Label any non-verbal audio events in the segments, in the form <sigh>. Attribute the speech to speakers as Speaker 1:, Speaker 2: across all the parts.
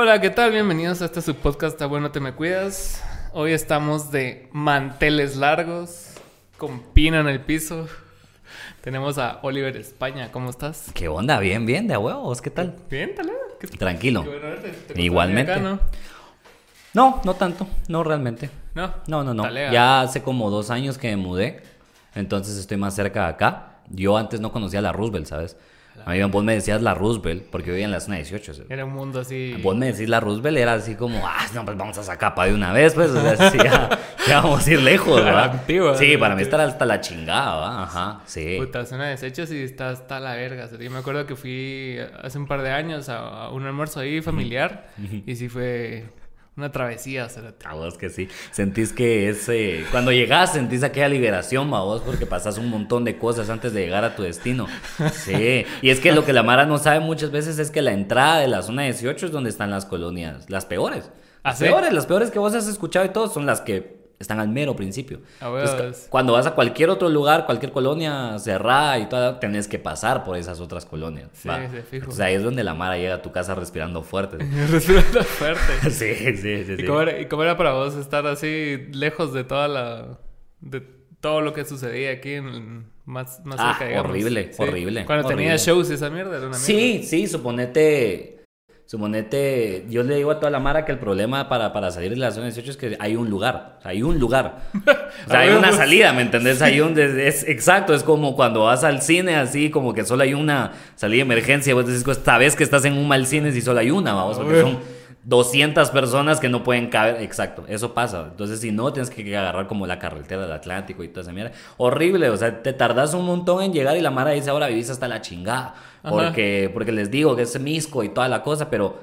Speaker 1: Hola, ¿qué tal? Bienvenidos a este su podcast bueno, te me cuidas. Hoy estamos de manteles largos, con pino en el piso. Tenemos a Oliver España, ¿cómo estás?
Speaker 2: ¿Qué onda? Bien, bien, de huevos, ¿qué tal?
Speaker 1: Bien, tal ¿Qué-
Speaker 2: Tranquilo.
Speaker 1: qué bueno verte. ¿Te costó
Speaker 2: Igualmente.
Speaker 1: acá,
Speaker 2: No, no tanto, no realmente.
Speaker 1: no?
Speaker 2: No, no, no.
Speaker 1: Talega.
Speaker 2: Ya hace como dos años que me mudé, entonces estoy más cerca de acá. Yo antes no conocía la Roosevelt, ¿sabes? A mí vos me decías la Roosevelt porque vivía en la zona 18. ¿sabes?
Speaker 1: Era un mundo así.
Speaker 2: Vos me decís la Roosevelt era así como, ah, no, pues vamos a sacar para de una vez, pues, o sea, sí, ya, <laughs> ya vamos a ir lejos, ¿verdad?
Speaker 1: antigua,
Speaker 2: sí, para mí estar hasta la chingada, ¿va? Ajá, sí.
Speaker 1: Puta, zona de desechos y está hasta la verga. O sea, yo me acuerdo que fui hace un par de años a, a un almuerzo ahí familiar y sí fue una travesía. sea,
Speaker 2: A vos que sí. Sentís que ese. Cuando llegás, sentís aquella liberación, a vos, porque pasás un montón de cosas antes de llegar a tu destino. Sí. Y es que lo que la Mara no sabe muchas veces es que la entrada de la zona 18 es donde están las colonias, las peores.
Speaker 1: ¿Ah,
Speaker 2: Las
Speaker 1: sí?
Speaker 2: peores, las peores que vos has escuchado y todo son las que están al mero principio.
Speaker 1: A huevos.
Speaker 2: Entonces, cu- cuando vas a cualquier otro lugar, cualquier colonia cerrada y todo, tenés que pasar por esas otras colonias.
Speaker 1: Sí, sí, fijo.
Speaker 2: Entonces ahí es donde la Mara llega a tu casa respirando fuerte. <laughs>
Speaker 1: respirando fuerte. <laughs>
Speaker 2: sí, sí, sí.
Speaker 1: ¿Y
Speaker 2: sí.
Speaker 1: cómo, era, y cómo era para vos estar así lejos de toda la... de todo lo que sucedía aquí en... Más, más
Speaker 2: Ah,
Speaker 1: cerca, digamos?
Speaker 2: horrible, horrible,
Speaker 1: Cuando tenía
Speaker 2: horrible.
Speaker 1: shows y esa mierda era una mierda.
Speaker 2: Sí, sí, suponete. Suponete, yo le digo a toda la mara que el problema para, para salir de la zona 18 es que hay un lugar, o sea, hay un lugar. <laughs> O sea, hay una salida, ¿me entendés? Hay un, es, exacto, es como cuando vas al cine así, como que solo hay una salida de emergencia, vos decís, pues, sabes que estás en un mal cine si solo hay una, vamos, porque son 200 personas que no pueden caber, exacto, eso pasa. Entonces, si no, tienes que agarrar como la carretera del Atlántico y toda esa mierda. Horrible, o sea, te tardas un montón en llegar y la mara dice, ahora vivís hasta la chingada. Porque, porque les digo que es misco y toda la cosa, pero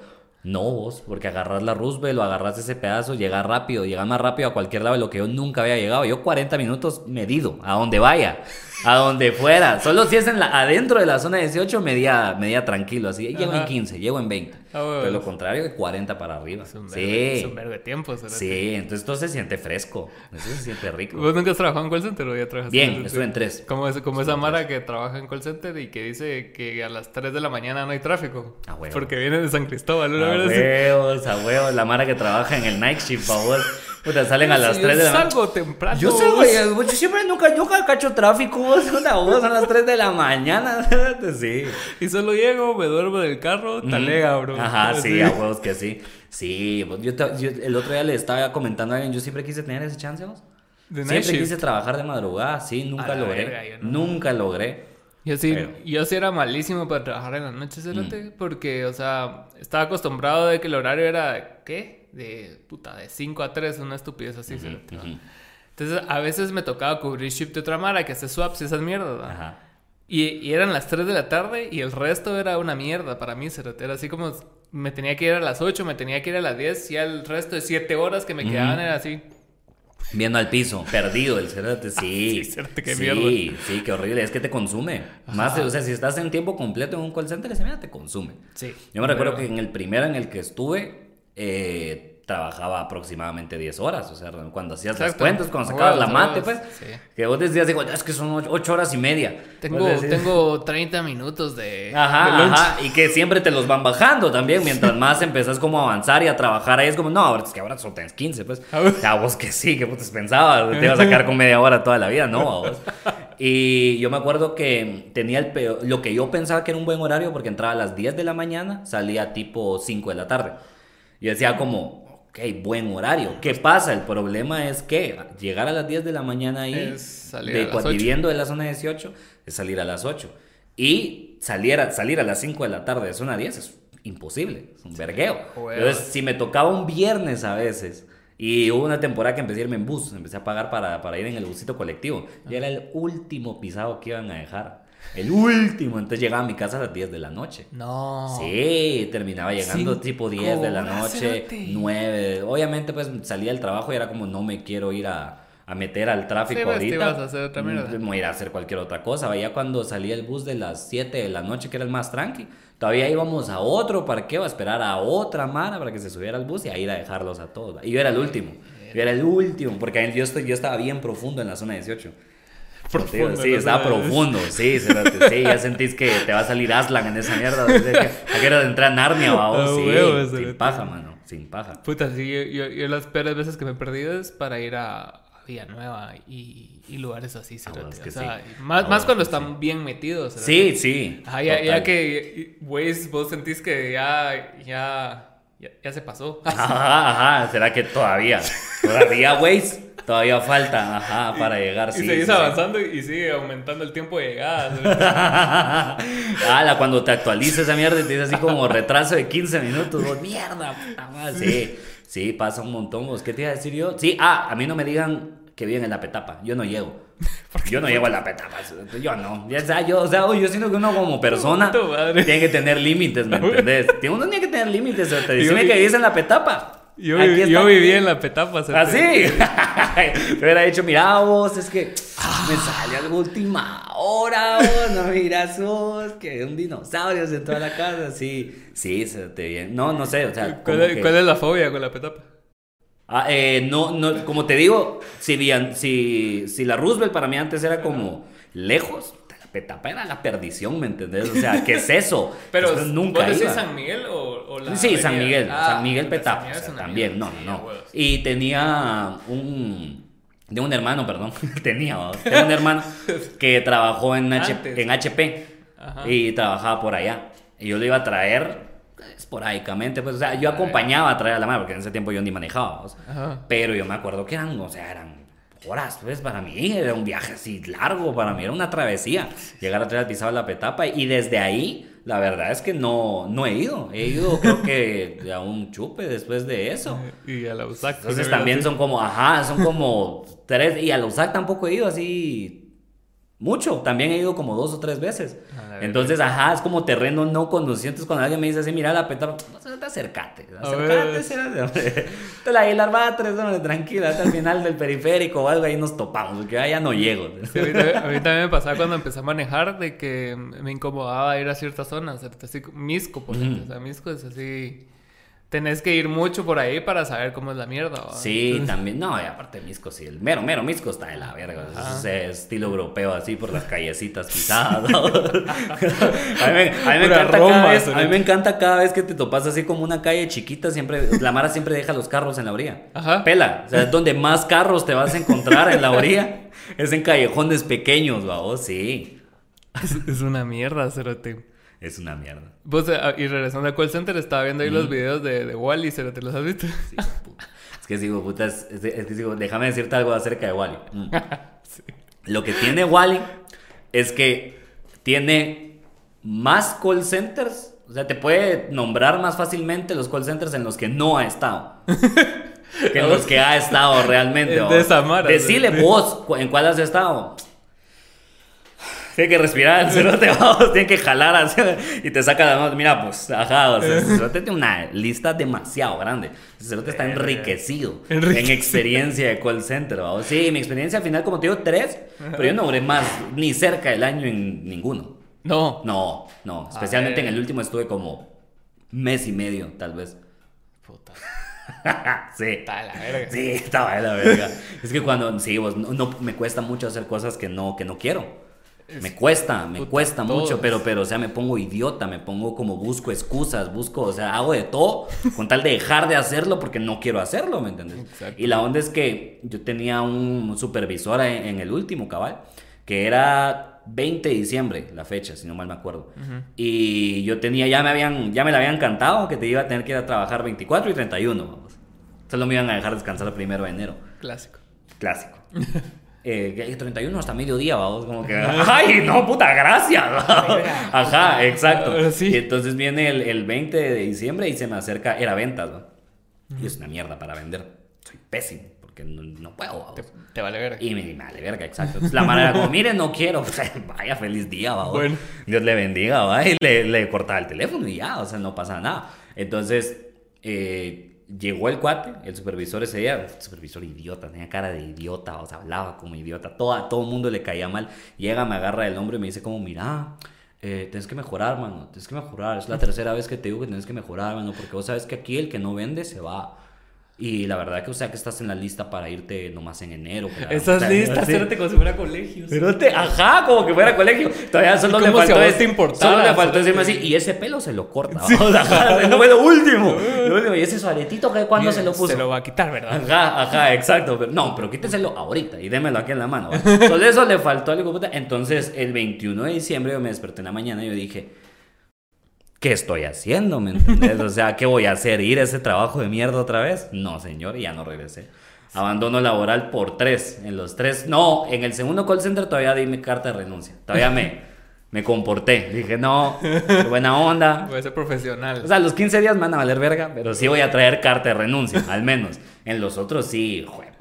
Speaker 2: no vos, porque agarras la Roosevelt o agarras ese pedazo, llegas rápido, llegas más rápido a cualquier lado de lo que yo nunca había llegado. Yo 40 minutos medido, a donde vaya, a donde fuera. Solo si es en la, adentro de la zona 18, medía, medía tranquilo, así. Llego en
Speaker 1: Ajá.
Speaker 2: 15, llego en 20.
Speaker 1: Bueno.
Speaker 2: Pero lo contrario, de 40 para arriba.
Speaker 1: Es un vergo,
Speaker 2: Sí.
Speaker 1: es un vergo de tiempo. cerote.
Speaker 2: Sí, entonces esto se siente fresco, eso se siente rico.
Speaker 1: ¿Vos nunca has trabajado en call center o ya trabajaste
Speaker 2: Bien,
Speaker 1: en
Speaker 2: estuve en tres.
Speaker 1: Como, es, como
Speaker 2: Estuve
Speaker 1: esa Mara que trabaja en call center y que dice que a las 3 de la mañana no hay tráfico.
Speaker 2: A huevo.
Speaker 1: Porque viene de San Cristóbal, una
Speaker 2: A <laughs> huevos, a huevos, la mara que trabaja en el night shift, por favor. Puta, salen a las
Speaker 1: Sí,
Speaker 2: 3 de la mañana.
Speaker 1: salgo temprano.
Speaker 2: Yo salgo, yo, yo siempre nunca, nunca cacho tráfico, <laughs> son las 3 de la mañana, <laughs> sí.
Speaker 1: Y solo llego, me duermo del carro, talega, bro.
Speaker 2: Ajá, <laughs> sí, a huevos que sí. Sí, pues, yo, te- yo el otro día le estaba comentando a alguien, yo siempre quise tener ese chance, vos. Siempre
Speaker 1: shift.
Speaker 2: quise trabajar de madrugada, sí, nunca logré.
Speaker 1: verga, yo no.
Speaker 2: Nunca logré.
Speaker 1: Yo sí,
Speaker 2: Pero-
Speaker 1: yo sí era malísimo para trabajar en la noche, cerote,
Speaker 2: Mm.
Speaker 1: porque, o sea, estaba acostumbrado de que el horario era, ¿qué? De, puta, de 5 a 3, una estupidez así, cerote, ¿va?
Speaker 2: ujú.
Speaker 1: Entonces, a veces me tocaba cubrir shift de otra mara que hace swaps y esas mierdas.
Speaker 2: Ajá.
Speaker 1: Y, y eran las 3 de la tarde y el resto era una mierda para mí. Era así como, me tenía que ir a las 8, me tenía que ir a las 10, y el resto de 7 horas que me quedaban era así.
Speaker 2: Viendo al piso, perdido el cerote, <laughs> sí.
Speaker 1: Sí, cerote, qué
Speaker 2: sí,
Speaker 1: mierda.
Speaker 2: sí, qué horrible, es que te consume. Más, o sea, si estás en tiempo completo en un call center, esa mierda te consume.
Speaker 1: Sí.
Speaker 2: Yo me recuerdo que en el primero en el que estuve, eh, trabajaba aproximadamente 10 horas. O sea, cuando hacías las cuentas, cuando sacabas la mate, pues,
Speaker 1: sí.
Speaker 2: que vos decías, digo, es que son 8 horas y media.
Speaker 1: Tengo, tengo 30 minutos de,
Speaker 2: Ajá, ajá, y que siempre te los van bajando también, mientras más empezás como a avanzar y a trabajar ahí, es como, no, ahora es que ahora solo tenés 15, pues,
Speaker 1: a
Speaker 2: vos que sí, que putas pensabas, te ibas a sacar con media hora toda la vida, no, a vos. Y yo me acuerdo que tenía el peor, lo que yo pensaba que era un buen horario, porque entraba a las 10 de la mañana, salía tipo 5 de la tarde. Y decía como, ok, buen horario. ¿Qué pasa? El problema es que llegar a las 10 de la mañana ahí,
Speaker 1: Es salir
Speaker 2: de,
Speaker 1: a las
Speaker 2: cua-
Speaker 1: 8.
Speaker 2: viviendo en la zona 18, es salir a las 8. Y salir a, salir a las 5 de la tarde de zona 10 es imposible, es un vergueo. Entonces, si me tocaba un viernes a veces, y hubo una temporada que empecé a irme en bus, empecé a pagar para, para ir en el busito colectivo, y era el último pisado que iban a dejar. El último, entonces llegaba a mi casa a las 10 de la noche.
Speaker 1: No.
Speaker 2: Sí, terminaba llegando
Speaker 1: Cinco
Speaker 2: tipo 10 de la noche,
Speaker 1: cerote.
Speaker 2: 9. Obviamente, pues salía del trabajo y era como no me quiero ir a, a meter al tráfico
Speaker 1: Sí, pues, te
Speaker 2: ahorita.
Speaker 1: ibas a hacer otra mierda.
Speaker 2: Mm, Me voy a ir a hacer cualquier otra cosa. Vaya cuando salía el bus de las 7 de la noche, que era el más tranqui. Todavía íbamos a otro parqueo a esperar a otra mara para que se subiera al bus y a ir a dejarlos a todos. Y yo era el último. Yo era el último, porque yo, estoy, yo estaba bien profundo en la zona 18.
Speaker 1: Profundo,
Speaker 2: sí,
Speaker 1: no
Speaker 2: estaba
Speaker 1: sabes.
Speaker 2: profundo, sí, sí, ya <laughs> sentís que te va a salir Aslan en esa mierda. ¿A qué hora de entrar a Narnia, vamos? Sí,
Speaker 1: huevo,
Speaker 2: sin paja, mano, sin paja.
Speaker 1: Puta, sí, yo, yo, yo las peores veces que me he perdido es para ir a, Villanueva y, y lugares así,
Speaker 2: Ah, es que
Speaker 1: o sea,
Speaker 2: sí.
Speaker 1: y más,
Speaker 2: Ah,
Speaker 1: cuando
Speaker 2: es que
Speaker 1: están bien metidos. cerote.
Speaker 2: Sí, sí.
Speaker 1: Ajá, ya, ya que, güey, vos sentís que ya, ya, ya, ya se pasó.
Speaker 2: Ajá, ajá, ¿será que todavía? <laughs> Todavía, güey, todavía falta, ajá, para llegar,
Speaker 1: y
Speaker 2: sí.
Speaker 1: seguís
Speaker 2: sí, sí.
Speaker 1: avanzando y sigue aumentando el tiempo de llegada. <laughs>
Speaker 2: Ala, cuando te actualiza esa mierda y te dice así como retraso de 15 minutos, vos, mierda, puta madre. Sí, sí, pasa un montón, vos. ¿Qué te iba a decir yo? Sí, ah, a mí no me digan que viven en la petapa, yo no llego. <laughs> Yo no llego a la petapa, yo no. Ya, o sea, yo, o sea, yo siento que uno como persona tiene que tener límites, ¿me <laughs> entendés? Uno tiene que tener límites, te
Speaker 1: Yo-
Speaker 2: que vives en la petapa.
Speaker 1: Yo, yo viví en la petapa.
Speaker 2: ¿Así? Te <laughs> hubiera dicho, mira vos, es que me sale algo última hora, vos, no miras vos, que un dinosaurio se entró a la casa, sí, sí, se te bien. No, no sé, o sea,
Speaker 1: ¿Cuál, es,
Speaker 2: que-
Speaker 1: cuál es la fobia con la petapa?
Speaker 2: Ah, eh, no, no, como te digo, si, bien- si, si la Roosevelt para mí antes era como lejos, petapa era la perdición, ¿me entendés? O sea, ¿qué es eso? <laughs>
Speaker 1: Pero,
Speaker 2: Eso nunca
Speaker 1: ¿vos decís. San Miguel o, o la
Speaker 2: Sí, San? Miguel,
Speaker 1: Ah,
Speaker 2: San Miguel
Speaker 1: San
Speaker 2: Petapa,
Speaker 1: Miguel
Speaker 2: o
Speaker 1: es
Speaker 2: sea,
Speaker 1: una
Speaker 2: también,
Speaker 1: mierda.
Speaker 2: no,
Speaker 1: Sí,
Speaker 2: no. Y tenía un, de un hermano, perdón, <laughs> tenía, tenía un hermano que trabajó en, H-
Speaker 1: Antes.
Speaker 2: en HP
Speaker 1: Ajá.
Speaker 2: y trabajaba por allá. Y yo lo iba a traer esporádicamente, pues, o sea, yo
Speaker 1: Ah,
Speaker 2: acompañaba a traer a la madre, porque en ese tiempo yo ni manejaba, o sea,
Speaker 1: Ajá.
Speaker 2: pero yo me acuerdo que eran, o sea, eran horas, pues para mí era un viaje así largo, para mí era una travesía. Llegar a traer al pisado la petapa y desde ahí, la verdad es que no, no he ido. He ido <laughs> creo que a un chupe después de eso.
Speaker 1: Y a la USAC.
Speaker 2: Entonces también son como, ajá, son como tres, y a la USAC tampoco he ido así mucho, también he ido como dos o tres veces.
Speaker 1: A la verga.
Speaker 2: Entonces, ajá, es como terreno no conocido. Entonces, cuando alguien me dice así, mira la petapa, no te acercate,
Speaker 1: A
Speaker 2: acércate,
Speaker 1: ver.
Speaker 2: cerote, hombre. Te la Aguilar Batres, hombre, tranquila, hasta el final del periférico o algo, ahí nos topamos, porque allá no llego.
Speaker 1: Sí, a, mí, también- a mí también me pasaba cuando empecé a manejar de que me incomodaba ir a ciertas zonas. Así, Misco, por ejemplo. O sea, Misco es así. Tenés que ir mucho por ahí para saber cómo es la mierda. ¿va?
Speaker 2: Sí,
Speaker 1: Entonces,
Speaker 2: también. No, y aparte Misco, sí. El mero, mero Misco está de la verga. Es estilo europeo, así por las callecitas pisadas. ¿no? <laughs> a mí me, a mí me
Speaker 1: Pura
Speaker 2: encanta
Speaker 1: Roma,
Speaker 2: cada vez, a mí me encanta cada vez que te topas así como una calle chiquita. Siempre, la Mara siempre deja los carros en la orilla.
Speaker 1: Ajá.
Speaker 2: Pela. O sea, es donde más carros te vas a encontrar en la orilla. <laughs> Es en callejones pequeños, vamos. Sí.
Speaker 1: Es, es una mierda, cerote.
Speaker 2: Es una mierda.
Speaker 1: Vos, eh, y regresando al call center, estaba viendo ahí los videos de, de Wally, cerote. ¿Los has visto?
Speaker 2: Sí. Es que digo, puta, es, que digo, déjame decirte algo acerca de Wally. Mm. <laughs> Lo que tiene Wally es que tiene más call centers. O sea, te puede nombrar más fácilmente los call centers en los que no ha estado. <laughs> que en los que ha estado realmente.
Speaker 1: De
Speaker 2: vamos.
Speaker 1: esa mara,
Speaker 2: Decile vos en cuál has estado. Tiene que respirar, <laughs> el cerote, vamos, tiene que jalar así, y te saca la mano. Mira, pues, ajá, o sea, el cerote tiene una lista demasiado grande. El cerote está enriquecido
Speaker 1: Enriquecido.
Speaker 2: en experiencia de call center, vamos. Sí, mi experiencia al final, como te digo, tres, pero yo no duré más, ni cerca del año en ninguno.
Speaker 1: No.
Speaker 2: No, no, especialmente en el último estuve como mes y medio, tal vez.
Speaker 1: Puta. <laughs>
Speaker 2: sí.
Speaker 1: Está de la verga.
Speaker 2: Sí, estaba de la verga. es que cuando, sí, vos, no, no- me cuesta mucho hacer cosas que no, que no quiero. Me cuesta, me
Speaker 1: puta,
Speaker 2: cuesta mucho, pero, pero, o sea, me pongo idiota, me pongo como busco excusas, busco, o sea, hago de todo con tal de dejar de hacerlo porque no quiero hacerlo, ¿me entiendes?
Speaker 1: Exacto.
Speaker 2: Y la onda es que yo tenía un supervisor en, en el último, cabal, que era 20 de diciembre, la fecha, si no mal me acuerdo. Y yo tenía, ya me habían, ya me la habían cantado que te iba a tener que ir a trabajar 24 y 31, vamos. Solo me iban a dejar descansar el primero de enero.
Speaker 1: Clásico.
Speaker 2: Clásico. <laughs> Eh, que 31 hasta mediodía, vamos, como que, <laughs> ay, no, puta, gracias. <laughs> <laughs> Ajá, exacto.
Speaker 1: Sí.
Speaker 2: Y entonces viene el, el 20 de diciembre y se me acerca, era ventas, ¿no? Y es una mierda para vender. Soy pésimo, porque no, no puedo, vamos.
Speaker 1: Te, te vale verga.
Speaker 2: Y me, me vale verga, exacto. Entonces la manera como, mire, no quiero. Pues, vaya, feliz día, va.
Speaker 1: Bueno.
Speaker 2: Dios le bendiga, va. Y le, le cortaba el teléfono y ya, o sea, no pasa nada. Entonces, eh, llegó el cuate, el supervisor ese día, supervisor idiota, tenía cara de idiota, o sea, hablaba como idiota. Todo, a todo mundo le caía mal. Llega, me agarra el hombro y me dice como, mira... Eh, tienes que mejorar, mano. Tienes que mejorar. Es la tercera vez que te digo que tienes que mejorar, mano. Porque vos sabes que aquí el que no vende se va. Y la verdad que, o sea, que estás en la lista para irte nomás en enero. O
Speaker 1: listas,
Speaker 2: así.
Speaker 1: espérate como si fuera colegio.
Speaker 2: Pero te, ajá, como que fuera colegio. Todavía solo le faltó,
Speaker 1: a vos
Speaker 2: es-
Speaker 1: te importara,
Speaker 2: solo le faltó decirme así, y ese pelo se lo corta. ajá, <laughs> <laughs> no fue lo último. Lo último, Y ese suaretito que cuando se lo puso.
Speaker 1: Se lo va a quitar, ¿verdad?
Speaker 2: Ajá, ajá, exacto. Pero, no, pero quíteselo ahorita y démelo aquí en la mano. Solo eso le faltó al hijo de puta. Entonces, el 21 de diciembre yo me desperté en la mañana y yo dije, ¿qué estoy haciendo? ¿Me entendés? O sea, ¿qué voy a hacer? ¿Ir a ese trabajo de mierda otra vez? No, señor, y ya no regresé. Abandono laboral por tres. En los tres, no, en el segundo call center todavía di mi carta de renuncia. Todavía me, <laughs> me comporté. Dije, no, qué buena onda.
Speaker 1: Voy a ser profesional.
Speaker 2: O sea, los 15 días me van a valer verga, pero sí voy a traer carta de renuncia, al menos. En los otros sí, jue-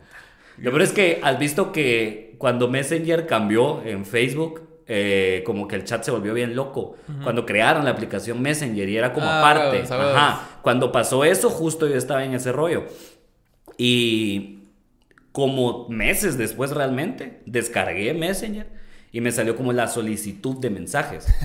Speaker 2: Lo peor es que has visto que cuando Messenger cambió en Facebook, eh, como que el chat se volvió bien loco. Cuando crearon la aplicación Messenger y era como
Speaker 1: Ah,
Speaker 2: aparte. Ajá. Cuando pasó eso, justo yo estaba en ese rollo. Y como meses después realmente, descargué Messenger y me salió como la solicitud de mensajes. <laughs>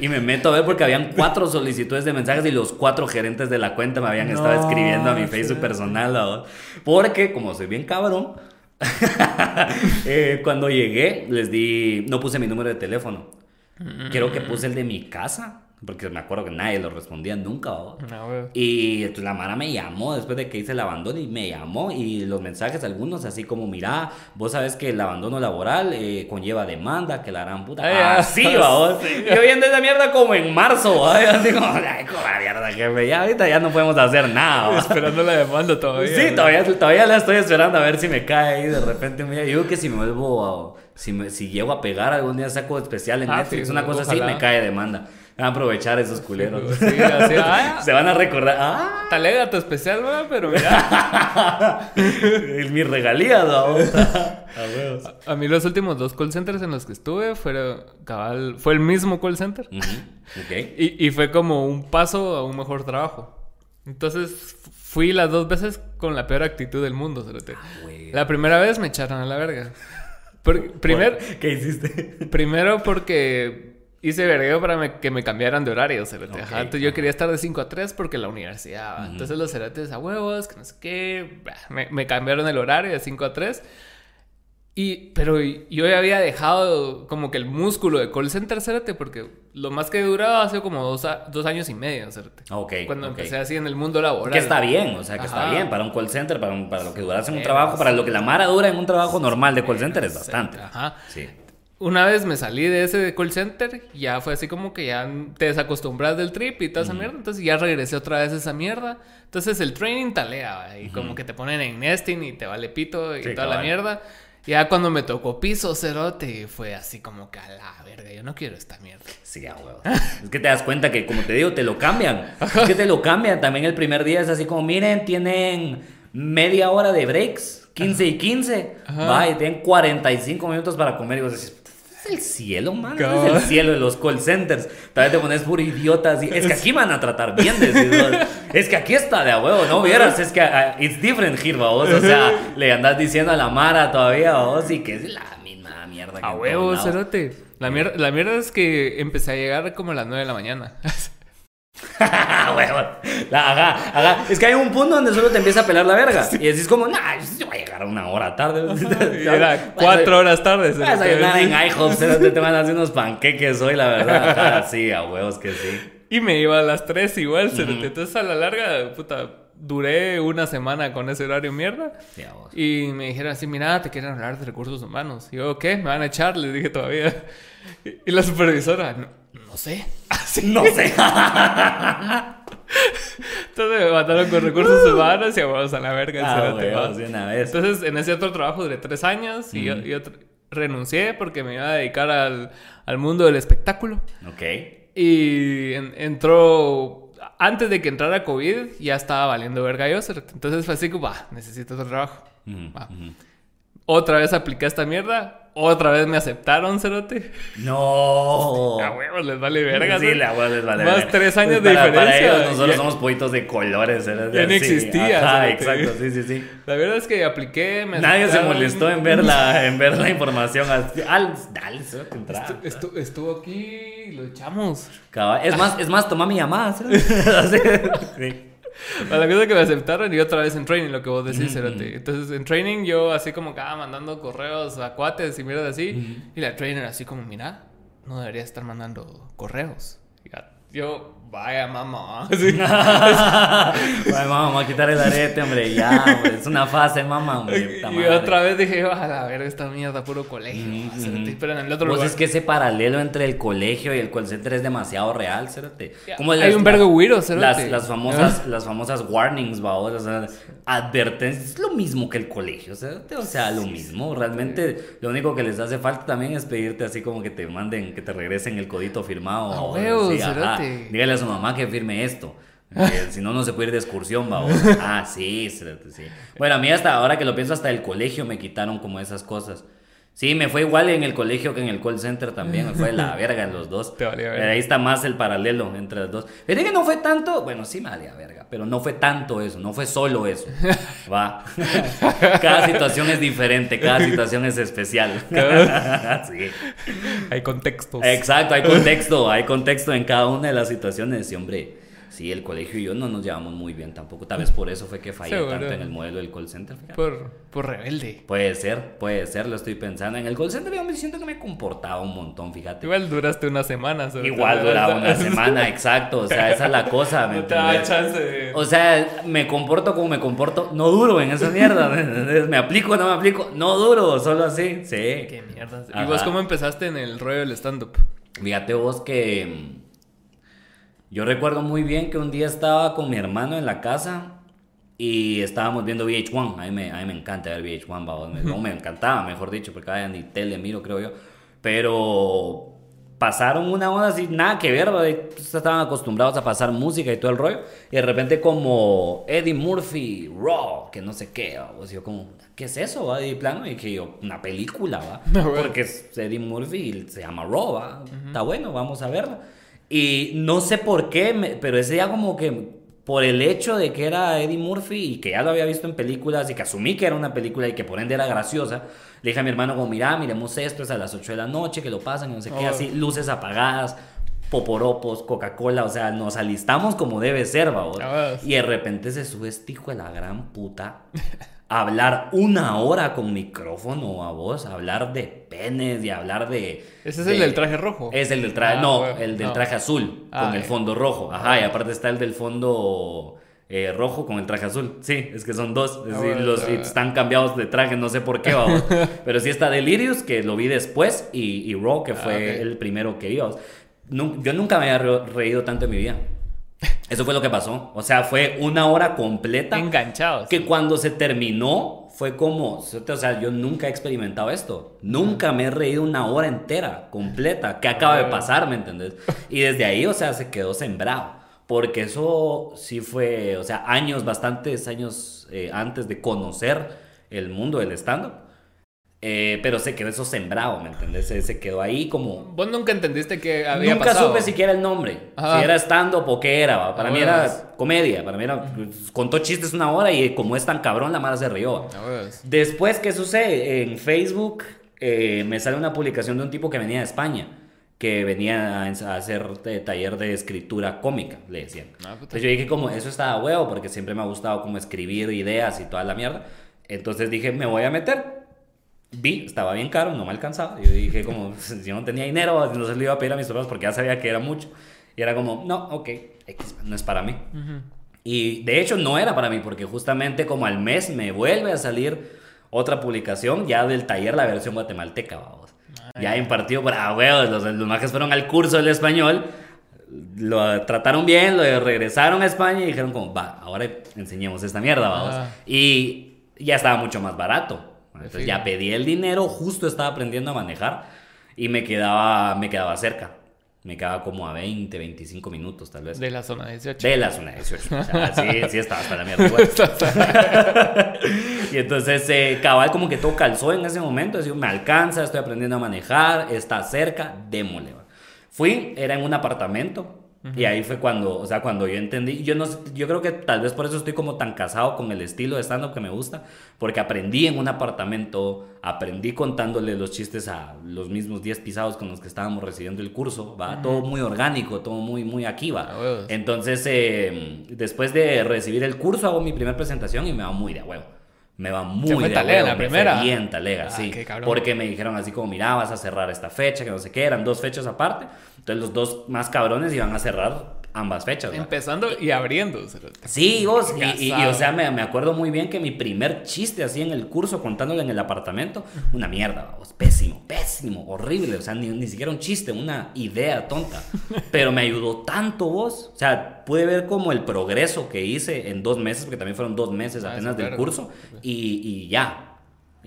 Speaker 2: Y me meto a ver porque habían cuatro solicitudes de mensajes y los cuatro gerentes de la cuenta me habían estado
Speaker 1: No,
Speaker 2: escribiendo a mi
Speaker 1: sí.
Speaker 2: Facebook personal. ¿no? Porque como soy bien cabrón, <laughs> eh, cuando llegué les di, no puse mi número de teléfono. Creo que puse el de mi casa, porque me acuerdo que nadie lo respondía nunca. ¿no? Y entonces la Mara me llamó después de que hice el abandono y me llamó y los mensajes algunos así como, mira, vos sabes que el abandono laboral eh, conlleva demanda, que la gran puta.
Speaker 1: Ay,
Speaker 2: Ah,
Speaker 1: ah,
Speaker 2: sí, vamos. Yo viendo esa mierda como en marzo, ¿va? <laughs> Así como, ay, como la mierda, jefe, ya ahorita ya no podemos hacer nada. ¿va?
Speaker 1: Esperando la demanda todavía.
Speaker 2: Sí, todavía, todavía la estoy esperando a ver si me cae ahí de repente un día. Yo que si me vuelvo, a- si, me, si llego a pegar algún día saco especial en
Speaker 1: Ah,
Speaker 2: Netflix,
Speaker 1: sí,
Speaker 2: una cosa así, me cae demanda. Van a aprovechar esos culeros.
Speaker 1: Sí, así, <laughs> ah,
Speaker 2: Se van a recordar, ah,
Speaker 1: talega tu especial, güey, pero mira. <laughs>
Speaker 2: es mi regalía, ¿no? <laughs> A.
Speaker 1: A mí los últimos dos call centers en los que estuve fueron, cabal, fue el mismo call center.
Speaker 2: Ujú, Ok.
Speaker 1: Y, y fue como un paso a un mejor trabajo. Entonces fui las dos veces con la peor actitud del mundo,
Speaker 2: güey.
Speaker 1: La primera vez me echaron a la verga. Por- primer,
Speaker 2: ¿Qué hiciste?
Speaker 1: primero porque hice vergueo para me- que me cambiaran de horario, cerote. Ajá,
Speaker 2: Ok,
Speaker 1: Entonces yo
Speaker 2: ajá.
Speaker 1: quería estar de 5 a 3 porque la universidad. ¿va? Entonces los cerotes a huevos, que no sé qué. Me, me cambiaron el horario de 5 a 3. Y, pero yo ya había dejado como que el músculo de call center, cerote, porque lo más que he durado ha sido como dos, a- dos años y medio, cerote.
Speaker 2: Ok.
Speaker 1: Cuando
Speaker 2: ok.
Speaker 1: empecé así en el mundo laboral.
Speaker 2: Que está bien, o sea, que está
Speaker 1: Ajá.
Speaker 2: bien para un call center, para, un- para lo que duras en un trabajo, para lo que la Mara dura en un trabajo normal de call center es bastante.
Speaker 1: Ajá.
Speaker 2: Sí.
Speaker 1: Una vez me salí de ese call center, ya fue así como que ya te desacostumbras del trip y toda esa mierda. Entonces ya regresé otra vez a esa mierda. Entonces el training talea, y como que te ponen en nesting y te vale pito y
Speaker 2: Sí,
Speaker 1: toda la mierda. Ya cuando me tocó piso cerote, fue así como que a la verga, yo no quiero esta mierda.
Speaker 2: Sí, a huevo. Es que te das cuenta que, como te digo, te lo cambian. Es que te lo cambian. También el primer día es así como, miren, tienen media hora de breaks, 15 y 15.
Speaker 1: Ajá.
Speaker 2: Va, y tienen 45 minutos para comer. Y vos decís, "Este es el cielo, man. Es el cielo de los call centers. Tal vez te pones puro idiota así. Es que aquí van a tratar bien, decís. Es que aquí está de a huevo, ¿no? Vieras, es que ah, it's different here, vos. O sea, le andas diciendo a la Mara todavía, vos, y que es la misma mierda que
Speaker 1: A huevo, cerote. La mierda, la mierda es que empecé a llegar como a las 9 de la mañana. <laughs> <laughs>
Speaker 2: La- ajá, ajá. Es que hay un punto donde solo te empieza a pelar la verga. Y decís como, nah, yo voy a llegar una hora tarde. <laughs>
Speaker 1: Era cuatro horas tarde.
Speaker 2: Vas a en IHOP, te van a hacer unos panqueques hoy, la verdad. <laughs> Ajá, sí, a huevos que sí.
Speaker 1: Y me iba a las 3 igual. Entonces a la larga, puta, duré una semana con ese horario mierda.
Speaker 2: Sí, a.
Speaker 1: Y me dijeron así, mira, te quieren hablar de recursos humanos. Y yo, ¿qué? Me van a echar, les dije todavía. Y la supervisora, no, no sé. Así. <laughs>
Speaker 2: No sé.
Speaker 1: Entonces me mataron con recursos humanos y vamos a la verga.
Speaker 2: Ah, de una vez.
Speaker 1: Entonces, en ese otro trabajo duré tres años y yo, renuncié porque me iba a dedicar al, al mundo del espectáculo.
Speaker 2: Ok.
Speaker 1: Y en- entró, antes de que entrara COVID, ya estaba valiendo verga yo. Entonces fue así como, va, necesito otro trabajo. Otra vez apliqué esta mierda. Otra vez me aceptaron, cerote.
Speaker 2: No.
Speaker 1: A huevos, les vale verga.
Speaker 2: Sí,
Speaker 1: ¿no?
Speaker 2: la huevo les vale
Speaker 1: Más
Speaker 2: verga.
Speaker 1: tres años de
Speaker 2: Para- Para
Speaker 1: diferencia.
Speaker 2: ellos, nosotros
Speaker 1: Ya-
Speaker 2: somos pollitos de colores. ¿eh?
Speaker 1: Ya
Speaker 2: Sí,
Speaker 1: existía,
Speaker 2: Ajá,
Speaker 1: cerote.
Speaker 2: exacto, sí, sí, sí.
Speaker 1: La verdad es que apliqué. Me
Speaker 2: Nadie se molestó en ver la, <laughs> en ver la información. Al, dale, a.
Speaker 1: Estu- estu- estuvo aquí y lo echamos.
Speaker 2: Cabal. Es más, es más, toma mi llamada. <laughs> <laughs> ¿sí? Sí. <laughs>
Speaker 1: La cosa que me aceptaron y otra vez en training, lo que vos decís, cerote. Entonces en training yo así como que ah, mandando correos a cuates y mierda así. Y la trainer así como, mira, no debería estar mandando correos. Yo, vaya mamá. <laughs> Sí. <laughs>
Speaker 2: Vaya, mamá, vamos a quitar el arete, hombre. Ya, hombre. Es una fase, mamá, hombre.
Speaker 1: Y
Speaker 2: madre.
Speaker 1: otra vez dije, a la verga, esta mierda, puro colegio. Cerote.
Speaker 2: ujú.
Speaker 1: Pero en el otro
Speaker 2: Pues
Speaker 1: lugar.
Speaker 2: es que ese paralelo entre el colegio y el call center es demasiado real, cérate. Como
Speaker 1: hay
Speaker 2: las-
Speaker 1: un vergo güiro,
Speaker 2: las, las, famosas, las famosas warnings, va, o sea, advertencias, es lo mismo que el colegio, cérate, o sea, lo mismo. Realmente, lo único que les hace falta también es pedirte así como que te manden, que te regresen el codito firmado. O ajá. Dígale a su mamá que firme esto. <laughs> si no, no se puede ir de excursión, va. <laughs> Ah, sí, sí. Bueno, a mí hasta ahora que lo pienso, hasta el colegio me quitaron como esas cosas. Sí, me fue igual en el colegio que en el call center también. Me fue la <laughs> verga en los dos.
Speaker 1: Te valía verga.
Speaker 2: Ahí está más el paralelo entre los dos. Pero que no fue tanto. Bueno, sí me valía verga. Pero no fue tanto eso. No fue solo eso. <laughs> Va. <laughs> Cada situación es diferente. Cada situación es especial. sí.
Speaker 1: Hay contextos.
Speaker 2: Exacto. Hay contexto. Hay contexto en cada una de las situaciones. Y hombre. Sí, el colegio y yo no nos llevamos muy bien tampoco. Tal vez por eso fue que fallé
Speaker 1: Seguro.
Speaker 2: tanto en el modelo del call center. fíjate.
Speaker 1: Por, por rebelde.
Speaker 2: Puede ser, puede ser, lo estoy pensando. En el call center yo me siento que me comportaba un montón, fíjate.
Speaker 1: Igual duraste una semana. cerote.
Speaker 2: Igual duraba una <laughs> semana, exacto. O sea, esa es la cosa, ¿me <laughs>
Speaker 1: No te da chance de...
Speaker 2: O sea, me comporto como me comporto, no duro en esa mierda. ¿me aplico, no me aplico, no duro, solo así. Sí.
Speaker 1: Qué mierda. ¿Y vos cómo empezaste en el rollo del stand-up?
Speaker 2: Fíjate vos que mm, yo recuerdo muy bien que un día estaba con mi hermano en la casa y estábamos viendo VH1. A mí me, a mí me encanta ver VH1, babos. Me- no me encantaba, mejor dicho, porque vaya ni tele miro, creo yo. Pero pasaron una hora así, nada que ver. Pues, estaban acostumbrados a pasar música y todo el rollo. Y de repente como Eddie Murphy, Raw, que no sé qué, o yo como, ¿qué es eso? va? Y plano, y que yo, una película, ¿va? <laughs>
Speaker 1: No, bueno.
Speaker 2: Porque es Eddie Murphy y se llama Raw, ¿va? Está bueno, vamos a verla. Y no sé por qué, me- pero ese día como que por el hecho de que era Eddie Murphy y que ya lo había visto en películas y que asumí que era una película y que por ende era graciosa, le dije a mi hermano como, mira, miremos esto, es a las 8 de la noche, que lo pasan, y no sé qué,
Speaker 1: Oh.
Speaker 2: así, luces apagadas, poporopos, Coca-Cola, o sea, nos alistamos como debe ser, babos.
Speaker 1: Ah,
Speaker 2: Y de repente se sube este hijo de la gran puta hablar una hora con micrófono a vos, a hablar de penes y hablar de...
Speaker 1: Ese es
Speaker 2: de-
Speaker 1: el del traje rojo.
Speaker 2: Es el del traje,
Speaker 1: Ah,
Speaker 2: no,
Speaker 1: bueno,
Speaker 2: el del
Speaker 1: no.
Speaker 2: traje azul,
Speaker 1: Ah,
Speaker 2: con el
Speaker 1: ya.
Speaker 2: fondo rojo. Ajá, y aparte está el del fondo eh, rojo con el traje azul. Sí, es que son dos. Es
Speaker 1: Ah,
Speaker 2: decir,
Speaker 1: bueno,
Speaker 2: los,
Speaker 1: ah.
Speaker 2: están cambiados de traje, no sé por qué, vamos. <laughs> Pero sí está Delirious, que lo vi después, y, y Raw, que fue el primero que. Nu- Yo nunca me había re- reído tanto en mi vida. Eso fue lo que pasó. O sea, fue una hora completa.
Speaker 1: Enganchados.
Speaker 2: Que cuando se terminó fue como, o sea, yo nunca he experimentado esto. Nunca me he reído una hora entera, completa. ¿Qué acaba de pasar, me entendés? Y desde ahí, o sea, se quedó sembrado. Porque eso sí fue, o sea, años, bastantes años eh, antes de conocer el mundo del stand-up. Eh, pero se quedó eso sembrado, ¿me entendés? Se, se quedó ahí como...
Speaker 1: Vos nunca entendiste que había
Speaker 2: Nunca
Speaker 1: pasado.
Speaker 2: supe siquiera el nombre.
Speaker 1: Ajá.
Speaker 2: Si era stand-up o qué era. ¿va? Para
Speaker 1: Ah,
Speaker 2: mí
Speaker 1: bueno,
Speaker 2: era
Speaker 1: es-
Speaker 2: comedia. Para mí era... Contó chistes una hora y como es tan cabrón, la mara se rió.
Speaker 1: Ah, pues.
Speaker 2: Después, ¿qué sucede? En Facebook eh, me sale una publicación de un tipo que venía de España. Que venía a hacer eh, taller de escritura cómica, le decían.
Speaker 1: Ah.
Speaker 2: Entonces yo dije como, eso está a huevo, porque siempre me ha gustado como escribir ideas y toda la mierda. Entonces dije, me voy a meter. Vi, estaba bien caro, no me alcanzaba. Yo dije como, <laughs> yo no tenía dinero, no se lo iba a pedir a mis papás porque ya sabía que era mucho. Y era como, no, ok, X, no es para mí.
Speaker 1: Ujú.
Speaker 2: Y de hecho no era para mí, porque justamente como al mes me vuelve a salir otra publicación ya del taller, la versión guatemalteca, vamos. Ya impartido por, ah, huevos, los, los majes fueron al curso del español, lo trataron bien, lo regresaron a España y dijeron como, va, ahora enseñemos esta mierda, vamos.
Speaker 1: Ah.
Speaker 2: Y ya estaba mucho más barato. Entonces
Speaker 1: Sí.
Speaker 2: ya pedí el dinero, justo estaba aprendiendo a manejar y me quedaba, me quedaba cerca. Me quedaba como a 20, 25 minutos tal vez.
Speaker 1: De la zona 18.
Speaker 2: De la zona 18. O sea, sí, sí estaba hasta la mierda <laughs> y entonces, eh, cabal, como que todo calzó en ese momento. Decía, me alcanza, estoy aprendiendo a manejar, está cerca, démosle. Fui, era en un apartamento. Y ahí fue cuando, o sea, cuando yo entendí, yo no yo creo que tal vez por eso estoy como tan casado con el estilo de stand-up que me gusta, porque aprendí en un apartamento, aprendí contándole los chistes a los mismos 10 pisados con los que estábamos recibiendo el curso, va, todo muy orgánico, todo muy, muy aquí, va. Entonces, eh, después de recibir el curso, hago mi primera presentación y me va muy de huevo. Me va muy
Speaker 1: fue
Speaker 2: de
Speaker 1: talega
Speaker 2: huevo,
Speaker 1: la
Speaker 2: me
Speaker 1: primera?
Speaker 2: bien talega,
Speaker 1: Ah,
Speaker 2: sí. Porque me dijeron así como, mira, vas a cerrar esta fecha, que no sé qué, eran dos fechas aparte. Entonces los dos más cabrones iban a cerrar ambas fechas. ¿va?
Speaker 1: Empezando y abriendo.
Speaker 2: Sí, vos, y, y- y,
Speaker 1: Casado.
Speaker 2: o sea, me, me acuerdo muy bien que mi primer chiste así en el curso, contándole en el apartamento, una mierda, vos, pésimo, pésimo, horrible, o sea, ni, ni siquiera un chiste, una idea tonta, <laughs> pero me ayudó tanto vos, o sea, pude ver como el progreso que hice en dos meses, porque también fueron dos meses
Speaker 1: Ah,
Speaker 2: apenas del
Speaker 1: claro.
Speaker 2: curso, y, y ya.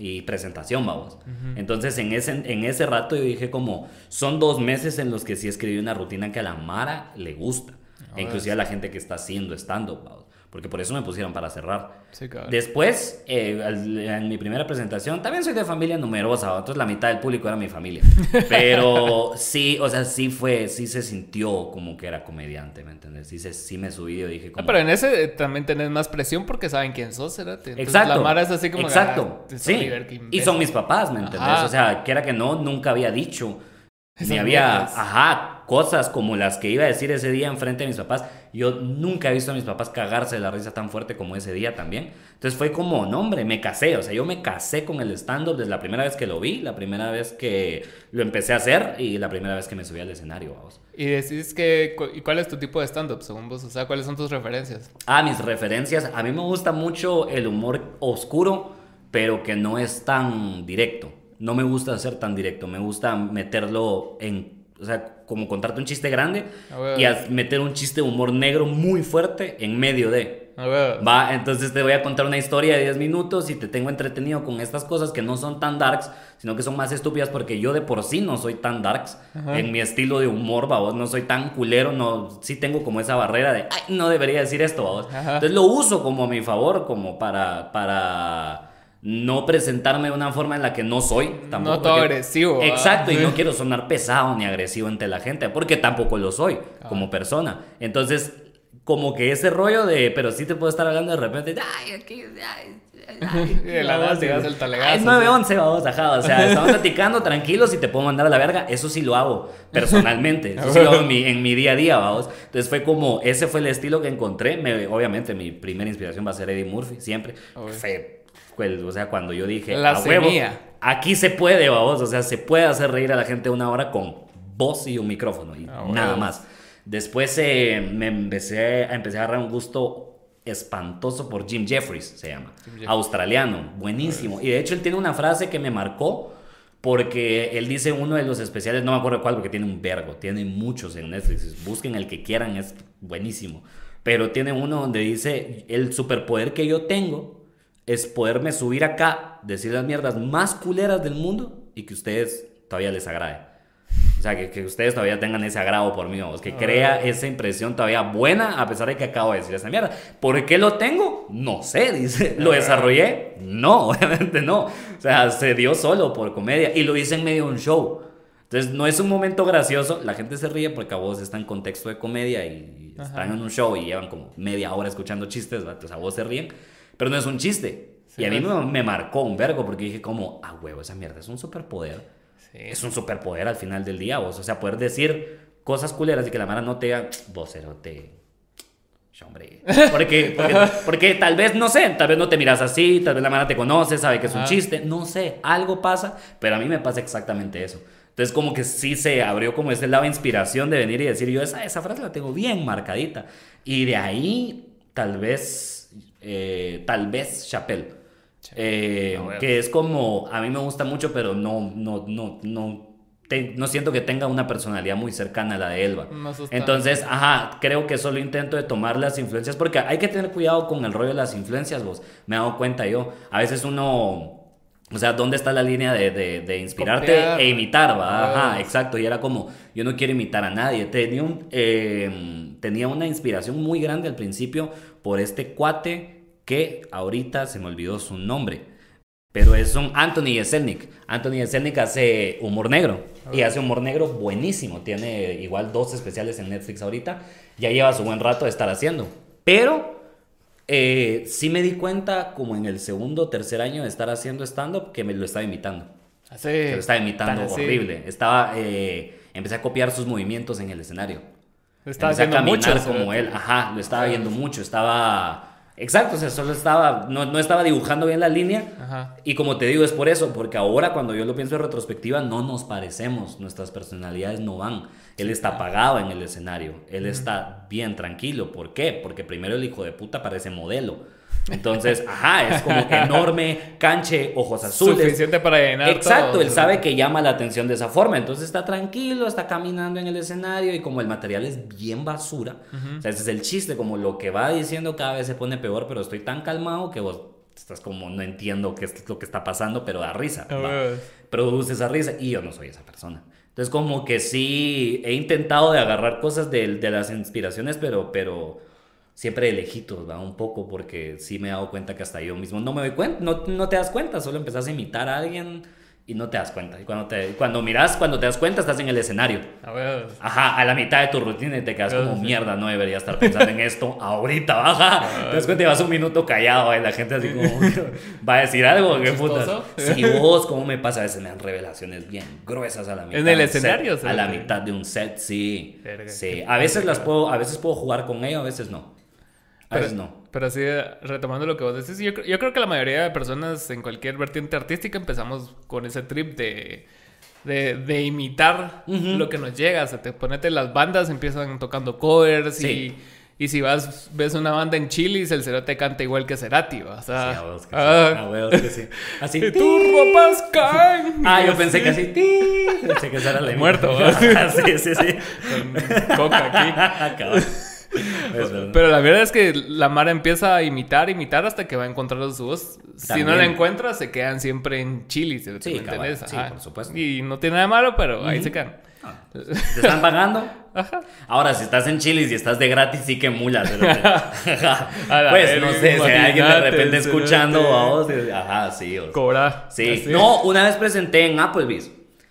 Speaker 2: Y presentación, vamos. Entonces, en ese, en ese rato yo dije como, son dos meses en los que sí escribí una rutina que a la Mara le gusta.
Speaker 1: Ah,
Speaker 2: E inclusive a la gente que está haciendo stand-up, porque por eso me pusieron para cerrar.
Speaker 1: Sí, cabrón.
Speaker 2: Después, eh, en mi primera presentación, también soy de familia numerosa, entonces la mitad del público era mi familia. <laughs> Pero sí, o sea, sí fue, sí se sintió como que era comediante, ¿me entiendes? Sí, se, sí me subí y dije
Speaker 1: Ah,
Speaker 2: como...
Speaker 1: pero en ese eh, también tenés más presión porque saben quién sos, cerote. Entonces,
Speaker 2: Exacto.
Speaker 1: La Mara es así como.
Speaker 2: Exacto.
Speaker 1: ah, es
Speaker 2: sí. Y son mis papás, ¿me entendés?
Speaker 1: Ajá.
Speaker 2: O sea, quiera que no, nunca había dicho. Ni había,
Speaker 1: mierdas.
Speaker 2: ajá, cosas como las que iba a decir ese día enfrente de mis papás. Yo nunca he visto a mis papás cagarse de la risa tan fuerte como ese día también. Entonces fue como, no, hombre, me casé. O sea, yo me casé con el stand-up desde la primera vez que lo vi, la primera vez que lo empecé a hacer y la primera vez que me subí al escenario, vamos.
Speaker 1: Y decís que. ¿Y cuál es tu tipo de stand-up según vos? O sea, ¿cuáles son tus referencias?
Speaker 2: Ah, mis referencias. A mí me gusta mucho el humor oscuro, pero que no es tan directo. No me gusta ser tan directo. Me gusta meterlo en. O sea, como contarte un chiste grande y meter un chiste de humor negro muy fuerte en medio de. Va, entonces te voy a contar una historia de 10 minutos y te tengo entretenido con estas cosas que no son tan darks, sino que son más estúpidas porque yo de por sí no soy tan darks
Speaker 1: Ajá.
Speaker 2: en mi estilo de humor, vamos, no soy tan culero, no, sí tengo como esa barrera de, ay, no debería decir esto. Entonces lo uso como a mi favor, como para, para no presentarme de una forma en la que no soy. Tampoco
Speaker 1: No todo
Speaker 2: porque-
Speaker 1: agresivo.
Speaker 2: Exacto, y
Speaker 1: Sí.
Speaker 2: no quiero sonar pesado ni agresivo ante la gente, porque tampoco lo soy como persona. Entonces, como que ese rollo de, pero sí te puedo estar hablando de repente, ay, aquí, ay, ay, <laughs>
Speaker 1: de la das el talegazo, sí.
Speaker 2: 911, vamos, ajá, o sea, estamos platicando tranquilos y te puedo mandar a la verga, eso sí lo hago personalmente, eso sí lo hago en mi, en mi día a día, vamos. Entonces fue como, ese fue el estilo que encontré, Me- obviamente mi primera inspiración va a ser Eddie Murphy, siempre. Fue, fue- o sea, cuando yo dije,
Speaker 1: La
Speaker 2: a huevo, aquí se puede, vamos, o sea, se puede hacer reír a la gente una hora con voz y un micrófono y
Speaker 1: Ah,
Speaker 2: nada
Speaker 1: huevo.
Speaker 2: más. Después eh, me empecé a, empecé a agarrar un gusto espantoso por Jim Jeffries, se llama.
Speaker 1: Jeffries.
Speaker 2: Australiano, buenísimo. Y de hecho él tiene una frase que me marcó porque él dice uno de los especiales, no me acuerdo cuál, porque tiene un vergo, tiene muchos en Netflix, busquen el que quieran, es buenísimo. Pero tiene uno donde dice, el superpoder que yo tengo es poderme subir acá, decir las mierdas más culeras del mundo y que ustedes todavía les agrade. O sea, que, que ustedes todavía tengan ese agrado por mí, vamos, que crea esa impresión todavía buena a pesar de que acabo de decir esa mierda. ¿Por qué lo tengo? No sé, dice. <laughs> ¿Lo desarrollé? No, <laughs> obviamente no. O sea, se dio solo por comedia y lo hice en medio de un show. Entonces, no es un momento gracioso, la gente se ríe porque a vos está en contexto de comedia y están en un show y llevan como media hora escuchando chistes, ¿va? entonces a vos se ríen, pero no es un chiste.
Speaker 1: Sí,
Speaker 2: y a mí me, me marcó un vergo porque dije como, ah, huevo, esa mierda es un superpoder
Speaker 1: Sí.
Speaker 2: es un superpoder al final del día, vos. O sea, poder decir cosas culeras y que la mara no te diga, vos te Hombre, porque, <laughs> porque, porque tal vez, no sé, tal vez no te miras así, tal vez la mara te conoce, sabe que es un chiste, no sé, algo pasa, pero a mí me pasa exactamente eso. Entonces como que sí se abrió como ese lado de inspiración de venir y decir, yo esa, esa frase la tengo bien marcadita. Y de ahí, tal vez, eh, tal vez Chappelle. Eh,
Speaker 1: Ah, bueno.
Speaker 2: que es como, a mí me gusta mucho, pero no, no, no, no, te- no siento que tenga una personalidad muy cercana a la de Elba. Entonces, ajá, creo que solo intento de tomar las influencias, porque hay que tener cuidado con el rollo de las influencias, vos. Me he dado cuenta yo. A veces uno, o sea, ¿dónde está la línea de, de- de inspirarte
Speaker 1: Copiar.
Speaker 2: e imitar, va? Ajá,
Speaker 1: Ah.
Speaker 2: exacto. Y era como, yo no quiero imitar a nadie. Tenía, un, eh, tenía una inspiración muy grande al principio por este cuate que ahorita se me olvidó su nombre. Pero es un Anthony Jeselnik. Anthony Jeselnik hace humor negro. Y hace humor negro buenísimo. Tiene igual dos especiales en Netflix ahorita. Ya lleva su buen rato de estar haciendo. Pero eh, sí me di cuenta, como en el segundo o tercer año de estar haciendo stand-up, que me lo estaba imitando.
Speaker 1: Así.
Speaker 2: Que lo estaba imitando
Speaker 1: así.
Speaker 2: horrible. Estaba, eh, empecé a copiar sus movimientos en el escenario.
Speaker 1: Lo estaba
Speaker 2: Empecé a caminar
Speaker 1: mucho.
Speaker 2: como él. Ajá, lo estaba viendo mucho. Estaba. Exacto, o sea, solo estaba. No, no estaba dibujando bien la línea.
Speaker 1: Ajá.
Speaker 2: Y como te digo, es por eso, porque ahora cuando yo lo pienso en retrospectiva, no nos parecemos, nuestras personalidades no van. Él está apagado en el escenario, él está bien tranquilo. ¿Por qué? Porque primero el hijo de puta parece modelo. Entonces, ajá, es como que enorme, canche, ojos azules.
Speaker 1: Suficiente para llenar
Speaker 2: Exacto,
Speaker 1: todo,
Speaker 2: él sabe que llama la atención de esa forma, entonces está tranquilo, está caminando en el escenario y como el material es bien basura, o sea, ese es el chiste, como lo que va diciendo cada vez se pone peor, pero estoy tan calmado que vos estás como no entiendo qué es lo que está pasando, pero da risa.
Speaker 1: Huevos.
Speaker 2: Produce esa risa y yo no soy esa persona. Entonces como que sí he intentado de agarrar cosas de, de las inspiraciones, pero, pero siempre de lejitos, va un poco, porque sí me he dado cuenta que hasta yo mismo no me doy cuenta, no, no te das cuenta, solo empezás a imitar a alguien y no te das cuenta. Y cuando, te, cuando miras, cuando te das cuenta, estás en el escenario.
Speaker 1: A ver.
Speaker 2: Ajá, a la mitad de tu rutina y te quedas como mierda, no debería estar pensando en esto ahorita, baja. <laughs> Te das cuenta y vas un minuto callado y la gente así como, <laughs> ¿va a decir algo? ¿Qué putas? <laughs> Sí, vos, ¿cómo me pasa? A veces me dan revelaciones bien gruesas a la mitad.
Speaker 1: En el
Speaker 2: un set,
Speaker 1: escenario,
Speaker 2: A la mitad de un set, sí.
Speaker 1: Verga,
Speaker 2: Sí, a veces las puedo, a veces puedo jugar con ello, a veces no. A
Speaker 1: Pero,
Speaker 2: veces no.
Speaker 1: pero así, retomando lo que vos decís, yo, yo creo que la mayoría de personas en cualquier vertiente artística empezamos con ese trip de, de, de imitar
Speaker 2: Ujú.
Speaker 1: lo que nos llega. O sea, te ponete las bandas, empiezan tocando covers
Speaker 2: Sí.
Speaker 1: y, y si vas, ves una banda en Chilis, el Cerote canta igual que Cerati. O sea,
Speaker 2: Sí, a que sí.
Speaker 1: ah,
Speaker 2: A huevos que sí. Así. <laughs>
Speaker 1: y tus ropas <laughs> caen.
Speaker 2: Ah, yo pensé que así. ¡ti! Pensé que esa era la
Speaker 1: Muerto, <laughs>
Speaker 2: sí, sí, sí.
Speaker 1: Con coca aquí. <laughs> Pero la verdad es que la Mara empieza a imitar, imitar hasta que va a encontrar su voz. Si no la encuentra, se quedan siempre en Chile. ¿me
Speaker 2: Sí, por supuesto.
Speaker 1: Y no tiene nada de malo, pero ahí se quedan.
Speaker 2: Ah, <laughs> ¿Te están pagando?
Speaker 1: Ajá.
Speaker 2: Ahora, si estás en Chile y estás de gratis, sí que mulas. <laughs>
Speaker 1: la
Speaker 2: pues no sé, si hay alguien de repente escuchando
Speaker 1: cerote.
Speaker 2: a vos. eh, Ajá, sí. o-
Speaker 1: Cobra.
Speaker 2: Sí.
Speaker 1: Así.
Speaker 2: No, una vez presenté en Applebee's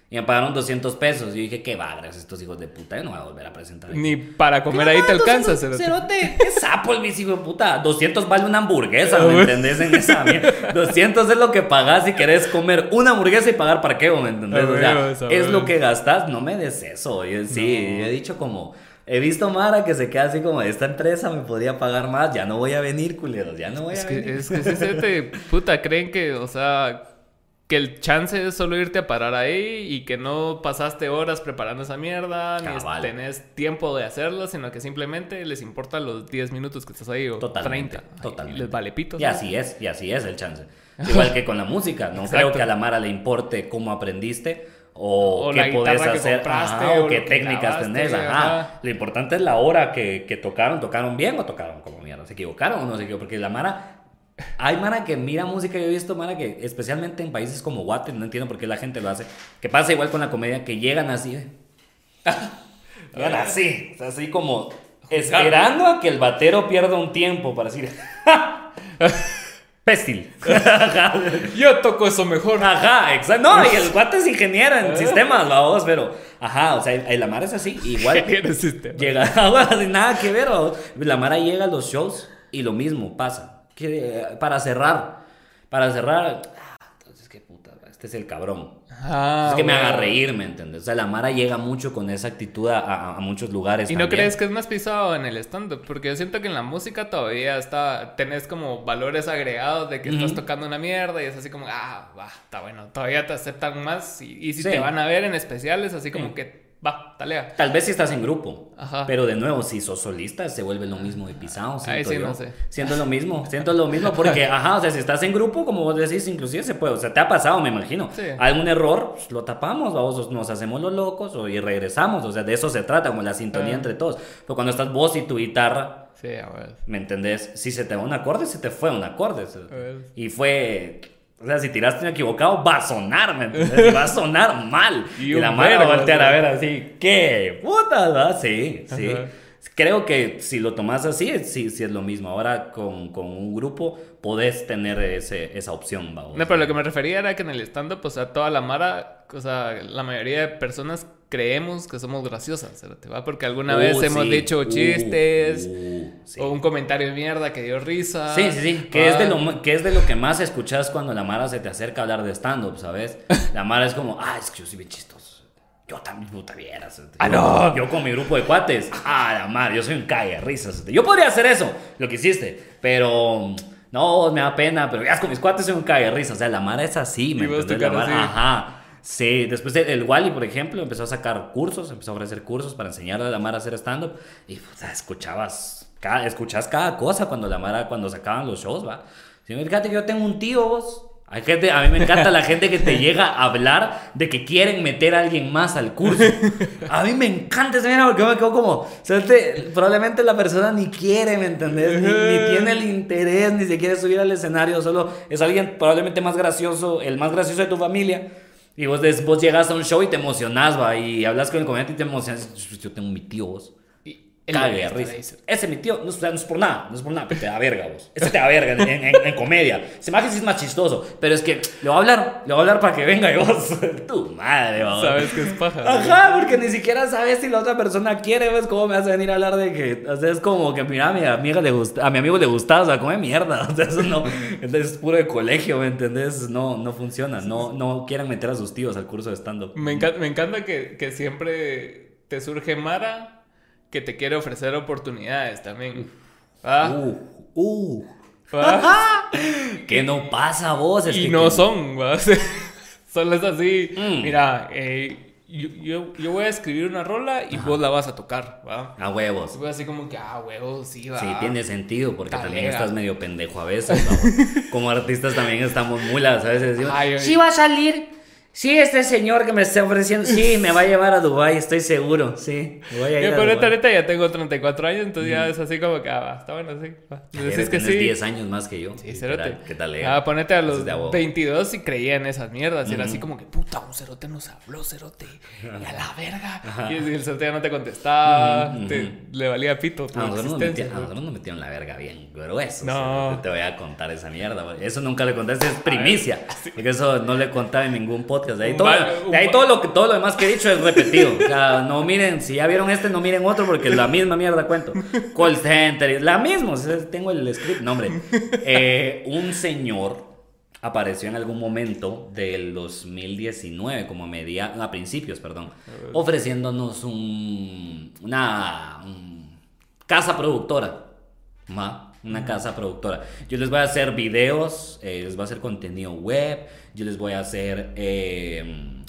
Speaker 2: y me pagaron 200 pesos. Y yo dije, qué bagres estos hijos de puta. Yo no voy a volver a presentar. aquí".
Speaker 1: Ni para comer ahí te alcanza. cerote.
Speaker 2: Cerote, ¿qué es Applebee's, hijo de puta? 200 vale una hamburguesa, ¿me entendés? En esa mierda. <laughs> 200 es lo que pagás si querés comer una hamburguesa y pagar parqueo, ¿me entendés? O sea, es lo que gastas, no me des eso. Yo, sí, yo he dicho como... He visto Mara que se queda así como, esta empresa me podría pagar más, ya no voy a venir, culeros, ya no voy
Speaker 1: Es
Speaker 2: a
Speaker 1: que,
Speaker 2: venir.
Speaker 1: es que ese cerote, puta, creen que, o sea, que el chance es solo irte a parar ahí y que no pasaste horas preparando esa mierda, ni tenés tiempo de hacerlo, sino que simplemente les importan los 10 minutos que estás ahí o
Speaker 2: Totalmente,
Speaker 1: 30.
Speaker 2: totalmente.
Speaker 1: Y les vale pito.
Speaker 2: Y así es, y así es el chance. <laughs> Igual que con la música, no creo que a la Mara le importe cómo aprendiste o, qué podés
Speaker 1: que
Speaker 2: hacer ajá, o, qué técnicas tenés. Ajá.
Speaker 1: ajá.
Speaker 2: Lo importante es la hora que, que tocaron. ¿Tocaron bien o tocaron como mierda? ¿Se equivocaron o no se equivocaron? Porque la Mara... Hay Mara que mira música, yo he visto Mara que, especialmente en países como Guate, no entiendo por qué la gente lo hace, que pasa igual con la comedia, que llegan así, ¿eh? <laughs> llegan así, o sea, así como esperando a que el batero pierda un tiempo para decir, <laughs> Pestil. <laughs>
Speaker 1: Yo toco eso mejor.
Speaker 2: Ajá, exacto. No, y el guate es ingeniero en sistemas, vamos, pero. Ajá, o sea, el- la Mara es así. Igual.
Speaker 1: Ingeniero en sistemas.
Speaker 2: Llega, sin nada que ver. vamos. La Mara llega a los shows y lo mismo pasa. Que, eh, para cerrar. Para cerrar. ah, entonces, qué puta. Este es el cabrón.
Speaker 1: Ah,
Speaker 2: es que me haga reír, ¿me entiendes? O sea, la Mara llega mucho con esa actitud a, a- a muchos lugares.
Speaker 1: ¿Y no crees que es más pisado en el stand-up? Porque yo siento que en la música todavía está, tenés como valores agregados de que estás tocando una mierda y es así como, ah, va, está bueno, todavía te aceptan más y, y si
Speaker 2: Sí.
Speaker 1: te van a ver en especiales, así como
Speaker 2: Sí.
Speaker 1: que, va, talea.
Speaker 2: Tal vez si estás en grupo.
Speaker 1: Ajá.
Speaker 2: Pero de nuevo, si sos solista, se vuelve lo mismo de pisado.
Speaker 1: Ahí
Speaker 2: Siento
Speaker 1: sí
Speaker 2: yo.
Speaker 1: no sé.
Speaker 2: Siento lo mismo, siento lo mismo porque, <laughs> ajá, o sea, si estás en grupo, como vos decís, inclusive se puede, o sea, te ha pasado, me imagino.
Speaker 1: Sí.
Speaker 2: Algún error, pues, lo tapamos, vamos, nos hacemos los locos o, y regresamos, o sea, de eso se trata, como la sintonía entre todos. Pero cuando estás vos y tu guitarra,
Speaker 1: Sí, a ver.
Speaker 2: ¿me entendés? Si se te va un acorde, se te fue un acorde. sea,
Speaker 1: ver.
Speaker 2: Y fue... O sea, si tiraste un equivocado, va a sonar, ¿me entiendes? Va a sonar <laughs> mal.
Speaker 1: Y
Speaker 2: la mano va a voltear a ver así, ¿qué? Puta, ¿verdad? Sí, sí.
Speaker 1: Ajá.
Speaker 2: creo que si lo tomas así, sí, sí es lo mismo. Ahora con, con un grupo podés tener ese, esa opción, ¿va?
Speaker 1: No, pero lo que me refería era que en el stand-up, o sea, toda la mara, o sea, la mayoría de personas creemos que somos graciosas, ¿te va? Porque alguna
Speaker 2: Uh,
Speaker 1: vez hemos
Speaker 2: sí.
Speaker 1: dicho
Speaker 2: Uh,
Speaker 1: chistes
Speaker 2: uh, sí.
Speaker 1: o un comentario de mierda que dio risa.
Speaker 2: Sí, sí, sí. Que es, de lo, ma- que es de lo que más escuchas cuando la Mara se te acerca a hablar de stand-up, ¿sabes? <laughs> La Mara es como, ah, es que yo soy bien chistoso. Yo también, puta vieras.
Speaker 1: Ah, no.
Speaker 2: Yo con mi grupo de cuates, ah, la madre, yo soy un cague de risas. Yo podría hacer eso, lo que hiciste, pero no, me da pena, pero ya con mis cuates soy un cague risas. O sea, la Mara es así, ¿me
Speaker 1: Y vos
Speaker 2: La Mara-
Speaker 1: así.
Speaker 2: Ajá. Sí, después el, Wally, por ejemplo, empezó a sacar cursos, empezó a ofrecer cursos para enseñarle a la Mara a hacer stand-up. Y puta, escuchabas, cada, cada cosa cuando la Mara, cuando sacaban los shows, va. Si me fíjate que yo tengo un tío, vos. Hay gente, a mí me encanta la gente que te <laughs> llega a hablar de que quieren meter a alguien más al curso. A mí me encanta esa mierda porque yo me quedo como, o sea, te- probablemente la persona ni quiere, ¿me entendés? Ni, ni tiene el interés, ni se quiere subir al escenario, solo es alguien probablemente más gracioso, el más gracioso de tu familia. Y vos, vos llegas a un show y te emocionás, va, y hablas con el comediante y te emocionas. Yo tengo mi tío, vos. Cague de risa. Ese es mi tío, no, es- no es por nada, no es por nada, pero te da verga vos. Ese te da verga en, en- en comedia. Ese magia sí es más chistoso, pero es que le voy a hablar, le voy a hablar para que venga y vos. <laughs> tu madre, vos.
Speaker 1: Sabes que es paja.
Speaker 2: Ajá, porque ni siquiera sabes si la otra persona quiere, ¿ves? ¿Cómo me a venir a hablar de que, o sea, es como que, mira, a mi amiga le gusta, a mi amigo le gustaba, o sea, come mierda, <laughs> o sea, eso no, es puro de colegio, ¿me entendés? No, no funciona, no, no quieran meter a sus tíos al curso de stand-up.
Speaker 1: Me encanta, me encanta que, que siempre te surge Mara que te quiere ofrecer oportunidades también. Ah,
Speaker 2: Uh, uh.
Speaker 1: ah, <laughs>
Speaker 2: ¿Qué no pasa vos? Es
Speaker 1: y
Speaker 2: que-
Speaker 1: no
Speaker 2: que-
Speaker 1: son, ¿va? <laughs> Solo es así.
Speaker 2: Mm.
Speaker 1: Mira, eh, yo, yo, yo voy a escribir una rola y vos la vas a tocar, ¿va?
Speaker 2: A huevos.
Speaker 1: Fue así como que, ah, huevo, sí, va.
Speaker 2: Sí, tiene sentido, porque también estás medio pendejo a veces. ¿no? <laughs> Como artistas también estamos mulas, a veces decimos,
Speaker 1: Ay,
Speaker 2: sí va a salir. Sí, este señor que me está ofreciendo, sí, me va a llevar a Dubai, estoy seguro, sí. me Voy a ir
Speaker 1: Yo, pero ahorita, ya tengo 34 años, entonces ya es así como que, ah, va, está bueno, sí. Va. Decís que sí.
Speaker 2: 10 años más que yo.
Speaker 1: Sí, cerote.
Speaker 2: ¿Qué tal? eh?
Speaker 1: Ah, ponete a los
Speaker 2: es de a huevo.
Speaker 1: 22 y creía en esas mierdas. Y era así como que, puta, un cerote nos habló, cerote. Y a la <laughs> verga. Y el cerote ya no te contestaba. Te- le valía pito tu
Speaker 2: A nosotros, nos metieron, a nosotros nos metieron la verga bien grueso.
Speaker 1: No.
Speaker 2: o sea, te voy a contar esa mierda. Eso nunca le contaste, es primicia. <laughs> Porque eso no le contaba en ningún podcast. De ahí, todo, de ahí todo, lo, que- todo lo demás que he dicho es repetido. O sea, no miren, si ya vieron este, no miren otro porque la misma mierda cuento. Call center, la misma. o sea, tengo el script. No, hombre. Eh, un señor apareció en algún momento del 2019, como a, media, a principios, perdón, ofreciéndonos un, una un- casa productora. Ma, una casa productora. Yo les voy a hacer videos, eh, les voy a hacer contenido web, yo les voy a hacer eh,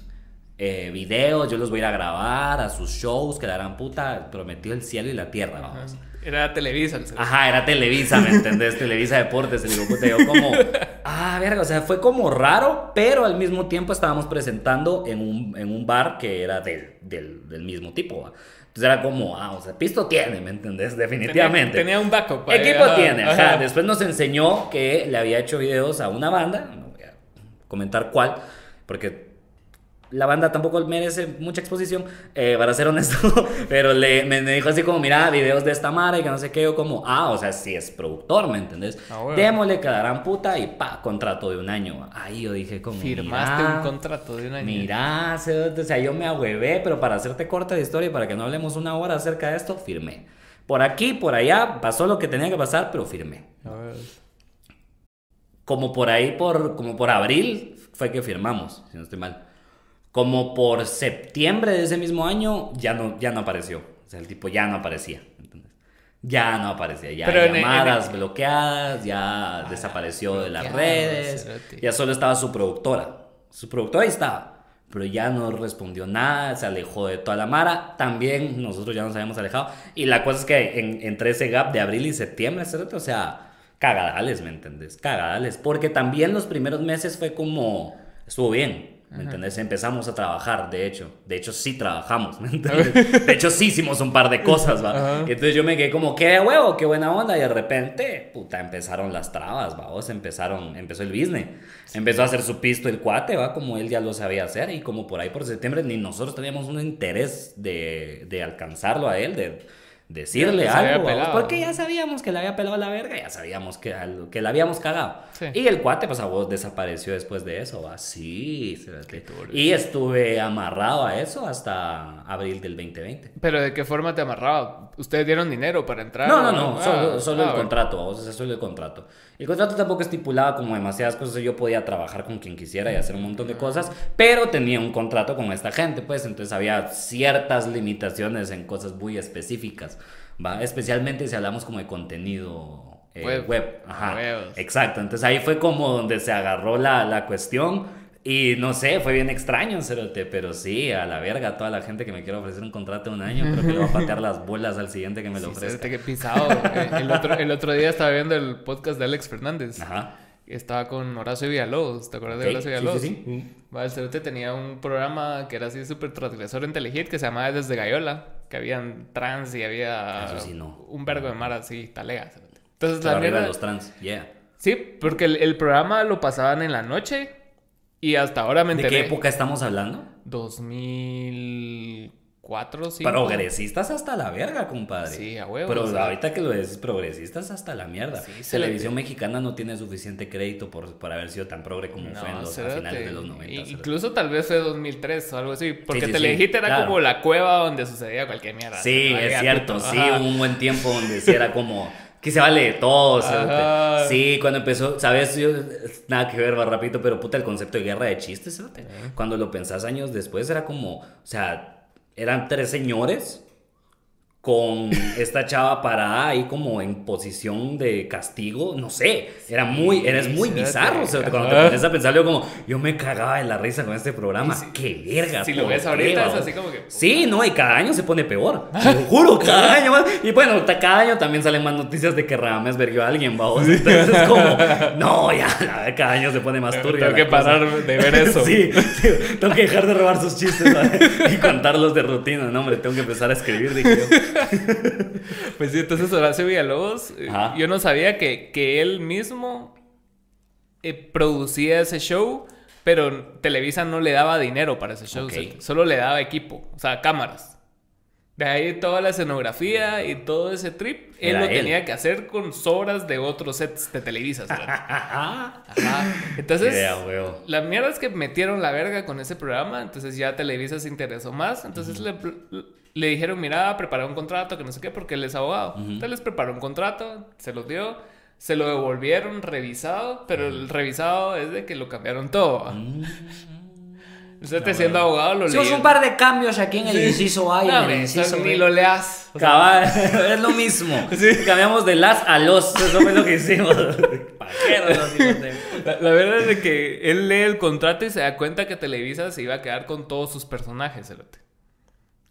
Speaker 2: eh, videos, yo los voy a ir a grabar a sus shows, que la gran puta prometió el cielo y la tierra, vamos.
Speaker 1: Era Televisa.
Speaker 2: Ajá, era Televisa, ¿me entendés? Televisa Deportes, el digo, puta, yo como, <laughs> ah, verga, o sea, fue como raro, pero al mismo tiempo estábamos presentando en un, en un bar que era del, del, del mismo tipo, ¿va? Entonces era como, ah, o sea, pisto tiene, ¿me entendés? Definitivamente.
Speaker 1: Tenía, tenía un backup.
Speaker 2: Equipo
Speaker 1: ajá,
Speaker 2: tiene, ajá.
Speaker 1: ajá.
Speaker 2: Después nos enseñó que le había hecho videos a una banda, comentar cuál, porque la banda tampoco merece mucha exposición, eh, para ser honesto, <laughs> pero le, me, me dijo así como, mira, videos de esta madre, que no sé qué, yo como, ah, o sea, sí es productor, ¿me entendés?
Speaker 1: Ah, bueno.
Speaker 2: Démosle que la gran puta y pa, contrato de un año. Ahí yo dije como,
Speaker 1: Firmaste
Speaker 2: mira,
Speaker 1: un contrato de un año.
Speaker 2: Mira, o sea, yo me ahuevé, pero para hacerte corta de historia y para que no hablemos una hora acerca de esto, firmé. Por aquí, por allá, pasó lo que tenía que pasar, pero firmé.
Speaker 1: A ver.
Speaker 2: Como por ahí, por, como por abril, fue que firmamos, si no estoy mal. Como por septiembre de ese mismo año, ya no, ya no apareció. O sea, el tipo ya no aparecía. ¿entendés? Ya no aparecía. Ya
Speaker 1: Pero en- en-
Speaker 2: llamadas bloqueadas, ya desapareció de las redes. Ya solo estaba su productora. Su productora ahí estaba. Pero ya no respondió nada, se alejó de toda la mara. También nosotros ya nos habíamos alejado. Y la cosa es que en- entre ese gap de abril y septiembre, cerote, o sea, cagadales, ¿me entendés? Cagadales. Porque también los primeros meses fue como. Estuvo bien. ¿Me entendés? Empezamos a trabajar, de hecho. De hecho, sí trabajamos, ¿me <laughs> entendés? De hecho, sí hicimos un par de cosas, ¿va?
Speaker 1: Ajá.
Speaker 2: Entonces yo me quedé como, qué de huevo, qué buena onda. Y de repente, puta, empezaron las trabas, ¿va? O sea, empezaron, empezó el business. Empezó a hacer su pisto el cuate, ¿va? Como él ya lo sabía hacer. Y como por ahí por septiembre, ni nosotros teníamos un interés de, de alcanzarlo a él, de, decirle
Speaker 1: Ya
Speaker 2: algo, porque ya sabíamos que le había pelado la verga, ya sabíamos que, que la habíamos cagado.
Speaker 1: Sí.
Speaker 2: Y el cuate, pues a vos desapareció después de eso, ¿va? Sí, espérate.
Speaker 1: turbio.
Speaker 2: Y estuve amarrado a eso hasta abril del 2020.
Speaker 1: Pero ¿de qué forma te amarraba? ¿Ustedes dieron dinero para entrar?
Speaker 2: No, no,
Speaker 1: o
Speaker 2: no,
Speaker 1: Ah,
Speaker 2: solo, solo
Speaker 1: ah,
Speaker 2: el
Speaker 1: bueno.
Speaker 2: contrato, o sea, solo el contrato. El contrato tampoco estipulaba como demasiadas cosas, yo podía trabajar con quien quisiera y hacer un montón de cosas, pero tenía un contrato con esta gente, pues entonces había ciertas limitaciones en cosas muy específicas, ¿va? Especialmente si hablamos como de contenido eh,
Speaker 1: Web.
Speaker 2: web. Ajá, exacto, entonces ahí fue como donde se agarró la, la cuestión. Y no sé, fue bien extraño, Cerote, pero sí, a la verga, toda la gente que me quiere ofrecer un contrato de un año, creo que le va a patear las bolas al siguiente que me <laughs> lo
Speaker 1: Sí,
Speaker 2: ofrezca.
Speaker 1: cérate, qué pisado. Eh, el, otro, el otro día estaba viendo el podcast de Alex Fernández.
Speaker 2: Ajá.
Speaker 1: Estaba con Horacio Villalobos. ¿Te acuerdas de Horacio
Speaker 2: sí,
Speaker 1: Villalobos?
Speaker 2: sí, sí.
Speaker 1: Va, el cerote tenía un programa que era así súper transgresor en Telehit que se llamaba Desde Gaiola. Que habían trans y había
Speaker 2: Eso sí, no.
Speaker 1: un vergo de mar así, talega. cerote. Entonces
Speaker 2: Pero
Speaker 1: la
Speaker 2: de
Speaker 1: mierda...
Speaker 2: los trans, yeah.
Speaker 1: Sí, porque el, el programa lo pasaban en la noche y hasta ahora me
Speaker 2: ¿De
Speaker 1: enteré.
Speaker 2: qué época estamos hablando?
Speaker 1: 2004, sí.
Speaker 2: Progresistas hasta la verga, compadre.
Speaker 1: Sí, a huevo,
Speaker 2: Pero
Speaker 1: o sea.
Speaker 2: ahorita que lo decís, progresistas hasta la mierda.
Speaker 1: Sí,
Speaker 2: Televisión mexicana no tiene suficiente crédito por, por haber sido tan progre como fue en los, a finales de los 90.
Speaker 1: I-
Speaker 2: cérate.
Speaker 1: Incluso tal vez fue 2003 o algo así. Porque
Speaker 2: Sí, sí,
Speaker 1: Telehit era
Speaker 2: claro.
Speaker 1: como la cueva donde sucedía cualquier mierda.
Speaker 2: Sí,
Speaker 1: ¿no?
Speaker 2: es cierto,
Speaker 1: puto-
Speaker 2: sí,
Speaker 1: ajá.
Speaker 2: hubo un buen tiempo donde sí era como que se vale de todo.
Speaker 1: Ajá.
Speaker 2: Sí, cuando empezó, sabes, yo, nada que ver, va rapidito, pero puta, el concepto de guerra de chistes, cerote. cuando lo pensás años después, era como, o sea, eran tres señores con esta chava parada ahí como en posición de castigo, no sé, era muy, eres muy bizarro, o sea, cuando te pones a pensar, yo como, yo me cagaba de la risa con este programa,
Speaker 1: si-
Speaker 2: qué verga.
Speaker 1: si lo
Speaker 2: ¿por
Speaker 1: ves ahorita, es así como que,
Speaker 2: Sí, no, y cada año se pone peor, <laughs> te lo juro, cada año más, y bueno, cada año también salen más noticias de que Radames verguió a alguien, vamos, entonces es como, no, ya, la- cada año se pone más turbia
Speaker 1: Tengo que
Speaker 2: cosa.
Speaker 1: parar de ver eso. <laughs>
Speaker 2: Sí, sí, tengo que dejar de robar sus chistes ¿vale? <laughs> y contarlos de rutina. No, hombre, tengo que empezar a escribir, dije yo. <laughs>
Speaker 1: Pues sí, entonces Horacio Villalobos, eh,
Speaker 2: Ajá.
Speaker 1: yo no sabía que, que él mismo eh, producía ese show, pero Televisa no le daba dinero para ese show, solo le daba equipo, o sea, cámaras. De ahí toda la escenografía y todo ese trip, él
Speaker 2: Era
Speaker 1: lo
Speaker 2: él.
Speaker 1: tenía que hacer con sobras de otros sets de Televisa.
Speaker 2: Ajá. <laughs>
Speaker 1: Ajá. Entonces,
Speaker 2: Yeah,
Speaker 1: la mierda es que metieron la verga con ese programa, entonces ya Televisa se interesó más, entonces le, le dijeron, mira, prepara un contrato, que no sé qué, porque él es abogado. Entonces les preparó un contrato, se los dio, se lo devolvieron revisado, pero el revisado es de que lo cambiaron todo. ¿va? Usted te siendo abogado lo
Speaker 2: Hicimos
Speaker 1: leí.
Speaker 2: un par de cambios aquí en el inciso A y
Speaker 1: No,
Speaker 2: en el
Speaker 1: hombre,
Speaker 2: inciso
Speaker 1: ni lo leas. O sea,
Speaker 2: Cabal, <laughs> es lo mismo. Cambiamos de las a los. Eso fue lo que hicimos. <laughs> Pajeros, los hijos de-
Speaker 1: La, la verdad es de que él lee el contrato y se da cuenta que Televisa se iba a quedar con todos sus personajes, cerote.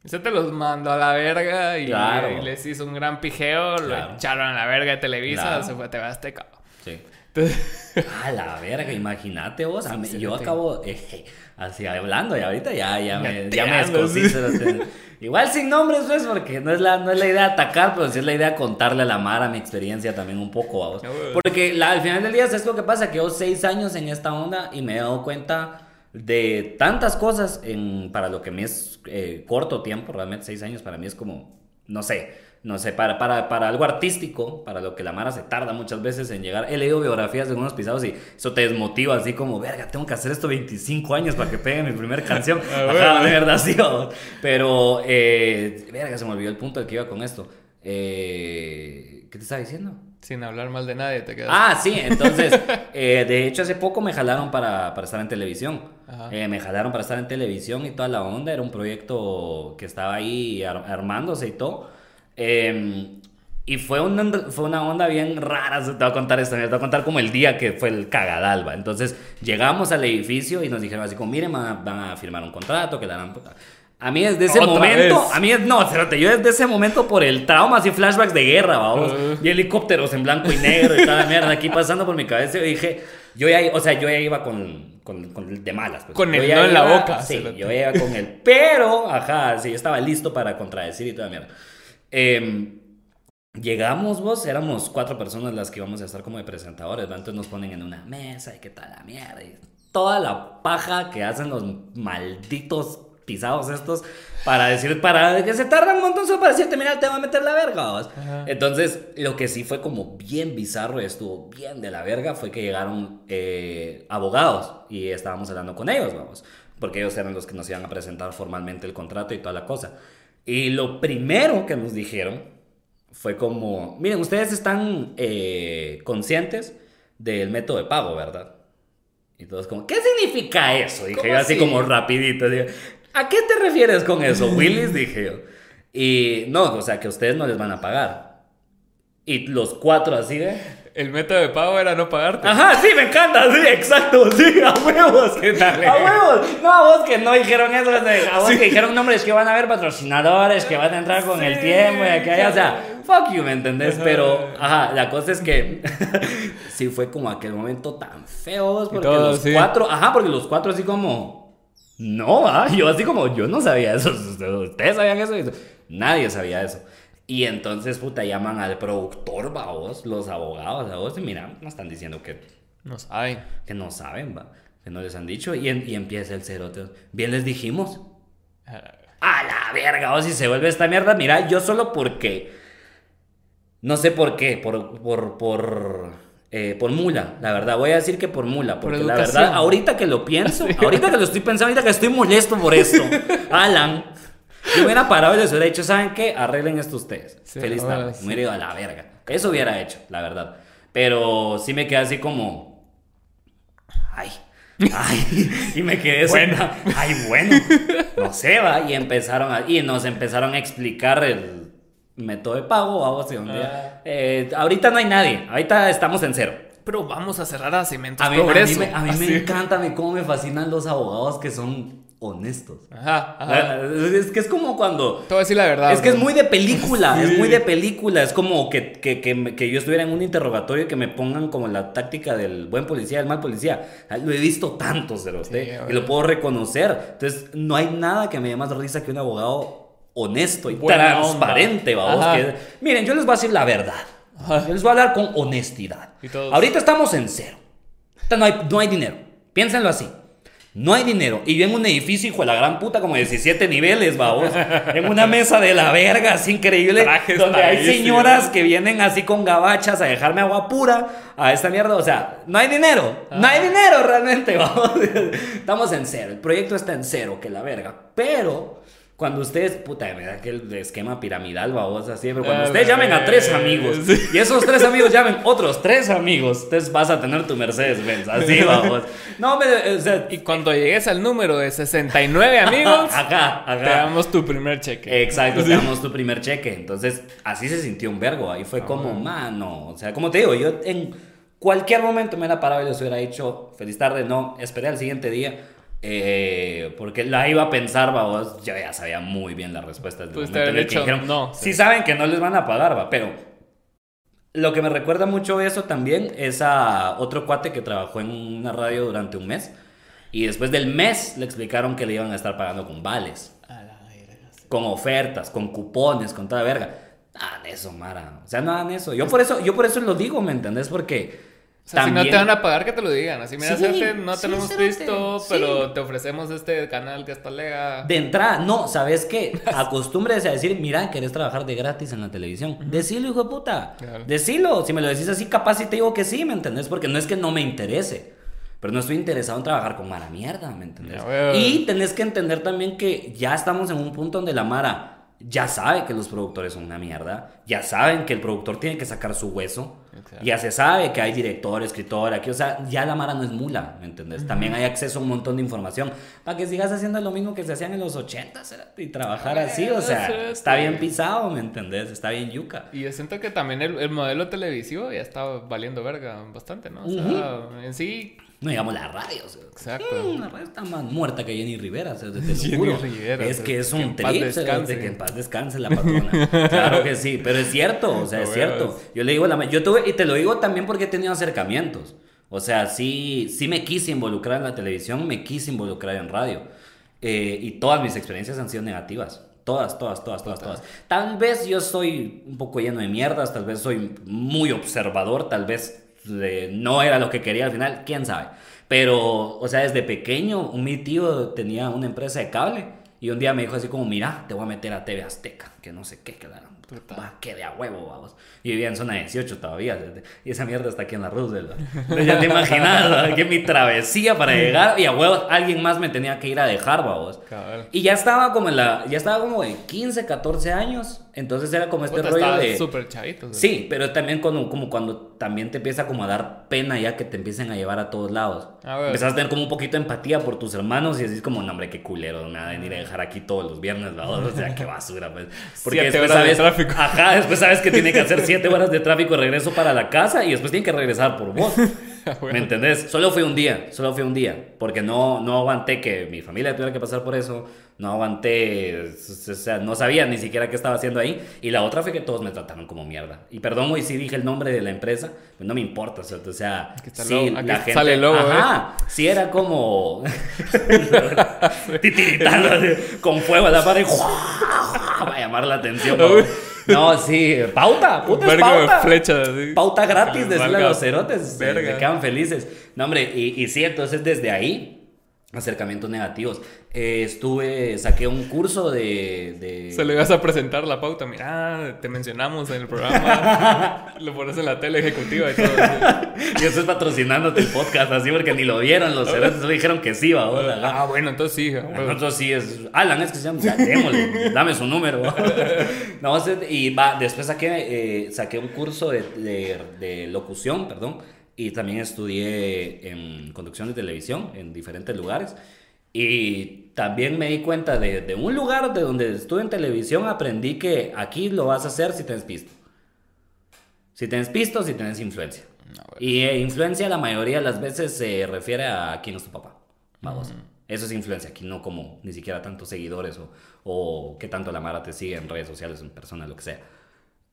Speaker 1: Se te los mandó a la verga y,
Speaker 2: Claro.
Speaker 1: y les hizo un gran pijeo,
Speaker 2: Claro.
Speaker 1: lo echaron a la verga de Televisa,
Speaker 2: Claro.
Speaker 1: se fue a TV Azteca.
Speaker 2: Sí.
Speaker 1: Entonces, <laughs>
Speaker 2: A la verga, imagínate vos. a mí-
Speaker 1: sí,
Speaker 2: yo acabo eh, así hablando y ahorita ya, ya me, ya me
Speaker 1: sí.
Speaker 2: cerote. Igual sin nombres, pues, porque no es, la, no es la idea atacar, pero sí es la idea contarle a la Mara mi experiencia también un poco a vos.
Speaker 1: Ya, güey.
Speaker 2: Porque la- al final del día, es lo que pasa? Que yo seis años en esta onda y me he dado cuenta de tantas cosas en, para lo que me es eh, corto tiempo, realmente seis años para mí es como, no sé, no sé, para, para, para algo artístico, para lo que la Mara se tarda muchas veces en llegar. He leído biografías de algunos pisados y eso te desmotiva así como, verga, tengo que hacer esto 25 años para que pegue mi primera canción. <laughs> Ajá,
Speaker 1: bueno.
Speaker 2: de verdad, sí. Pero, eh, verga, se me olvidó el punto al que iba con esto. Eh, ¿Qué te estaba diciendo?
Speaker 1: sin hablar mal de nadie, te quedas.
Speaker 2: Ah, sí, entonces, <laughs> eh, de hecho hace poco me jalaron para, para estar en televisión. Eh, me jalaron para estar en televisión y toda la onda, era un proyecto que estaba ahí ar- armándose y todo. Eh, y fue una, fue una onda bien rara, te voy a contar esto, te voy a contar como el día que fue el cagadalba. Entonces llegamos al edificio y nos dijeron así como, miren, van a, van a firmar un contrato, que puta". A mí desde ese momento,
Speaker 1: vez.
Speaker 2: a mí no, espérate, yo desde ese momento por el trauma, así flashbacks de guerra, vamos,
Speaker 1: Ajá.
Speaker 2: y helicópteros en blanco y negro y toda la mierda aquí pasando por mi cabeza, yo dije, yo ya, o sea, yo ya iba con, con, con el de malas. pues.
Speaker 1: Con
Speaker 2: Yo
Speaker 1: el no en la boca,
Speaker 2: Sí, yo ya iba con él, pero, ajá, sí, yo estaba listo para contradecir y toda la mierda. Em, Llegamos vos, éramos cuatro personas las que íbamos a estar como de presentadores, entonces nos ponen en una mesa y qué tal la mierda. Y toda la paja que hacen los malditos pisados estos para decir, para que se tardan un montón solo para decirte, mira, te va a meter la verga. Entonces, lo que sí fue como bien bizarro y estuvo bien de la verga fue que llegaron eh, abogados y estábamos hablando con ellos, vamos, porque ellos eran los que nos iban a presentar formalmente el contrato y toda la cosa. Y lo primero que nos dijeron fue como, miren, ustedes están eh, conscientes del método de pago, ¿verdad? Y todos como, ¿qué significa eso? Dije
Speaker 1: ¿Cómo
Speaker 2: yo así
Speaker 1: así?
Speaker 2: como rapidito. dije, ¿A qué te refieres con eso, <laughs> Willis? Dije yo. Y no, o sea, que ustedes no les van a pagar. Y los cuatro así de...
Speaker 1: El método de pago era no pagarte.
Speaker 2: Ajá, sí, me encanta, sí, exacto, sí, a huevos.
Speaker 1: ¿Qué tal, eh?
Speaker 2: A huevos. No, a vos que no dijeron eso, a vos que dijeron nombres que van a haber patrocinadores, que van a entrar con el tiempo y que haya, o sea, fuck you, ¿me entendés? Pero, ajá, la cosa es que <laughs> sí fue como aquel momento tan feo, porque
Speaker 1: todos,
Speaker 2: los
Speaker 1: sí.
Speaker 2: cuatro, ajá, porque los cuatro así como, no, ah, yo así como, yo no sabía eso, <laughs> ustedes sabían eso, Y yo, nadie sabía eso. Y entonces, puta, llaman al productor, va, vos, los abogados, a vos, y mira, nos están diciendo que
Speaker 1: No saben.
Speaker 2: que no saben, va, que no les han dicho, y, en- y empieza el cerote. Bien les dijimos. A la verga, o si se vuelve esta mierda, mira, yo solo porque. No sé por qué, por. por, por eh, por mula, la verdad. Voy a decir que por mula, porque la verdad, ahorita que lo pienso, <laughs> ahorita que lo estoy pensando, ahorita que estoy molesto por esto, <laughs> Alan, yo hubiera parado y les hubiera dicho, ¿saben qué? Arreglen esto ustedes.
Speaker 1: Sí,
Speaker 2: Feliz
Speaker 1: ahora
Speaker 2: tarde.
Speaker 1: sí.
Speaker 2: Me hubiera ido a la verga. Eso hubiera hecho, la verdad. Pero sí me quedé así como. Ay. Ay, <laughs> y me quedé
Speaker 1: Bueno. <laughs>
Speaker 2: Ay, bueno. No sé, va. Y empezaron a, y nos empezaron a explicar el método de pago. Vamos, y un día,
Speaker 1: Ah.
Speaker 2: eh, ahorita no hay nadie. Ahorita estamos en cero.
Speaker 1: Pero vamos a cerrar a Cementos
Speaker 2: A mí, a mí
Speaker 1: Progreso.
Speaker 2: me, a mí me
Speaker 1: Así.
Speaker 2: encanta, cómo me fascinan los abogados que son honestos.
Speaker 1: Ajá, ajá.
Speaker 2: Es que es como cuando
Speaker 1: Te voy a decir la verdad.
Speaker 2: es que es muy de película,
Speaker 1: Sí.
Speaker 2: es muy de película. Es como que, que, que, que yo estuviera en un interrogatorio y que me pongan como la táctica del buen policía, del mal policía. Ah, Lo he visto tanto, usted,
Speaker 1: Sí,
Speaker 2: y
Speaker 1: obvio.
Speaker 2: lo puedo reconocer. Entonces, no hay nada que me dé más risa que un abogado honesto y
Speaker 1: Buena
Speaker 2: transparente, vamos. Miren, yo les voy a decir la verdad. Yo les voy a hablar con honestidad.
Speaker 1: Y
Speaker 2: Ahorita estamos en cero. Ahorita No hay, no hay dinero. Piénsenlo así. No hay dinero. Y yo en un edificio, hijo de la gran puta, como 17 niveles, babos. En una mesa de la verga, así increíble.
Speaker 1: Trajes
Speaker 2: donde hay señoras que vienen así con gabachas a dejarme agua pura a esta mierda. O sea, no hay dinero. No hay dinero realmente, babos. <laughs> Estamos en cero. El proyecto está en cero, que la verga. Pero. Cuando ustedes, puta, de verdad que el esquema piramidal, babos, así, pero cuando
Speaker 1: A
Speaker 2: ustedes llamen a tres amigos
Speaker 1: sí.
Speaker 2: y esos tres amigos llamen otros tres amigos, entonces vas a tener tu Mercedes-Benz, así, vamos. No, me, o sea,
Speaker 1: Y cuando llegues al número de 69 amigos, <laughs>
Speaker 2: Acá,
Speaker 1: te
Speaker 2: acá.
Speaker 1: damos tu primer cheque.
Speaker 2: Exacto, te damos tu primer cheque. Entonces, así se sintió un vergo. Ahí fue como, mano. O sea, como te digo, yo en cualquier momento me hubiera parado y les hubiera dicho, feliz tarde, no, esperé al siguiente día. Eh, porque la iba a pensar, vamos, yo ya sabía muy bien la respuesta. desde el
Speaker 1: Pues te
Speaker 2: momento en
Speaker 1: habían
Speaker 2: el que
Speaker 1: dicho,
Speaker 2: dijeron,
Speaker 1: no.
Speaker 2: Sí saben que no les van a pagar, va, pero lo que me recuerda mucho eso también es a otro cuate que trabajó en una radio durante un mes. Y después del mes le explicaron que le iban a estar pagando con vales
Speaker 1: A la verga, sí.
Speaker 2: con ofertas, con cupones, con toda verga. Hagan eso, Mara. O sea, no hagan eso. Yo por eso, yo por eso lo digo, ¿me entendés? Porque
Speaker 1: O sea,
Speaker 2: también...
Speaker 1: si no te van a pagar, que te lo digan. Así, mira,
Speaker 2: Sí,
Speaker 1: no
Speaker 2: sí,
Speaker 1: tenemos
Speaker 2: cerote,
Speaker 1: visto,
Speaker 2: sí.
Speaker 1: pero te ofrecemos este canal que está lega.
Speaker 2: De entrada, no, ¿sabes qué? <laughs> Acostúmbrese a decir, mira, querés trabajar de gratis en la televisión. Decilo, hijo de puta.
Speaker 1: Claro.
Speaker 2: Decilo. Si me lo decís así, capaz si te digo que sí, ¿me entendés? Porque no es que no me interese. Pero no estoy interesado en trabajar con Mara mierda, ¿me entendés?
Speaker 1: Veo.
Speaker 2: Y tenés que entender también que ya estamos en un punto donde la Mara ya sabe que los productores son una mierda. Ya saben que el productor tiene que sacar su hueso.
Speaker 1: Exacto.
Speaker 2: Ya se sabe que hay director, escritor, aquí, o sea, ya la Mara no es mula, ¿me entendés? También hay acceso a un montón de información para que sigas haciendo lo mismo que se hacían en los 80 y trabajar así, o sea, está bien pisado, ¿me entendés? Está bien yuca.
Speaker 1: Y yo siento que también el, el modelo televisivo ya está valiendo verga bastante, ¿no? O sea, en sí,
Speaker 2: No digamos la radio, o sea,
Speaker 1: Exacto.
Speaker 2: mm, la radio está más muerta que Jenny Rivera, o sea, te lo <laughs>
Speaker 1: Jenny
Speaker 2: juro.
Speaker 1: Rivera,
Speaker 2: es que es un trip, de que en paz descanse la patrona. <laughs> claro que sí, pero es cierto, o sea, es cierto. Yo le digo la yo tuve y te lo digo también porque he tenido acercamientos. O sea, sí sí me quise involucrar en la televisión, me quise involucrar en radio. Eh, y todas mis experiencias han sido negativas. Todas, todas, todas, todas, todas. Tal vez yo soy un poco lleno de mierdas, tal vez soy muy observador, tal vez eh, no era lo que quería al final, quién sabe. Pero, o sea, desde pequeño, mi tío tenía una empresa de cable Y un día me dijo así como, mira, te voy a meter a TV Azteca, que no sé qué, que la va, que de a huevo, vamos. Y vivía en zona 18 todavía, y esa mierda está aquí en la Roosevelt. Entonces ya te imaginas, <laughs> que mi travesía para llegar, y a huevos alguien más me tenía que ir a dejar, vamos. Y ya estaba como en la, ya estaba como de 15, 14 años, entonces era como este
Speaker 1: Puta,
Speaker 2: rollo de...
Speaker 1: súper chavito. sea.
Speaker 2: Sí, pero también cuando, como cuando también te empieza como a dar pena ya que te empiecen a llevar a todos lados.
Speaker 1: Ah.
Speaker 2: Empiezas a tener como un poquito de empatía por tus hermanos y así como, no, hombre, qué culero, me van a venir a dejar aquí todos los viernes, ¿va? O sea, qué basura, pues. Porque
Speaker 1: Siete
Speaker 2: después
Speaker 1: horas de
Speaker 2: sabes,
Speaker 1: tráfico.
Speaker 2: ajá, después sabes que tiene que hacer siete horas de tráfico de regreso para la casa y después tiene que regresar por vos. <laughs> <laughs> ¿Me entendés? Solo fue un día, solo fue un día, porque no, no aguanté que mi familia tuviera que pasar por eso, no aguanté, o sea, no sabía ni siquiera qué estaba haciendo ahí, y la otra fue que todos me trataron como mierda. Y perdón, hoy sí dije el nombre de la empresa, pues no me importa, o sea, o sea sí,
Speaker 1: logo,
Speaker 2: la gente,
Speaker 1: sale el logo, ¿eh?
Speaker 2: ajá, sí era como <laughs> <laughs> titiritando con fuego a la pared, va a llamar la atención. ¿no? No, sí, pauta, puta es pauta.
Speaker 1: flechas, así.
Speaker 2: Pauta gratis, decirle a los cerotes. Se,
Speaker 1: verga.
Speaker 2: se quedan felices. No, hombre, y, y sí, entonces desde ahí, acercamientos negativos. Eh, estuve, saqué un curso de. de-
Speaker 1: Se le vas a presentar la pauta. Mira, te mencionamos en el programa. <laughs> lo pones en la tele ejecutiva y todo.
Speaker 2: Yo estoy patrocinándote el podcast así porque ni lo vieron los cerotes, solo dijeron que sí, va.
Speaker 1: Ah, bueno, entonces sí. a huevo.
Speaker 2: Nosotros sí es. Alan, es que se llama. Ya, démosle, dame su número. <laughs> No, y va, después saqué, eh, saqué un curso de, de- de locución, perdón. Y también estudié en conducción de televisión en diferentes lugares. Y también me di cuenta de, de un lugar de donde estuve en televisión, aprendí que aquí lo vas a hacer si tienes pisto. Si tienes pisto, si tienes influencia.
Speaker 1: No.
Speaker 2: Y eh, influencia la mayoría de las veces se refiere a quién es tu papá. Vamos. Eso es influencia, aquí no como ni siquiera tantos seguidores o, o qué tanto la Mara te sigue en redes sociales, en persona, lo que sea.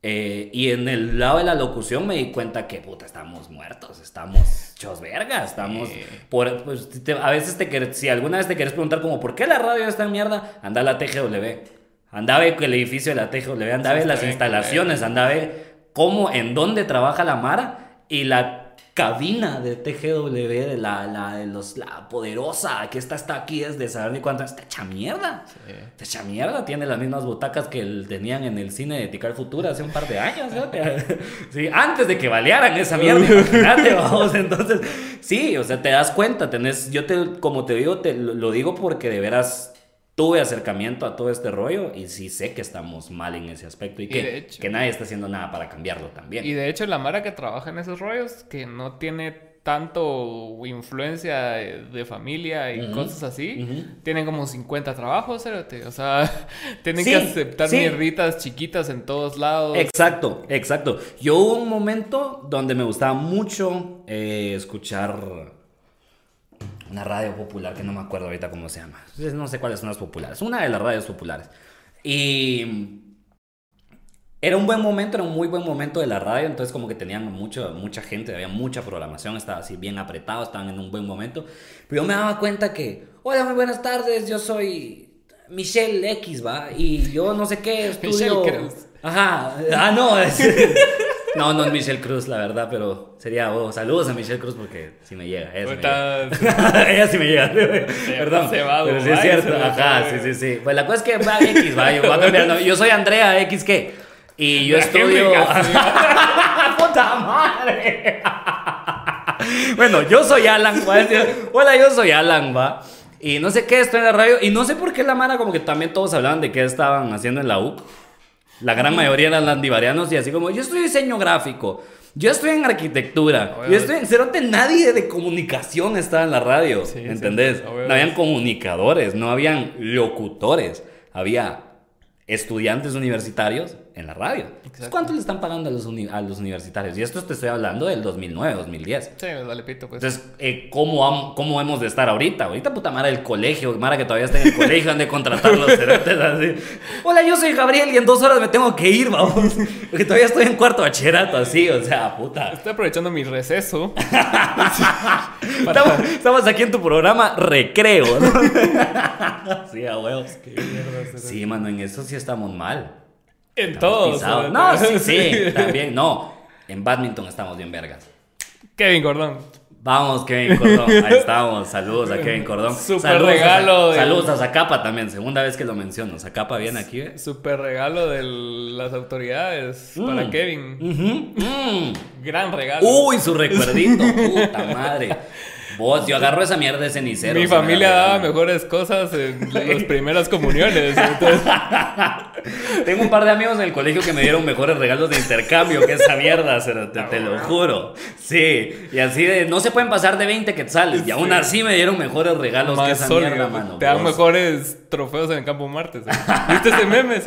Speaker 2: Eh, y en el lado de la locución me di cuenta que, puta, estamos muertos, estamos hechos verga, estamos... Por, pues, te- a veces te quer- si alguna vez te quieres preguntar como, ¿por qué la radio está en mierda? Anda a la TGW. Anda a ver el edificio de la TGW, anda a ver las instalaciones, anda a ver cómo, en dónde trabaja la Mara y la cabina de TGW, de la, la, de los, la poderosa, que esta está aquí desde saber ni cuánto, está hecha mierda.
Speaker 1: Sí.
Speaker 2: Está hecha mierda, tiene las mismas butacas que el- tenían en el cine de Ticar Futura hace un par de años, ¿no? <laughs> Sí, antes de que balearan esa mierda, imagínate, <laughs> vamos, entonces, sí, o sea, te das cuenta, tenés, yo te, como te digo, te lo, lo digo porque de veras tuve acercamiento a todo este rollo y sí sé que estamos mal en ese aspecto y
Speaker 1: Y
Speaker 2: que,
Speaker 1: de hecho-
Speaker 2: que nadie está haciendo nada para cambiarlo también.
Speaker 1: Y de hecho, la Mara que trabaja en esos rollos, que no tiene tanto influencia de, familia y cosas así,
Speaker 2: ujú.
Speaker 1: tienen como 50 trabajos. O sea, <laughs> tienen
Speaker 2: Sí,
Speaker 1: que aceptar
Speaker 2: sí.
Speaker 1: mierditas chiquitas en todos lados.
Speaker 2: Exacto, exacto. Yo hubo un momento donde me gustaba mucho eh, escuchar una radio popular que no me acuerdo ahorita cómo se llama. No sé cuáles son las populares. Una de las radios populares. Y era un buen momento, era un muy buen momento de la radio. Entonces como que tenían mucho, mucha gente, había mucha programación, estaba así bien apretado, estaban en un buen momento. Pero yo me daba cuenta que, hola, muy buenas tardes, yo soy Michelle X, ¿va? Y yo no sé qué estudio...
Speaker 1: Michelle Cruz.
Speaker 2: Ajá, ah, no, <laughs> es- no, no es Michelle Cruz, la verdad, pero sería, oh, saludos a Michelle Cruz porque si me llega, ella sí me llega. Ella sí me llega, <laughs> perdón,
Speaker 1: se va
Speaker 2: pero sí es cierto, ajá, sí, sí, sí, pues la cosa es que va X, va, yo voy a cambiar, yo soy Andrea X, ¿qué? Y yo estudio... <laughs> ¡Puta madre! bueno, yo soy Alan, decir, hola, yo soy Alan, va. Y no sé qué, estoy en la radio. Y no sé por qué la Mara, como que también todos hablaban de qué estaban haciendo en la U. La gran mayoría eran landivarianos y así como, yo estoy en diseño gráfico, yo estoy en arquitectura,
Speaker 1: Obvio.
Speaker 2: yo estoy en cerote, nadie de comunicación estaba en la radio,
Speaker 1: Sí, sí,
Speaker 2: ¿entendés?
Speaker 1: obvio.
Speaker 2: no habían comunicadores, no habían locutores, había estudiantes universitarios en la radio.
Speaker 1: Exacto.
Speaker 2: ¿Cuánto le están pagando a los, uni- a los universitarios? Y esto te estoy hablando del 2009, 2010.
Speaker 1: Sí, dale pito, pues.
Speaker 2: Entonces, eh, ¿cómo, ¿cómo hemos de estar ahorita? Ahorita, puta Mara del colegio, Mara que todavía está en el colegio, han de contratar los cerotes así. Hola, yo soy Gabriel y en dos horas me tengo que ir, vamos. Porque todavía estoy en cuarto bachillerato, así, o sea, puta.
Speaker 1: Estoy aprovechando mi receso. <laughs>
Speaker 2: Estamos, estamos aquí en tu programa Recreo, ¿no? <laughs> sí, a huevos. Sí, mano, en eso sí estamos mal.
Speaker 1: En todos.
Speaker 2: No, sí, sí, también, no. En badminton estamos bien vergas.
Speaker 1: Kevin Gordón.
Speaker 2: Vamos, Kevin Cordón. Ahí estamos. Saludos a Kevin Cordón.
Speaker 1: Super
Speaker 2: saludos
Speaker 1: regalo
Speaker 2: A,
Speaker 1: del-
Speaker 2: Saludos a Zacapa también. Segunda vez que lo menciono. Zacapa viene aquí. ¿eh?
Speaker 1: Super regalo de las autoridades para
Speaker 2: Mm.
Speaker 1: Kevin.
Speaker 2: Ujú. Mm.
Speaker 1: Gran regalo.
Speaker 2: Uy, su recuerdito. Puta madre. <laughs> Vos, yo agarro esa mierda de cenicero.
Speaker 1: Mi
Speaker 2: me
Speaker 1: familia daba mejores cosas en las primeras comuniones. Entonces, <laughs>
Speaker 2: Tengo un par de amigos en el colegio que me dieron mejores regalos de intercambio que esa mierda, cerote, te, lo juro. Sí, y así de, no se pueden pasar de 20 quetzales. Y aún así me dieron mejores regalos que
Speaker 1: más
Speaker 2: esa
Speaker 1: sólido.
Speaker 2: mierda, mano.
Speaker 1: Te dan mejores trofeos en el campo Marte. ¿Viste ese meme?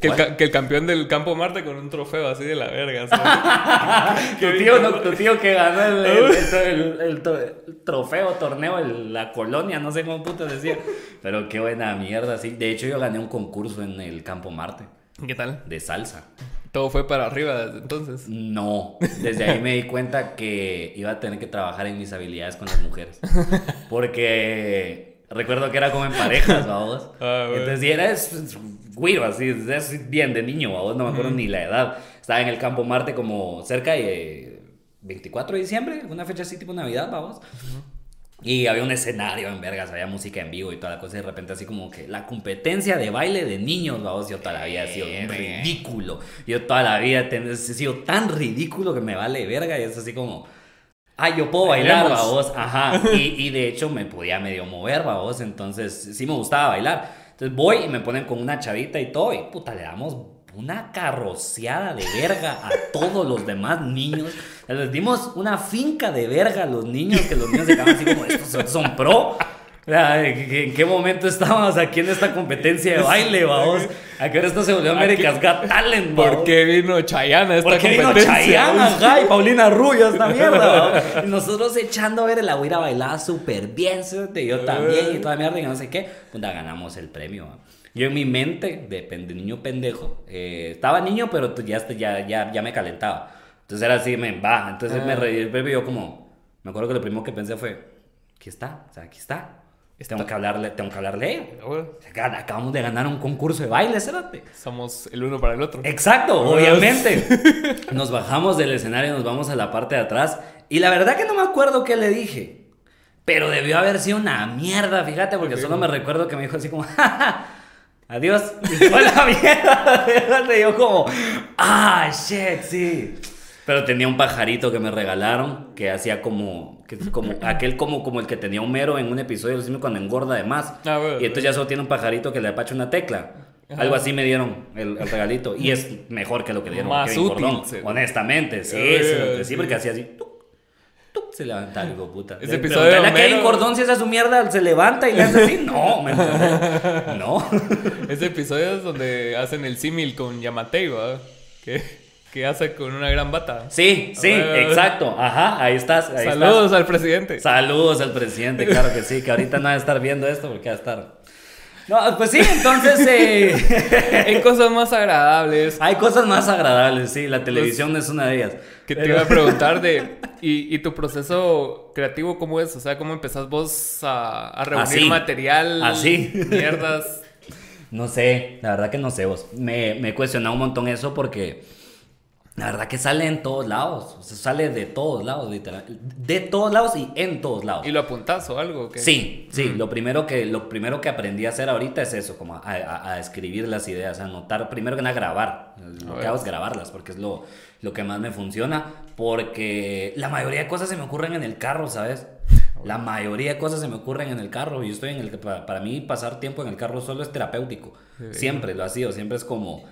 Speaker 1: Que el, ca- que el campeón del campo Marte con un trofeo así de la verga. <laughs>
Speaker 2: Tu tío, no, tu tío que ganó el, el- el- el to- el trofeo, torneo, el- la colonia, no sé cómo puto decía. Pero qué buena mierda, sí. De hecho, yo gané un concurso en el Campo Marte
Speaker 1: ¿Qué tal?
Speaker 2: de salsa.
Speaker 1: Todo fue para arriba desde entonces.
Speaker 2: No, desde ahí me di cuenta que iba a tener que trabajar en mis habilidades con las mujeres. Porque recuerdo que era como en parejas, vamos. <laughs>
Speaker 1: Ah, bueno.
Speaker 2: Entonces, y era es, güiro, así, es bien de niño, vamos, no me acuerdo ni la edad. Estaba en el Campo Marte como cerca de eh, 24 de diciembre, una fecha así tipo Navidad, vamos. Y había un escenario en vergas, había música en vivo y toda la cosa. Y de repente, así como que la competencia de baile de niños, vamos, yo toda la vida he sido
Speaker 1: Verga.
Speaker 2: ridículo. Yo toda la vida he sido tan ridículo que me vale verga. Y es así como, ah, yo puedo bailar, vos. Ajá. <laughs> Y, y de hecho me podía medio mover, vos. Entonces sí me gustaba bailar. Entonces voy y me ponen con una chavita y todo. Y puta, le damos una carroceada de verga a todos los demás niños. Les dimos una finca de verga a los niños, que los niños se quedaban así como, estos son pro. Sea, ¿En qué- en qué momento estábamos aquí en esta competencia de baile, vamos? ¿A qué hora esto se volvió America's Got Talent,
Speaker 1: ¿Por
Speaker 2: vaos?
Speaker 1: qué vino Chayanne a esta
Speaker 2: Porque vino
Speaker 1: competencia?
Speaker 2: Chayanne, ajá, y Paulina Rubio, esta mierda. ¿va? <laughs> Y nosotros echando a ver, la güira bailaba súper bien, cerote, yo también, y toda mierda, y no sé qué. Puta, ganamos el premio. Yo en mi mente, de, niño pendejo, eh, estaba niño, pero ya, este- ya, ya, ya me calentaba. Entonces era así, me va. Entonces me
Speaker 1: Ah.
Speaker 2: reí el premio yo como, me acuerdo que lo primero que pensé fue, aquí está, o sea, aquí está. Tengo que hablarle, tengo que hablarle Acabamos de ganar un concurso de baile, cerote.
Speaker 1: Somos el uno para el otro.
Speaker 2: Exacto, obviamente. <laughs> Nos bajamos del escenario, nos vamos a la parte de atrás. Y la verdad que no me acuerdo qué le dije. Pero debió haber sido una mierda, fíjate, porque solo me recuerdo que me dijo así como, <laughs> "Ja, ja, adiós. Y fue la <laughs> mierda, fíjate, yo como, ah, shit, sí. Pero tenía un pajarito que me regalaron que hacía como, que, como <clears throat> aquel como, como el que tenía Homero en un episodio de cuando engorda de más.
Speaker 1: Ah, bueno,
Speaker 2: y entonces ya solo tiene un pajarito que le apacha una tecla.
Speaker 1: Ajá.
Speaker 2: Algo así me dieron el, el regalito. Y es mejor que lo que dieron
Speaker 1: Más
Speaker 2: Kevin
Speaker 1: útil,
Speaker 2: Cordón,
Speaker 1: sí.
Speaker 2: honestamente, sí,
Speaker 1: Eh,
Speaker 2: sí, porque hacía así. se levantaba, hijo de puta.
Speaker 1: Ese episodio de
Speaker 2: a Kevin
Speaker 1: Homero-
Speaker 2: Cordón si esa es su mierda, se levanta y le hace así. No, <laughs> ¿me? No.
Speaker 1: Ese episodio es donde hacen el símil con Yamatei, ¿va? Que, que hace con una gran bata.
Speaker 2: Sí, sí,
Speaker 1: Ah,
Speaker 2: exacto. Ajá, ahí estás. ahí
Speaker 1: Saludos al presidente.
Speaker 2: Saludos al presidente, claro que sí, que ahorita no va a estar viendo esto porque va a estar. No, pues sí, entonces eh, <laughs>
Speaker 1: Hay cosas más agradables.
Speaker 2: hay cosas más agradables, sí, la televisión es una de ellas.
Speaker 1: Que te
Speaker 2: Pero-
Speaker 1: iba a preguntar de. <laughs> ¿y, y tu proceso creativo cómo es? O sea, ¿cómo empezás vos a, a reunir
Speaker 2: Así.
Speaker 1: material?
Speaker 2: Así.
Speaker 1: Mierdas. <laughs>
Speaker 2: No sé, la verdad que no sé vos. Me, me he cuestionado un montón eso porque la verdad que sale en todos lados. O sea, sale de todos lados, literal. De todos lados y en todos lados.
Speaker 1: ¿Y lo apuntás o algo? o qué?
Speaker 2: Sí, sí, lo, primero que, lo primero que aprendí a hacer ahorita es eso, como a, a- a escribir las ideas, a anotar, primero que nada grabar. Lo
Speaker 1: A
Speaker 2: que hago es grabarlas porque es lo, lo que más me funciona, porque la mayoría de cosas se me ocurren en el carro, ¿sabes? La mayoría de cosas se me ocurren en el carro. Yo estoy en el para, para mí pasar tiempo en el carro solo es terapéutico. Siempre lo ha sido, siempre es como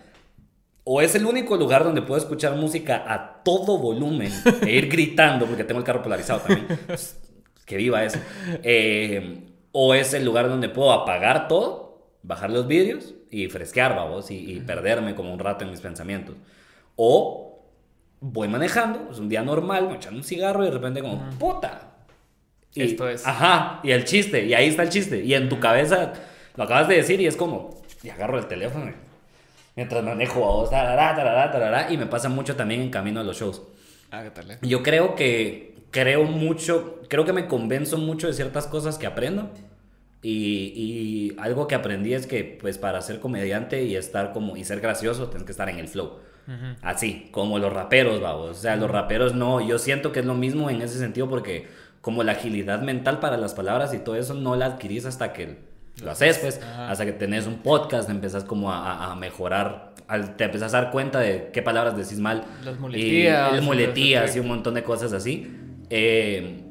Speaker 2: o es el único lugar donde puedo escuchar música a todo volumen e ir gritando, porque tengo el carro polarizado también. Pues, que viva eso. Eh, o es el lugar donde puedo apagar todo, bajar los vídeos y fresquear, babos, y, y perderme como un rato en mis pensamientos. O voy manejando, es un día normal, me echando un cigarro y de repente como, puta. Y-
Speaker 1: Esto es.
Speaker 2: Ajá, y el chiste, y ahí está el chiste. Y en tu cabeza lo acabas de decir y es como, y agarro el teléfono. Mientras manejo a vos, tarará, tarará, tarará, y me pasa mucho también en camino a los shows.
Speaker 1: Ah, ¿qué tal? eh?
Speaker 2: Yo creo que creo mucho, creo que me convenzo mucho de ciertas cosas que aprendo. Y, y algo que aprendí es que, pues, para ser comediante y estar como, y ser gracioso, tienes que estar en el flow. Así, como los raperos, vamos. O sea, los raperos no, yo siento que es lo mismo en ese sentido porque como la agilidad mental para las palabras y todo eso no la adquirís hasta que lo haces, pues, hasta que tenés un podcast, empezás como a, a mejorar, te empezás a dar cuenta de qué palabras decís mal.
Speaker 1: Las muletías.
Speaker 2: Y, las muletías y un montón de cosas así. Eh,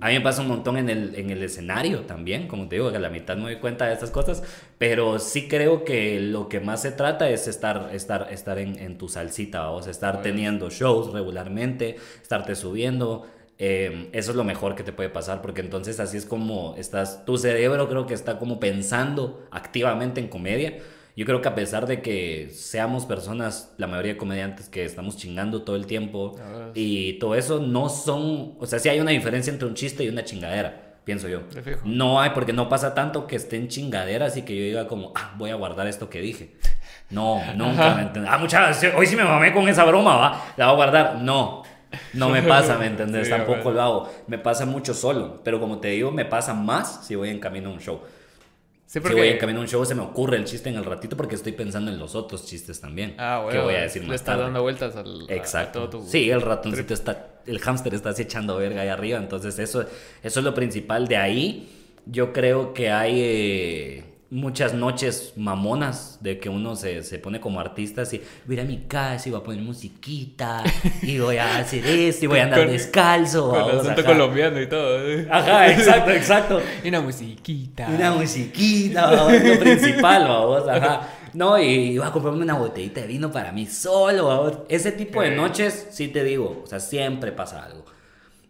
Speaker 2: a mí me pasa un montón en el, en el escenario también, como te digo, que a la mitad me doy cuenta de estas cosas, pero sí creo que lo que más se trata es estar, estar, estar en, en tu salsita, o sea, estar teniendo shows regularmente, estarte subiendo. Eh, eso es lo mejor que te puede pasar, porque entonces así es como estás, tu cerebro creo que está como pensando activamente en comedia yo creo que a pesar de que seamos personas, la mayoría de comediantes que estamos chingando todo el tiempo y todo eso, no son, o sea, sí hay una diferencia entre un chiste y una chingadera, pienso yo. No hay, porque no pasa tanto que estén chingaderas y que yo diga como, ah, voy a guardar esto que dije. No, nunca, ¿me? Ah, muchachos, hoy sí me mamé con esa broma, va, la voy a guardar. No, no me pasa, ¿me <laughs> entiendes? Tampoco lo hago. Me pasa mucho solo, pero como te digo, me pasa más si voy en camino a un show. Sí, porque... Si voy en camino a un show, se me ocurre el chiste en el ratito porque estoy pensando en los otros chistes también.
Speaker 1: Ah, bueno. Que voy a decir más Le está dando vueltas al...
Speaker 2: Exacto. Sí, el ratoncito está... El hámster está así echando verga ahí arriba. Entonces, eso, eso es lo principal. De ahí, yo creo que hay... Eh, muchas noches mamonas de que uno se, se pone como artista así, voy a ir a mi casa y voy a poner musiquita y voy a hacer esto y voy a andar descalzo.
Speaker 1: Con acento colombiano y todo.
Speaker 2: Ajá, exacto, exacto. <laughs>
Speaker 1: Y una musiquita.
Speaker 2: Y una musiquita, lo principal, vamos, ajá. No, y voy a comprarme una botellita de vino para mí solo, vamos. Ese tipo de noches, sí te digo, o sea, siempre pasa algo.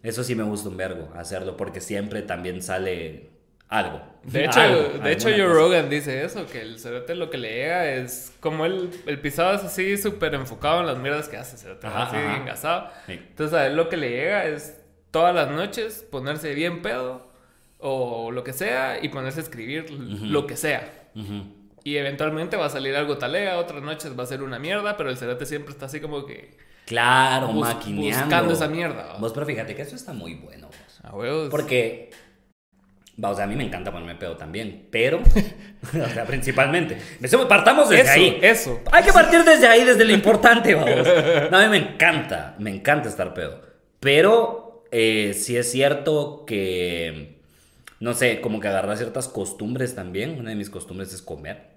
Speaker 2: Eso sí me gusta un vergo, hacerlo, porque siempre también sale algo.
Speaker 1: De hecho, de hecho Joe Rogan dice eso, que el cerote lo que le llega es como el, el pisado es así súper enfocado en las mierdas que hace, cerote, así engasado. Entonces a él lo que le llega es todas las noches ponerse bien pedo o lo que sea y ponerse a escribir lo que sea. Y eventualmente va a salir algo talea, otras noches va a ser una mierda, pero el cerote siempre está así como que...
Speaker 2: Claro, maquineando.
Speaker 1: Buscando esa mierda.
Speaker 2: Vos, pero fíjate que eso está muy bueno.
Speaker 1: A huevos.
Speaker 2: Porque o sea, a mí me encanta ponerme pedo también, pero, <laughs> o sea, principalmente. Partamos desde ahí.
Speaker 1: Eso.
Speaker 2: Hay que partir desde ahí, desde lo importante, vamos. No, a mí me encanta, me encanta estar pedo. Pero eh, sí es cierto que, no sé, como que agarrar ciertas costumbres también. Una de mis costumbres es comer.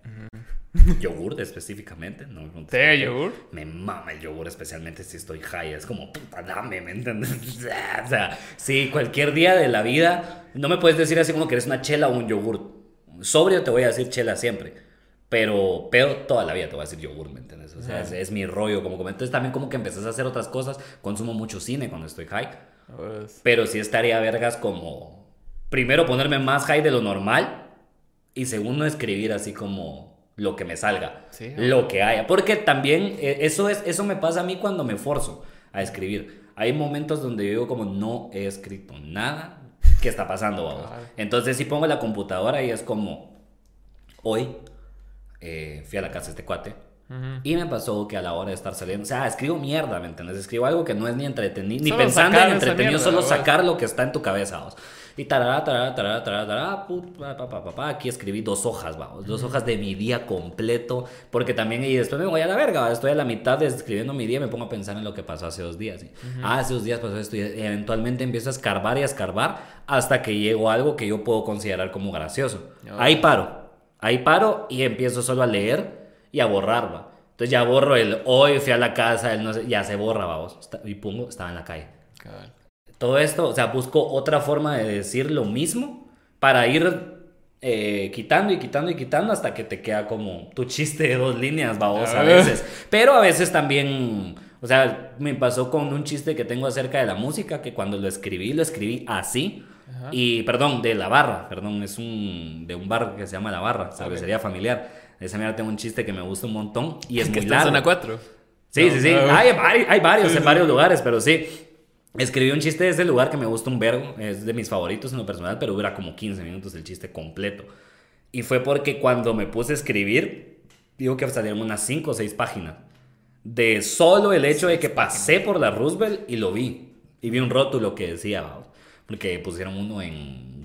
Speaker 2: Yogur específicamente. ¿no?
Speaker 1: ¿Te yogur?
Speaker 2: Me mama el yogur, especialmente si estoy high. Es como, puta, dame, ¿me entiendes? <laughs> o sea, sí, cualquier día de la vida, no me puedes decir así como que eres una chela o un yogur. Sobrio te voy a decir chela siempre. Pero, pero toda la vida te voy a decir yogur, ¿me entiendes? O sea, es, mi rollo como Entonces también como que empezás a hacer otras cosas. Consumo mucho cine cuando estoy high. Pues pero sí estaría vergas como... Primero ponerme más high de lo normal. Y segundo escribir así como lo que me salga, lo que haya. Porque también eh, eso, es, eso me pasa a mí cuando me forzo a escribir. Hay momentos donde yo digo como no he escrito nada, ¿qué está pasando? Entonces si pongo la computadora y es como, hoy eh, fui a la casa de este cuate. Y me pasó que a la hora de estar saliendo, o sea, escribo mierda, ¿me entiendes? Escribo algo que no es ni entretenido, ni pensando en entretenido, solo sacar lo que está en tu cabeza. ¿vos? Y tarará, tarará, tarará, tarará, tarará, aquí escribí dos hojas, vamos, dos hojas de mi día completo, porque también, y después me voy a la verga, estoy a la mitad de escribiendo mi día y me pongo a pensar en lo que pasó hace dos días. Ah, hace dos días pasó esto y eventualmente empiezo a escarbar y a escarbar hasta que llego a algo que yo puedo considerar como gracioso. Ahí paro, ahí paro y empiezo solo a leer y a borrar, ¿va? Entonces ya borro el hoy fui a la casa, el no sé, ya se borra, vamos. Y pongo, estaba en la calle todo esto, o sea, busco otra forma de decir lo mismo para ir eh, quitando y quitando y quitando hasta que te queda como tu chiste de dos líneas, vamos, a veces. Pero a veces también, o sea, me pasó con un chiste que tengo acerca de la música, que cuando lo escribí, lo escribí así. Y, perdón, de La Barra, perdón, es un, de un bar que se llama La Barra, cervecería familiar. De esa manera tengo un chiste que me gusta un montón y es, <laughs> que muy está largo.
Speaker 1: en zona 4.
Speaker 2: Sí, sí, sí. Hay, hay, hay varios en varios lugares, pero sí. Escribí un chiste de ese lugar que me gusta un vergo, es de mis favoritos en lo personal, pero dura como 15 minutos el chiste completo. Y fue porque cuando me puse a escribir, digo que salieron unas 5 o 6 páginas. De solo el hecho de que pasé por la Roosevelt y lo vi. Y vi un rótulo que decía, porque pusieron uno en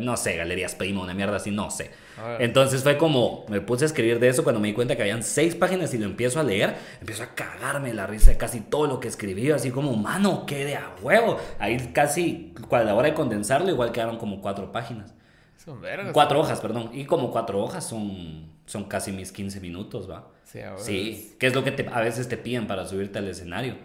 Speaker 2: no sé, Galerías Prima, una mierda así, no sé. Entonces fue como, me puse a escribir de eso cuando me di cuenta que habían seis páginas y lo empiezo a leer, empiezo a cagarme la risa de casi todo lo que escribí, así como, mano, qué de a huevo. Ahí casi, a la hora de condensarlo, igual quedaron como cuatro páginas.
Speaker 1: Son vergas.
Speaker 2: Cuatro hojas, perdón. Y como cuatro hojas son, son casi mis 15 minutos, ¿va?
Speaker 1: Sí, a ver.
Speaker 2: Sí, que es lo que te- a veces te piden para subirte al escenario.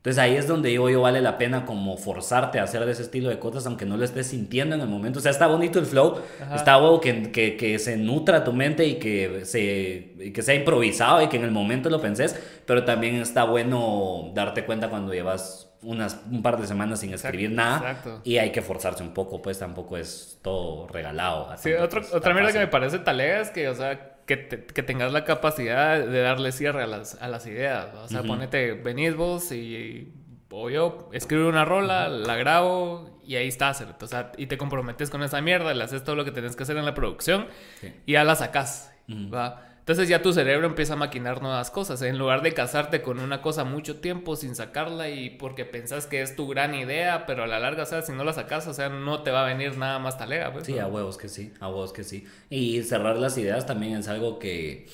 Speaker 2: Entonces ahí es donde digo yo vale la pena como forzarte a hacer de ese estilo de cosas aunque no lo estés sintiendo en el momento. O sea, está bonito el flow,
Speaker 1: Ajá.
Speaker 2: está bueno que, que, que se nutra tu mente y que, se, y que sea improvisado y que en el momento lo penses, pero también está bueno darte cuenta cuando llevas unas, un par de semanas sin
Speaker 1: Exacto,
Speaker 2: escribir nada
Speaker 1: exacto.
Speaker 2: y hay que forzarse un poco, pues tampoco es todo regalado.
Speaker 1: Sí, otro- otra mierda que me parece talega es que, o sea, que, te- que tengas la capacidad de darle cierre a las, a las ideas. ¿no? O sea,
Speaker 2: Ujú.
Speaker 1: ponete, venís vos y, o yo escribo una rola, la grabo y ahí está. O sea, y te comprometes con esa mierda, le haces todo lo que tenés que hacer en la producción
Speaker 2: Sí.
Speaker 1: y ya la sacás. ¿va? Entonces ya tu cerebro empieza a maquinar nuevas cosas. En lugar de casarte con una cosa mucho tiempo sin sacarla y porque pensás que es tu gran idea, pero a la larga, o sea, si no la sacas, o sea, no te va a venir nada más talega. Pues,
Speaker 2: Sí,
Speaker 1: ¿no?
Speaker 2: a huevos que sí, a huevos que sí. Y cerrar las ideas también es algo que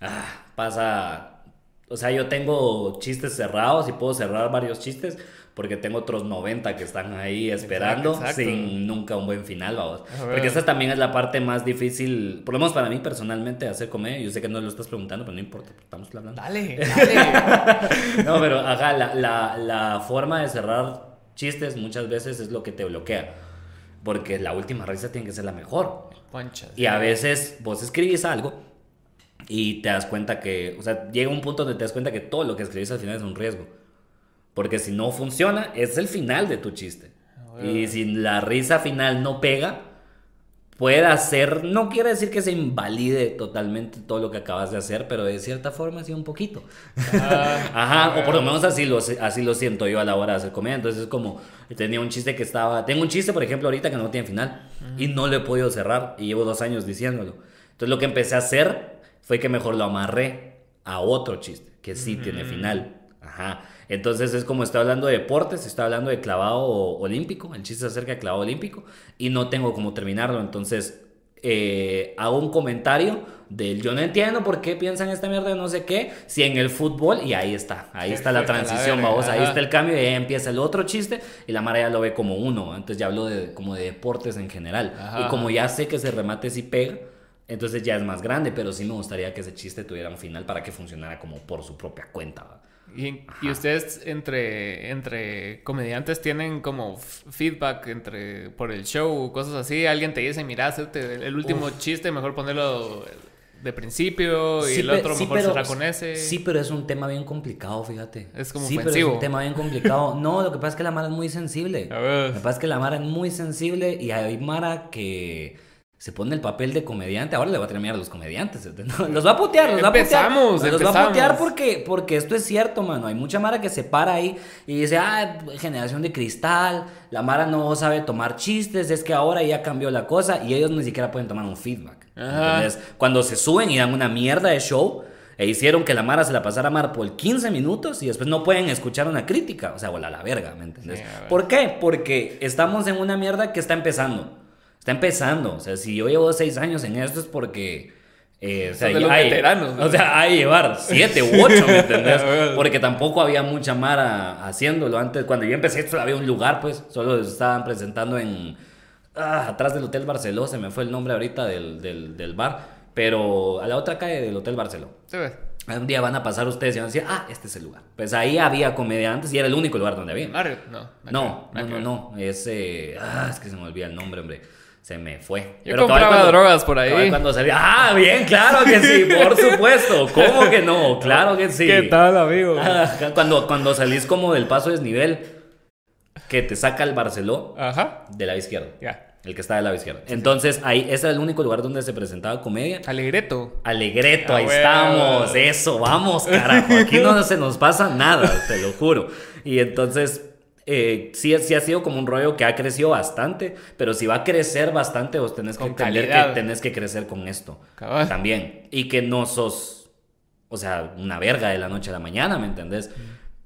Speaker 2: ah, pasa. O sea, yo tengo chistes cerrados y puedo cerrar varios chistes porque tengo otros 90 que están ahí esperando
Speaker 1: exacto.
Speaker 2: sin nunca un buen final, vamos. Porque esta también es la parte más difícil, por lo menos para mí personalmente, de hacer comedia. Yo sé que no lo estás preguntando, pero no importa, estamos hablando.
Speaker 1: Dale, <laughs> dale.
Speaker 2: No, pero ajá, la, la, la forma de cerrar chistes muchas veces es lo que te bloquea. Porque la última risa tiene que ser la mejor. Y a veces vos escribís algo y te das cuenta que, o sea, llega un punto donde te das cuenta que todo lo que escribís al final es un riesgo. Porque si no funciona, es el final de tu chiste. Y si la risa final no pega, puede hacer, no quiere decir que se invalide totalmente todo lo que acabas de hacer, pero de cierta forma sí un poquito.
Speaker 1: Ah, <laughs>
Speaker 2: Ajá, o por lo menos así lo, así lo siento yo a la hora de hacer comedia. Entonces es como, tenía un chiste que estaba, tengo un chiste, por ejemplo, ahorita que no tiene final y no lo he podido cerrar y llevo dos años diciéndolo. Entonces lo que empecé a hacer fue que mejor lo amarré a otro chiste, que sí tiene final. Ajá. Entonces es como estoy hablando de deportes, estoy hablando de clavado olímpico, el chiste acerca de clavado olímpico y no tengo cómo terminarlo. Entonces eh, hago un comentario del yo no entiendo por qué piensan esta mierda de no sé qué, si en el fútbol, y ahí está, ahí está la transición, vamos, ahí está el cambio y ahí empieza el otro chiste y la Mara ya lo ve como uno, entonces ya hablo de, como de deportes en general.
Speaker 1: Ajá.
Speaker 2: Y como ya sé que ese remate sí pega, entonces ya es más grande, pero sí me gustaría que ese chiste tuviera un final para que funcionara como por su propia cuenta. ¿va?
Speaker 1: Y, y ustedes entre, entre comediantes tienen como feedback entre por el show, cosas así. Alguien te dice, mira, hacerte el, último chiste, mejor ponerlo de principio y el otro
Speaker 2: sí,
Speaker 1: mejor
Speaker 2: pero-
Speaker 1: cerrar con ese.
Speaker 2: Sí, pero es un tema bien complicado, fíjate.
Speaker 1: Es como
Speaker 2: Sí, pero es un tema bien complicado. No, lo que pasa es que la Mara es muy sensible. <laughs>
Speaker 1: A ver.
Speaker 2: Lo que pasa es que la Mara es muy sensible y hay Mara que se pone el papel de comediante. Ahora le va a terminar a los comediantes. ¿no? <laughs> Los va a putear, los va a
Speaker 1: Empezamos,
Speaker 2: putear. Los va a putear
Speaker 1: empezamos.
Speaker 2: porque, porque esto es cierto, mano. Hay mucha Mara que se para ahí y dice, ah, generación de cristal, la Mara no sabe tomar chistes, es que ahora ya cambió la cosa y ellos ni siquiera pueden tomar un feedback. ¿entendés? Cuando se suben y dan una mierda de show e hicieron que la Mara se la pasara mal por 15 minutos y después no pueden escuchar una crítica. O sea, o la, la verga, ¿me entendés?
Speaker 1: Sí, a.
Speaker 2: ¿Por qué? Porque estamos en una mierda que está empezando. Está empezando. O sea, si yo llevo 6 años en esto es porque... eh, o sea,
Speaker 1: Son de los
Speaker 2: hay-
Speaker 1: veteranos, ¿no?
Speaker 2: O sea, hay que llevar 7 u 8, ¿me entendés? <laughs> Porque tampoco había mucha Mara haciéndolo. Antes, cuando yo empecé esto, había un lugar, pues. Solo estaban presentando en... ah, atrás del Hotel Barceló, se me fue el nombre ahorita del, del, del bar. Pero a la otra calle del Hotel Barceló.
Speaker 1: Sí, ves.
Speaker 2: Un día van a pasar ustedes y van a decir, ah, este es el lugar. Pues ahí había comediantes y era el único lugar donde había.
Speaker 1: Mario, no.
Speaker 2: No, no, no, no. Es, eh, ah, es que se me olvida el nombre, hombre. Se me fue.
Speaker 1: Yo
Speaker 2: cabal
Speaker 1: compraba drogas por ahí.
Speaker 2: Cuando salía. Ah, bien, claro que sí, por <laughs> supuesto. ¿Cómo que no? Claro que sí.
Speaker 1: ¿Qué tal, amigo?
Speaker 2: Ajá, Cuando, cuando salís como del paso desnivel, que te saca el Barceló
Speaker 1: Ajá.
Speaker 2: de la izquierda.
Speaker 1: Ya.
Speaker 2: El que está del lado izquierdo. Entonces, ahí, ese era el único lugar donde se presentaba comedia.
Speaker 1: Alegreto.
Speaker 2: Alegreto,
Speaker 1: Ah,
Speaker 2: ahí
Speaker 1: huevo.
Speaker 2: estamos, eso, vamos, carajo. Aquí <laughs> no se nos pasa nada, te lo juro. Y entonces, eh, sí, sí ha sido como un rollo que ha crecido bastante, pero si va a crecer bastante, vos tenés que entender que tenés que crecer con esto
Speaker 1: Cabal.
Speaker 2: también. Y que no sos, o sea, una verga de la noche a la mañana, ¿me entendés?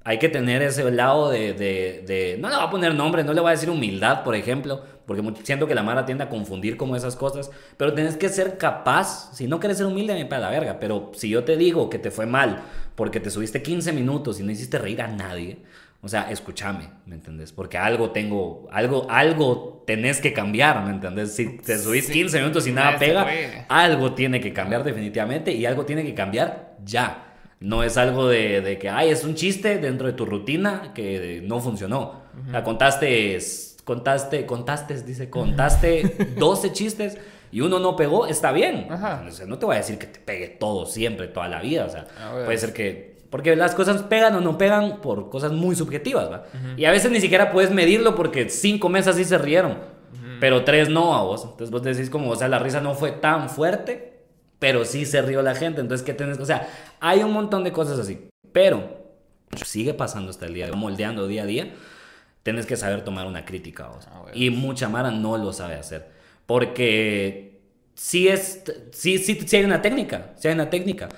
Speaker 2: Hay que tener ese lado de, de, de, No le voy a poner nombre, no le voy a decir humildad, por ejemplo, porque siento que la Mara tiende a confundir como esas cosas, pero tienes que ser capaz, si no quieres ser humilde, me para la verga, pero si yo te digo que te fue mal porque te subiste 15 minutos y no hiciste reír a nadie, o sea, escúchame, ¿me entendés? Porque algo tengo, algo, algo tenés que cambiar, ¿me entendés? Si te subís 15 minutos y nada pega, algo tiene que cambiar definitivamente y algo tiene que cambiar ya. No es algo de, de, que, ay, es un chiste dentro de tu rutina que no funcionó. La contaste, contaste, contaste, dice, contaste <laughs> 12 chistes y uno no pegó, está bien. no te voy a decir que te pegue todo siempre, toda la vida. O sea, puede ser que porque las cosas pegan o no pegan por cosas muy subjetivas, ¿va? Y a veces ni siquiera puedes medirlo porque cinco meses sí se rieron, pero tres no a vos. Entonces vos decís como, o sea, la risa no fue tan fuerte, pero sí se rió la gente. Entonces, ¿qué tenés? O sea, hay un montón de cosas así. Pero sigue pasando hasta el día, moldeando día a día. Tienes que saber tomar una crítica vos. Ah, y mucha Mara no lo sabe hacer. Porque sí es, sí, sí, sí hay una técnica, sí hay una técnica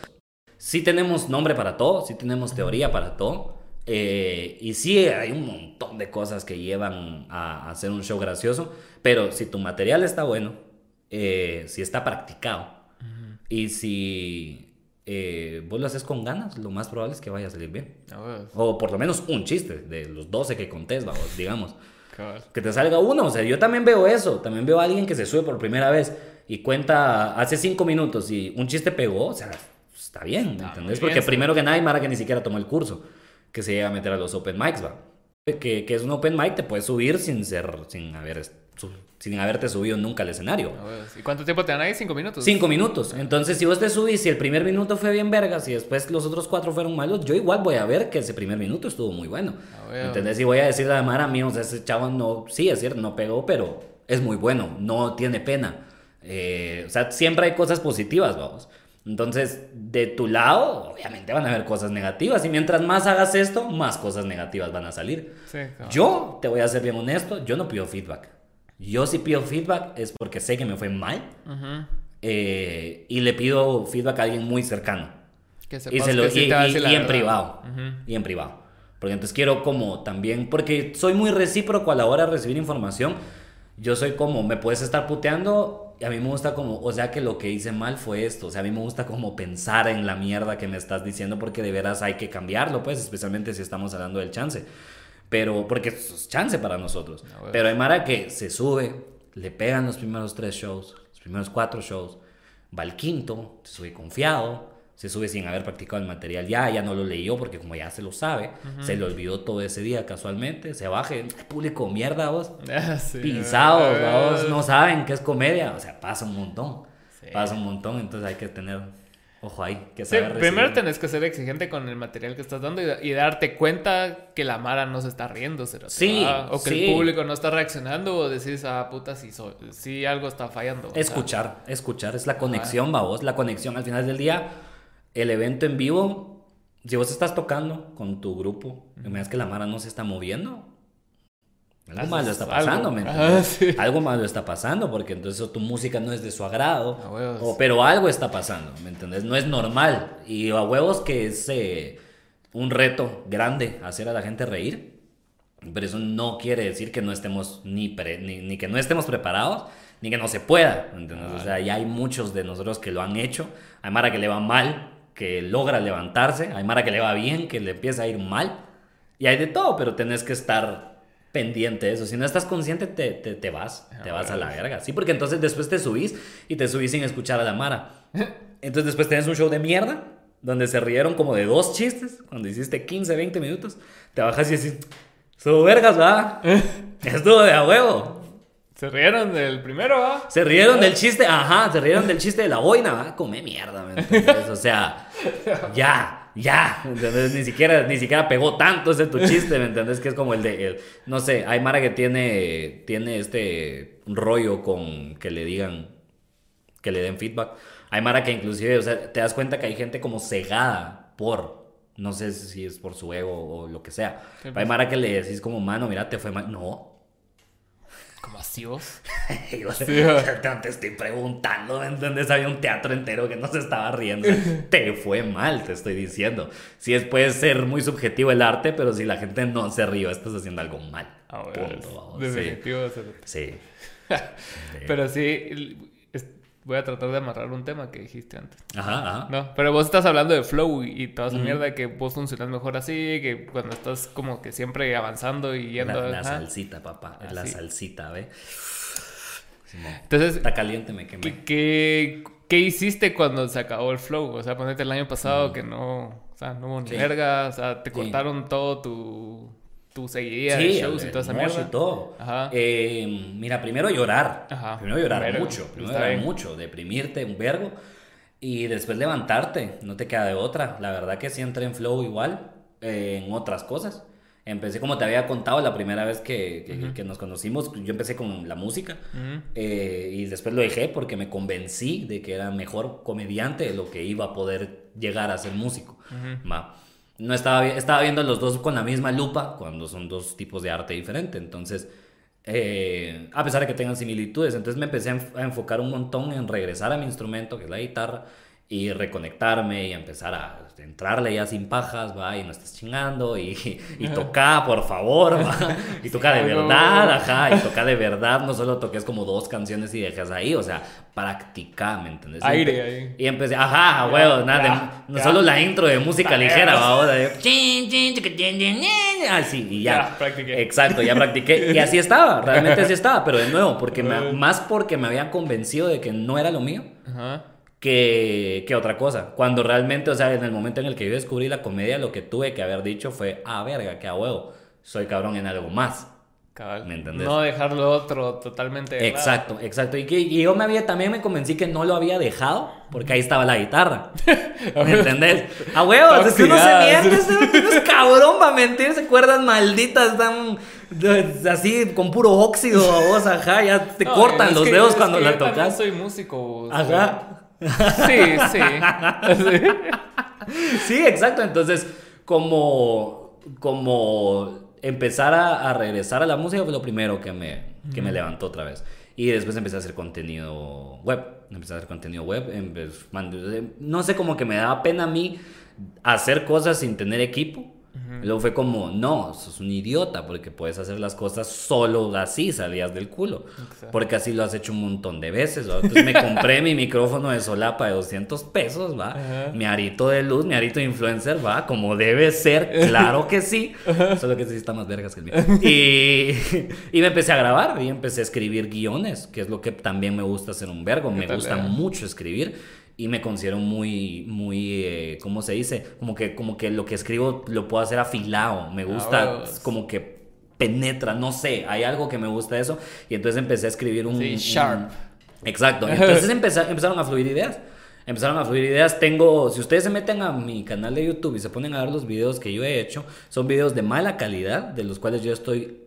Speaker 2: sí tenemos nombre para todo, sí tenemos teoría para todo. Eh, y sí hay un montón de cosas que llevan a, hacer un show gracioso, pero si tu material está bueno, eh, si está practicado y si eh, vos lo haces con ganas, lo más probable es que vaya a salir bien. O por lo menos un chiste de los 12 que contés, vamos, digamos. Que te salga uno, o sea, yo también veo eso, también veo a alguien que se sube por primera vez y cuenta hace cinco minutos y un chiste pegó, o sea, está bien, ¿me entendés? Porque primero que nada hay Mara que ni siquiera tomó el curso, que se llega a meter a los open mics, va. Que, que es un open mic, te puedes subir sin ser, sin haber sin haberte subido nunca al escenario.
Speaker 1: ¿Y cuánto tiempo te dan ahí? ¿Cinco minutos?
Speaker 2: Cinco minutos. Entonces, si vos te subís y el primer minuto fue bien vergas y después los otros cuatro fueron malos, yo igual voy a ver que ese primer minuto estuvo muy bueno. ¿Entendés? Y voy a decirle a Mara, mío, sea, ese chavo no, sí, es cierto, no pegó, pero es muy bueno, no tiene pena. Eh, o sea, siempre hay cosas positivas, vamos. Entonces, de tu lado, obviamente van a haber cosas negativas. Y mientras más hagas esto, más cosas negativas van a salir. Yo, te voy a ser bien honesto, yo no pido feedback. Yo si pido feedback es porque sé que me fue mal. Eh, y le pido feedback a alguien muy cercano. Que y, se lo, y, en privado. Y en privado. Porque entonces quiero como también, porque soy muy recíproco a la hora de recibir información. Yo soy como, me puedes estar puteando y a mí me gusta como, o sea que lo que hice mal fue esto, o sea, a mí me gusta como pensar en la mierda que me estás diciendo porque de veras hay que cambiarlo, pues, especialmente si estamos hablando del chance. Pero, porque es chance para nosotros. Pero hay Mara que se sube, le pegan los primeros tres shows, los primeros cuatro shows, va al quinto, se sube confiado, se sube sin haber practicado el material ya, ya no lo leyó porque como ya se lo sabe, se le olvidó todo ese día casualmente, se baje, público mierda vos, <laughs> ah, pisados, vos no saben qué es comedia, o sea, pasa un montón, pasa un montón, entonces hay que tener ojo ahí, que
Speaker 1: Primero tenés que ser exigente con el material que estás dando y, darte cuenta que la Mara no se está riendo, sí, o que el público no está reaccionando o decís, ah, puta, si, si algo está fallando.
Speaker 2: Escuchar, escuchar, es la conexión, va vos, la conexión al final del día el evento en vivo, si vos estás tocando con tu grupo y me das que la Mara no se está moviendo, algo malo está pasando, algo. ¿me Algo malo está pasando porque entonces tu música no es de su agrado, pero algo está pasando, ¿me entiendes? No es normal y a huevos que es eh, un reto grande hacer a la gente reír, pero eso no quiere decir que no estemos ni, ni, que no estemos preparados ni que no se pueda, ¿me entiendes? O sea, ya hay muchos de nosotros que lo han hecho, hay Mara que le va mal, que logra levantarse, hay Mara que le va bien, que le empieza a ir mal, y hay de todo, pero tenés que estar pendiente de eso. Si no estás consciente, te, te, vas, te ah, vas a la verga. Sí, porque entonces después te subís y te subís sin escuchar a la Mara. <laughs> Entonces después tenés un show de mierda, donde se rieron como de dos chistes, cuando hiciste 15, 20 minutos, te bajas y decís, su vergas, va, <laughs> estuvo de a huevo.
Speaker 1: Se rieron del primero, ¿va?
Speaker 2: Se rieron del chiste, ajá, se rieron del chiste de la boina, ¿va? Come mierda, ¿me entiendes? O sea, <laughs> ya, ya, ¿entendés? Ni siquiera, ni siquiera pegó tanto ese tu chiste, ¿me entiendes? Que es como el de, no sé, hay Mara que tiene, tiene este rollo con que le digan, que le den feedback. Hay Mara que inclusive, o sea, te das cuenta que hay gente como cegada por, no sé si es por su ego o lo que sea. Hay Mara que le decís como, mano, mira, te fue mal. No,
Speaker 1: masivos. <laughs>
Speaker 2: Yo
Speaker 1: Sí,
Speaker 2: te, estoy preguntando, ¿me entiendes? Había un teatro entero que no se estaba riendo. <laughs> Te fue mal, te estoy diciendo. Sí, es, puede ser muy subjetivo el arte, pero si la gente no se rió, estás haciendo algo mal.
Speaker 1: Ah, bueno,
Speaker 2: Punto.
Speaker 1: es
Speaker 2: sí.
Speaker 1: definitivo. sea,
Speaker 2: Sí. <laughs>
Speaker 1: Pero sí, voy a tratar de amarrar un tema que dijiste antes.
Speaker 2: Ajá, ajá.
Speaker 1: No, pero vos estás hablando de flow y, toda esa mierda que vos funcionas mejor así, que cuando estás como que siempre avanzando y yendo.
Speaker 2: La, la salsita, papá. La
Speaker 1: Así.
Speaker 2: salsita, ¿ve?
Speaker 1: Entonces,
Speaker 2: Está caliente, me quemé.
Speaker 1: ¿qué, qué, qué hiciste cuando se acabó el flow? O sea, ponete el año pasado que no, o sea, no hubo ni
Speaker 2: Mm. Sí.
Speaker 1: verga, o sea, te
Speaker 2: Sí.
Speaker 1: cortaron todo tu, tu seguidilla de
Speaker 2: Sí,
Speaker 1: shows
Speaker 2: el
Speaker 1: y toda esa mierda.
Speaker 2: y todo.
Speaker 1: Ajá.
Speaker 2: Eh, mira, primero llorar.
Speaker 1: Ajá.
Speaker 2: Primero llorar mucho. Primero llorar mucho. Deprimirte un vergo. Y después levantarte. No te queda de otra. La verdad que sí entré en flow igual. eh, en otras cosas. Empecé, como te había contado la primera vez que, que- que nos conocimos, yo empecé con la música.
Speaker 1: Ujú.
Speaker 2: eh, y después lo dejé porque me convencí de que era mejor comediante de lo que iba a poder llegar a ser músico. Va. No estaba, estaba viendo los dos con la misma lupa cuando son dos tipos de arte diferente. Entonces, eh, a pesar de que tengan similitudes, entonces me empecé a enfocar un montón en regresar a mi instrumento, que es la guitarra, y reconectarme y empezar a entrarle ya sin pajas, va, y no estás chingando, y, <laughs> y toca, por favor, va, y toca <laughs> de verdad, ajá, y toca de verdad, no solo toques como dos canciones y dejas ahí, o sea, practica, ¿me entiendes?
Speaker 1: Aire ahí.
Speaker 2: Y empecé, ajá, huevo, nada, no solo la intro de música ligera, va, ahora de <laughs> así, y ya.
Speaker 1: Ya, practiqué.
Speaker 2: Exacto, ya practiqué. Y así estaba, realmente así estaba, pero de nuevo, porque más porque me había convencido de que no era lo mío
Speaker 1: Ajá.
Speaker 2: Que, que otra cosa. Cuando realmente, o sea, en el momento en el que yo descubrí la comedia, lo que tuve que haber dicho fue, ah, verga, que a huevo, soy cabrón en algo más.
Speaker 1: Cabal.
Speaker 2: ¿Me entendés?
Speaker 1: No dejarlo otro totalmente. de lado.
Speaker 2: Exacto, exacto. Y, que, y yo me había, también me convencí que no lo había dejado porque ahí estaba la guitarra. <laughs> ¿Me entendés? A huevos, es que uno se miente, uno es cabrón para mentirse, cuerdas malditas, están de- así con puro óxido, a vos, ajá, ya te
Speaker 1: No,
Speaker 2: cortan los dedos cuando la
Speaker 1: yo
Speaker 2: tocas.
Speaker 1: soy músico. sea,
Speaker 2: Ajá.
Speaker 1: Sí, sí. <laughs> Sí.
Speaker 2: Exacto. Entonces, como, como empezar a, a regresar a la música fue lo primero que me, que me levantó otra vez. Y después empecé a hacer contenido web. Empecé a hacer contenido web. empe- mand- No sé, como que me daba pena a mí hacer cosas sin tener equipo. Luego fue como, no, sos un idiota porque puedes hacer las cosas solo así, salías del culo.
Speaker 1: Exacto.
Speaker 2: Porque así lo has hecho un montón de veces. ¿va? Entonces me compré mi micrófono de solapa de 200 pesos, ¿va?
Speaker 1: Ajá.
Speaker 2: Mi arito de luz, mi arito de influencer, ¿va? Como debe ser, claro que sí. Solo que sí está más vergas que el mío. Y, y me empecé a grabar y empecé a escribir guiones, que es lo que también me gusta hacer un vergo. Me gusta mucho escribir y me considero muy, muy, eh, ¿cómo se dice? Como que, como que lo que escribo lo puedo hacer afilado. Me gusta
Speaker 1: huevos.
Speaker 2: como que penetra, no sé, hay algo que me gusta eso. Y entonces empecé a escribir un...
Speaker 1: Sí,
Speaker 2: un-
Speaker 1: sharp.
Speaker 2: Exacto. <laughs> Entonces empeza- empezaron a fluir ideas. Empezaron a fluir ideas. Tengo, si ustedes se meten a mi canal de YouTube y se ponen a ver los videos que yo he hecho, son videos de mala calidad, de los cuales yo estoy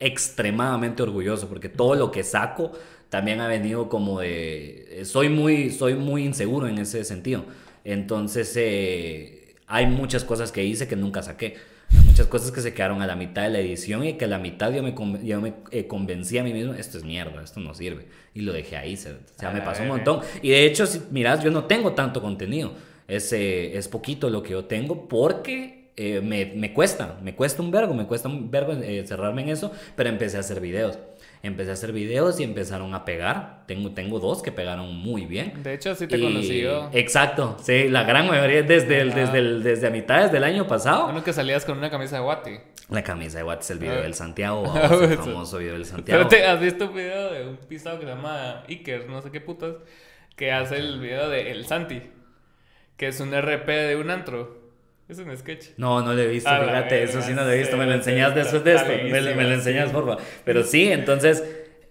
Speaker 2: extremadamente orgulloso, porque todo lo que saco también ha venido como de... Soy muy, soy muy inseguro en ese sentido. Entonces, eh, hay muchas cosas que hice que nunca saqué. Hay muchas cosas que se quedaron a la mitad de la edición y que a la mitad yo me, yo me eh, convencí a mí mismo, esto es mierda, esto no sirve. Y lo dejé ahí, se- o sea, me pasó un montón. Y de hecho, si yo no tengo tanto contenido. Es, eh, es poquito lo que yo tengo porque eh, me, me cuesta, me cuesta un vergo, me cuesta un vergo eh, cerrarme en eso, pero empecé a hacer videos. Empecé a hacer videos y empezaron a pegar. Tengo, tengo dos que pegaron muy bien.
Speaker 1: De hecho, sí te
Speaker 2: Y-
Speaker 1: conocí yo.
Speaker 2: Exacto, sí, la gran mayoría desde, el, desde, el, desde a mitades del año pasado.
Speaker 1: Uno que salías con una camisa de Wati.
Speaker 2: La camisa de Watts, el video
Speaker 1: Ah.
Speaker 2: del Santiago, <laughs> vamos, el famoso video del Santiago.
Speaker 1: Pero te has visto un video de un pisado que se llama Iker, no sé qué putas, que hace el video de El Santi, que es un RP de un antro. Es un sketch.
Speaker 2: No, no lo he visto, fíjate, eso sí no lo he visto, me lo enseñas después de esto, me, me lo enseñas,
Speaker 1: sí.
Speaker 2: porfa. Pero sí, entonces,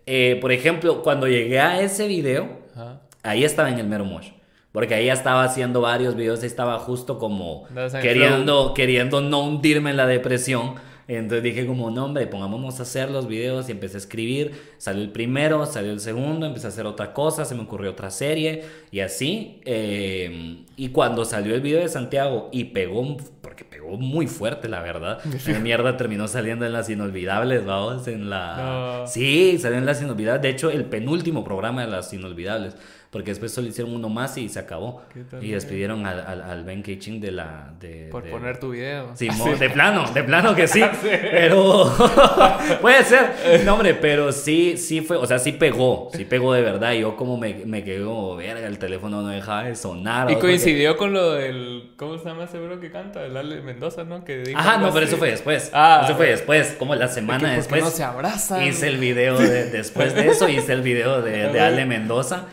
Speaker 2: eh, por ejemplo, cuando llegué a ese video,
Speaker 1: Ajá.
Speaker 2: ahí estaba en el mero mosh. Porque ahí estaba haciendo varios videos, ahí estaba justo como queriendo, queriendo no hundirme en la depresión. Entonces dije como, no hombre, pongámonos a hacer los videos y empecé a escribir. Salió el primero, salió el segundo, empecé a hacer otra cosa, se me ocurrió otra serie y así. eh, y cuando salió el video de Santiago y pegó, porque pegó pegó muy fuerte, la verdad. <laughs> La mierda terminó saliendo en las inolvidables, vamos, en la... Sí, salió en las inolvidables. De hecho, el penúltimo programa de las inolvidables porque después solo hicieron uno más y se acabó. Y despidieron al, al, al, Ben Kitching de la... De,
Speaker 1: Por poner tu video.
Speaker 2: Sí, de plano, de plano que sí. <laughs> Pero <laughs> puede ser. No, hombre, pero sí, sí fue, o sea, sí pegó, sí pegó de verdad. Y yo como me, me quedé como, verga, el teléfono no dejaba de sonar.
Speaker 1: Y coincidió con lo del, ¿cómo se llama ese bro que canta? El Ale Mendoza, ¿no? Que
Speaker 2: Ajá, no, pero eso fue después. Ah, eso fue después, como la semana después.
Speaker 1: no se abrazan.
Speaker 2: Hice el video de, después de eso, hice el video de, de <laughs> Ale Mendoza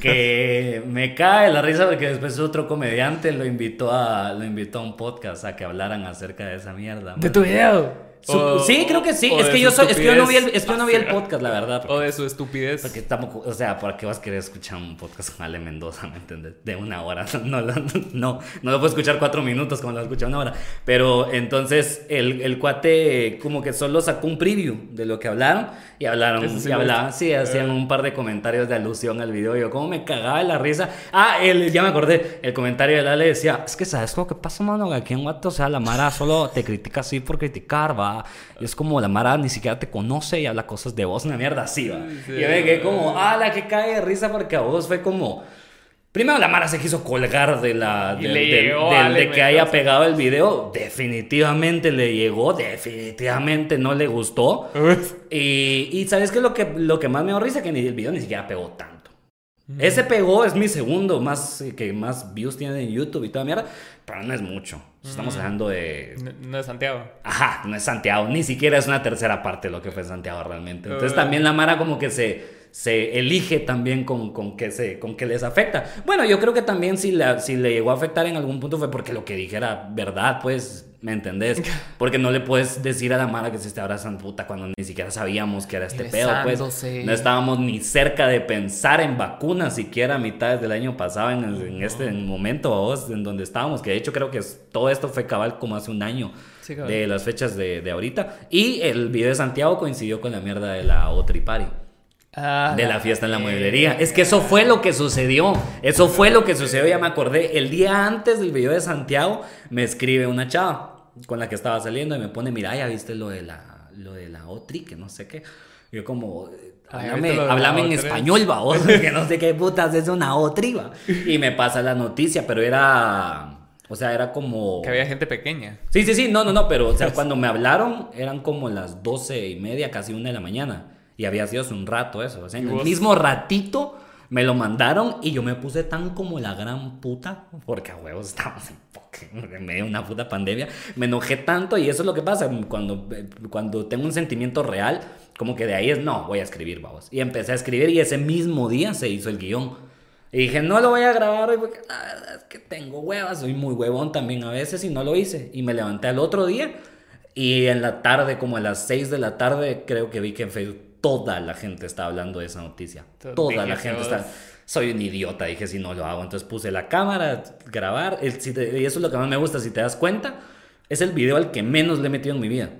Speaker 2: que me cae la risa porque después otro comediante lo invitó a, lo invitó a un podcast a que hablaran acerca de esa mierda.
Speaker 1: ¿De tu video?
Speaker 2: Sí, creo que sí. Es que, yo soy, es que yo no vi el, es que yo no vi el podcast, la verdad.
Speaker 1: o de su estupidez.
Speaker 2: Porque tampoco, o sea, ¿para qué vas a querer escuchar un podcast con Ale Mendoza, me entiendes? De una hora. <laughs> No, no, no, no lo puedo escuchar cuatro minutos como lo escucha una hora. Pero entonces el, el cuate como que solo sacó un preview de lo que hablaron y hablaron, sí y hablaban, sí, hacían un par de comentarios de alusión al video. Y yo, como me cagaba de la risa. Ah, el, ya me acordé, el comentario de Ale decía, es que sabes lo que pasa, mano, aquí en Guato, o sea, la Mara solo te critica así por criticar, va y es como la Mara ni siquiera te conoce y habla cosas de vos, una mierda así, va. y yo me quedé como, ah, la que cae de risa porque a vos fue como. Primero la Mara se quiso colgar de la de, que haya pegado el video. Definitivamente le llegó, definitivamente no le gustó. y, y sabes que lo que lo que más me dio risa que ni el video ni siquiera pegó tanto. Ese pegó, es mi segundo más que más views tiene en YouTube y toda mierda, pero no es mucho. Estamos hablando de.
Speaker 1: No, es Santiago.
Speaker 2: Ajá, no es Santiago. Ni siquiera es una tercera parte de lo que fue Santiago realmente. Entonces también la Mara como que se, se elige también con, con, que se, con que les afecta. Bueno, yo creo que también si, la, si le llegó a afectar en algún punto fue porque lo que dije era verdad, pues ¿Me entendés? <laughs> Porque no le puedes decir a la Mara que se esté abrazando puta cuando ni siquiera sabíamos que era este pedo, pues. No estábamos ni cerca de pensar en vacunas siquiera a mitad del año pasado, en, este momento, en donde estábamos. Que de hecho creo que todo esto fue cabal como hace un año de las fechas de, de, ahorita. Y el video de Santiago coincidió con la mierda de la Otripari. Ah, de la fiesta en la mueblería. Es que eso fue lo que sucedió. Eso fue lo que sucedió, ya me acordé. El día antes del video de Santiago me escribe una chava con la que estaba saliendo y me pone, mira, ya viste lo de la, lo de la Otri, que no sé qué. Yo como, háblame, en español, va, <laughs> que no sé qué putas es una Otri, va. Y me pasa la noticia, pero era... O sea, era como...
Speaker 1: Que había gente pequeña.
Speaker 2: Sí, sí, sí, no, no, no, pero o sea, <laughs> cuando me hablaron eran como las doce y media, casi una de la mañana. Y había sido hace un rato eso. O sea, en el mismo ratito me lo mandaron y yo me puse tan como la gran puta, porque a huevos estábamos en, medio de una puta pandemia. Me enojé tanto y eso es lo que pasa cuando, cuando tengo un sentimiento real, como que de ahí es, no, voy a escribir, vamos. Y empecé a escribir y ese mismo día se hizo el guion. Y dije, no lo voy a grabar hoy porque la verdad es que tengo huevas, soy muy huevón también a veces y no lo hice. Y me levanté al otro día y en la tarde, como a las 6 de la tarde, creo que vi que en Facebook toda la gente está hablando de esa noticia. Toda la gente está... Soy un idiota, dije si no lo hago. Entonces puse la cámara, grabar. y eso es lo que más me gusta, si te das cuenta. Es el video al que menos le he metido en mi vida.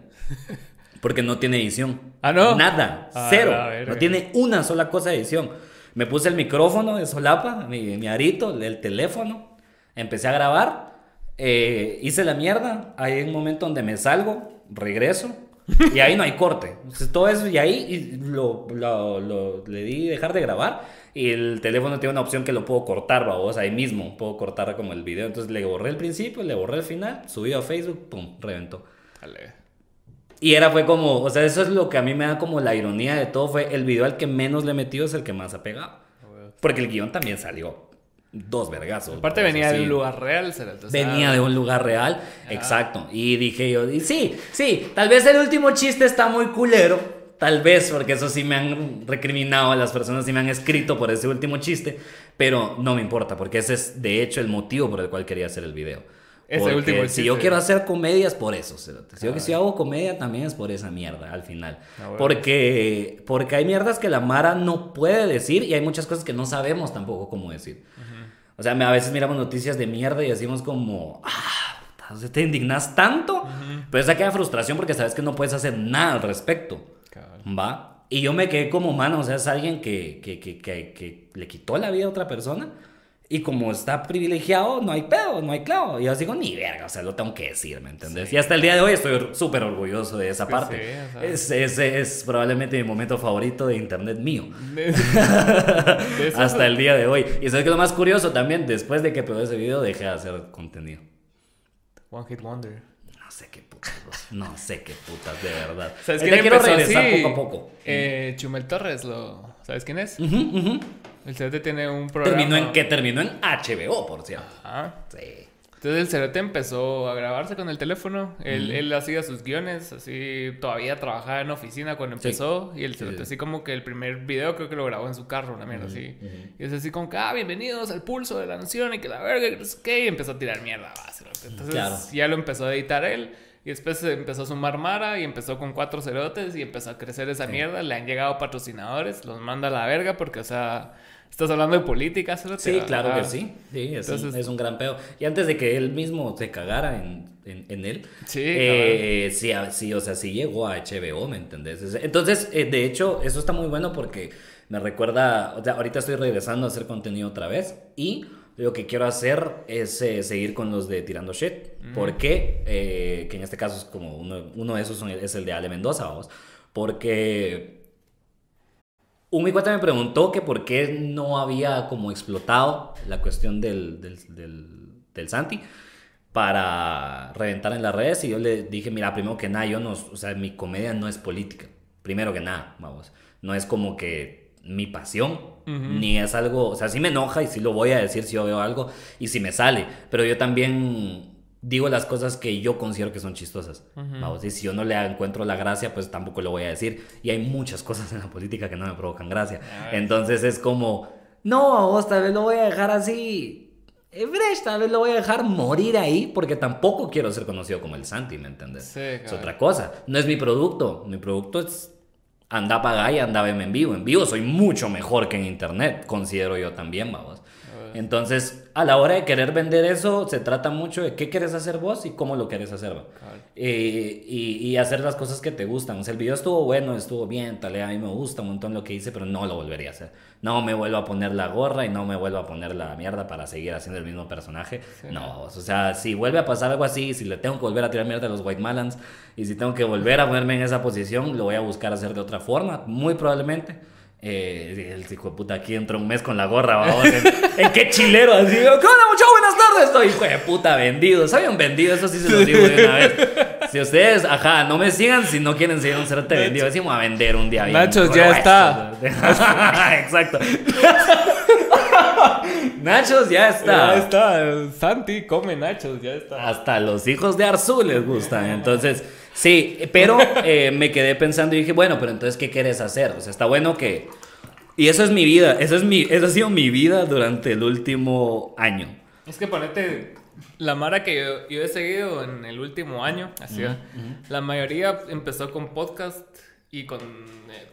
Speaker 2: <laughs> Porque no tiene edición.
Speaker 1: Ah, no.
Speaker 2: Nada. cero. no tiene una sola cosa de edición. Me puse el micrófono de solapa, mi, mi arito, el teléfono. Empecé a grabar. Eh, hice la mierda. Hay un momento donde me salgo, regreso y ahí no hay corte. Entonces, todo eso, y ahí lo, lo, le di dejar de grabar. Y el teléfono tiene una opción que lo puedo cortar, vos, ahí mismo. Puedo cortar como el video. Entonces le borré el principio, le borré el final, subí a Facebook, pum, reventó. Y era, fue como, o sea, eso es lo que a mí me da como la ironía de todo. Fue el video al que menos le he metido es el que más ha pegado. Porque el guion también salió dos vergazos.
Speaker 1: Aparte venía de un lugar real.
Speaker 2: venía de un lugar real, exacto. Y dije yo, y sí, sí, tal vez el último chiste está muy culero. Tal vez, porque eso sí me han recriminado a las personas y me han escrito por ese último chiste. Pero no me importa, porque ese es de hecho el motivo por el cual quería hacer el video. Ese último chiste. Si yo quiero hacer comedias, por eso. Si yo, si hago comedia, también es por esa mierda al final. Ah, porque, porque hay mierdas que la Mara no puede decir y hay muchas cosas que no sabemos tampoco cómo decir. O sea, a veces miramos noticias de mierda y decimos como, ah, te indignas tanto, pero esa queda frustración porque sabes que no puedes hacer nada al respecto. ¿Va? Y yo me quedé como, mano, o sea, es alguien que, que, que, que, le quitó la vida a otra persona Y como está privilegiado, no hay pedo, no hay clavo. Y yo digo, ni verga, o sea, lo tengo que decir, ¿me entendés? Y hasta el día de hoy estoy súper orgulloso de esa parte.
Speaker 1: sí,
Speaker 2: es, ese es probablemente mi momento favorito de internet mío.
Speaker 1: De- <laughs>
Speaker 2: hasta el día de hoy. Y sabes que lo más curioso también, después de que probé ese video, dejé de hacer contenido.
Speaker 1: One Hit Wonder.
Speaker 2: No sé qué putas, no sé qué putas, de verdad.
Speaker 1: ¿Sabes quién
Speaker 2: quiero regresar
Speaker 1: así?
Speaker 2: poco a poco.
Speaker 1: Eh, Chumel Torres, lo... ¿sabes quién es?
Speaker 2: Ujú, ujú.
Speaker 1: El cerote tiene un programa...
Speaker 2: Terminó en que terminó en HBO, por cierto.
Speaker 1: Ah.
Speaker 2: Sí.
Speaker 1: Entonces el cerote empezó a grabarse con el teléfono. Él, él hacía sus guiones, así todavía trabajaba en oficina cuando
Speaker 2: Sí.
Speaker 1: empezó. Y el cerote
Speaker 2: sí.
Speaker 1: así como que el primer video creo que lo grabó en su carro, una mierda así. Y es así como que, ah, bienvenidos al pulso de la nación y que la verga, que. Y empezó a tirar mierda. Entonces
Speaker 2: Claro.
Speaker 1: ya lo empezó a editar él. Y después empezó a sumar Mara y empezó con cuatro cerotes y empezó a crecer esa mierda. Le han llegado patrocinadores, los manda a la verga porque, o sea, estás hablando de política, cerote.
Speaker 2: Sí, claro que sí. Sí, es, un,
Speaker 1: Entonces-
Speaker 2: es un gran pedo. Y antes de que él mismo se cagara en, en, en él,
Speaker 1: Sí,
Speaker 2: eh, sí, sí, o sea, sí llegó a HBO, ¿me entendés? Es- Entonces, eh, de hecho, eso está muy bueno porque me recuerda, o sea, ahorita estoy regresando a hacer contenido otra vez y lo que quiero hacer es eh, seguir con los de Tirando Shit, porque, eh, que en este caso es como uno, uno de esos son- es el de Ale Mendoza, vamos, porque un mi cuate me preguntó que por qué no había como explotado la cuestión del, del, del, del Santi para reventar en las redes. Y yo le dije, mira, primero que nada, yo no, o sea, mi comedia no es política, primero que nada, vamos, no es como que mi pasión, ni es algo, o sea, sí me enoja y sí lo voy a decir si yo veo algo y si me sale, pero yo también digo las cosas que yo considero que son chistosas. Vamos, y si yo no le encuentro la gracia, pues tampoco lo voy a decir. Y hay muchas cosas en la política que no me provocan gracia. Entonces es como, no, vos tal vez lo voy a dejar así. eh, fresh, tal vez lo voy a dejar morir ahí porque tampoco quiero ser conocido como el Santi, ¿me entiendes?
Speaker 1: Sí,
Speaker 2: es otra cosa. No es mi producto. Mi producto es anda pagar y anda en vivo. En vivo soy mucho mejor que en internet, considero yo también, vamos. Entonces, a la hora de querer vender eso, se trata mucho de qué quieres hacer vos y cómo lo quieres hacer. Eh, y, y hacer las cosas que te gustan. O sea, el video estuvo bueno, estuvo bien, tal, a mí me gusta un montón lo que hice, pero no lo volvería a hacer. No me vuelvo a poner la gorra y no me vuelvo a poner la mierda para seguir haciendo el mismo personaje. No, o sea, si vuelve a pasar algo así, si le tengo que volver a tirar mierda a los White Malans y si tengo que volver a ponerme en esa posición, lo voy a buscar hacer de otra forma, muy probablemente. Eh, el hijo de puta aquí entra un mes con la gorra, vamos. ¿En, en qué chilero? Así, ¿qué onda, mucho? Buenas tardes. Estoy, hijo de puta, vendido. ¿Saben un vendido? Eso sí se los digo de una vez. Si ustedes, ajá, no me sigan si no quieren seguir un cerote vendido. Decimos a vender un día bien.
Speaker 1: Nachos, ya está. <laughs>
Speaker 2: Exacto. Nachos ya está.
Speaker 1: Ya está. Santi come nachos, ya está.
Speaker 2: Hasta los hijos de Arzú les gustan. Entonces, sí, pero eh, me quedé pensando y dije, bueno, pero entonces, ¿qué quieres hacer? O sea, está bueno que... Y eso es mi vida, eso, es mi, eso ha sido mi vida durante el último año.
Speaker 1: Es que ponete la Mara que yo, yo he seguido en el último año, así. La mayoría empezó con podcast y con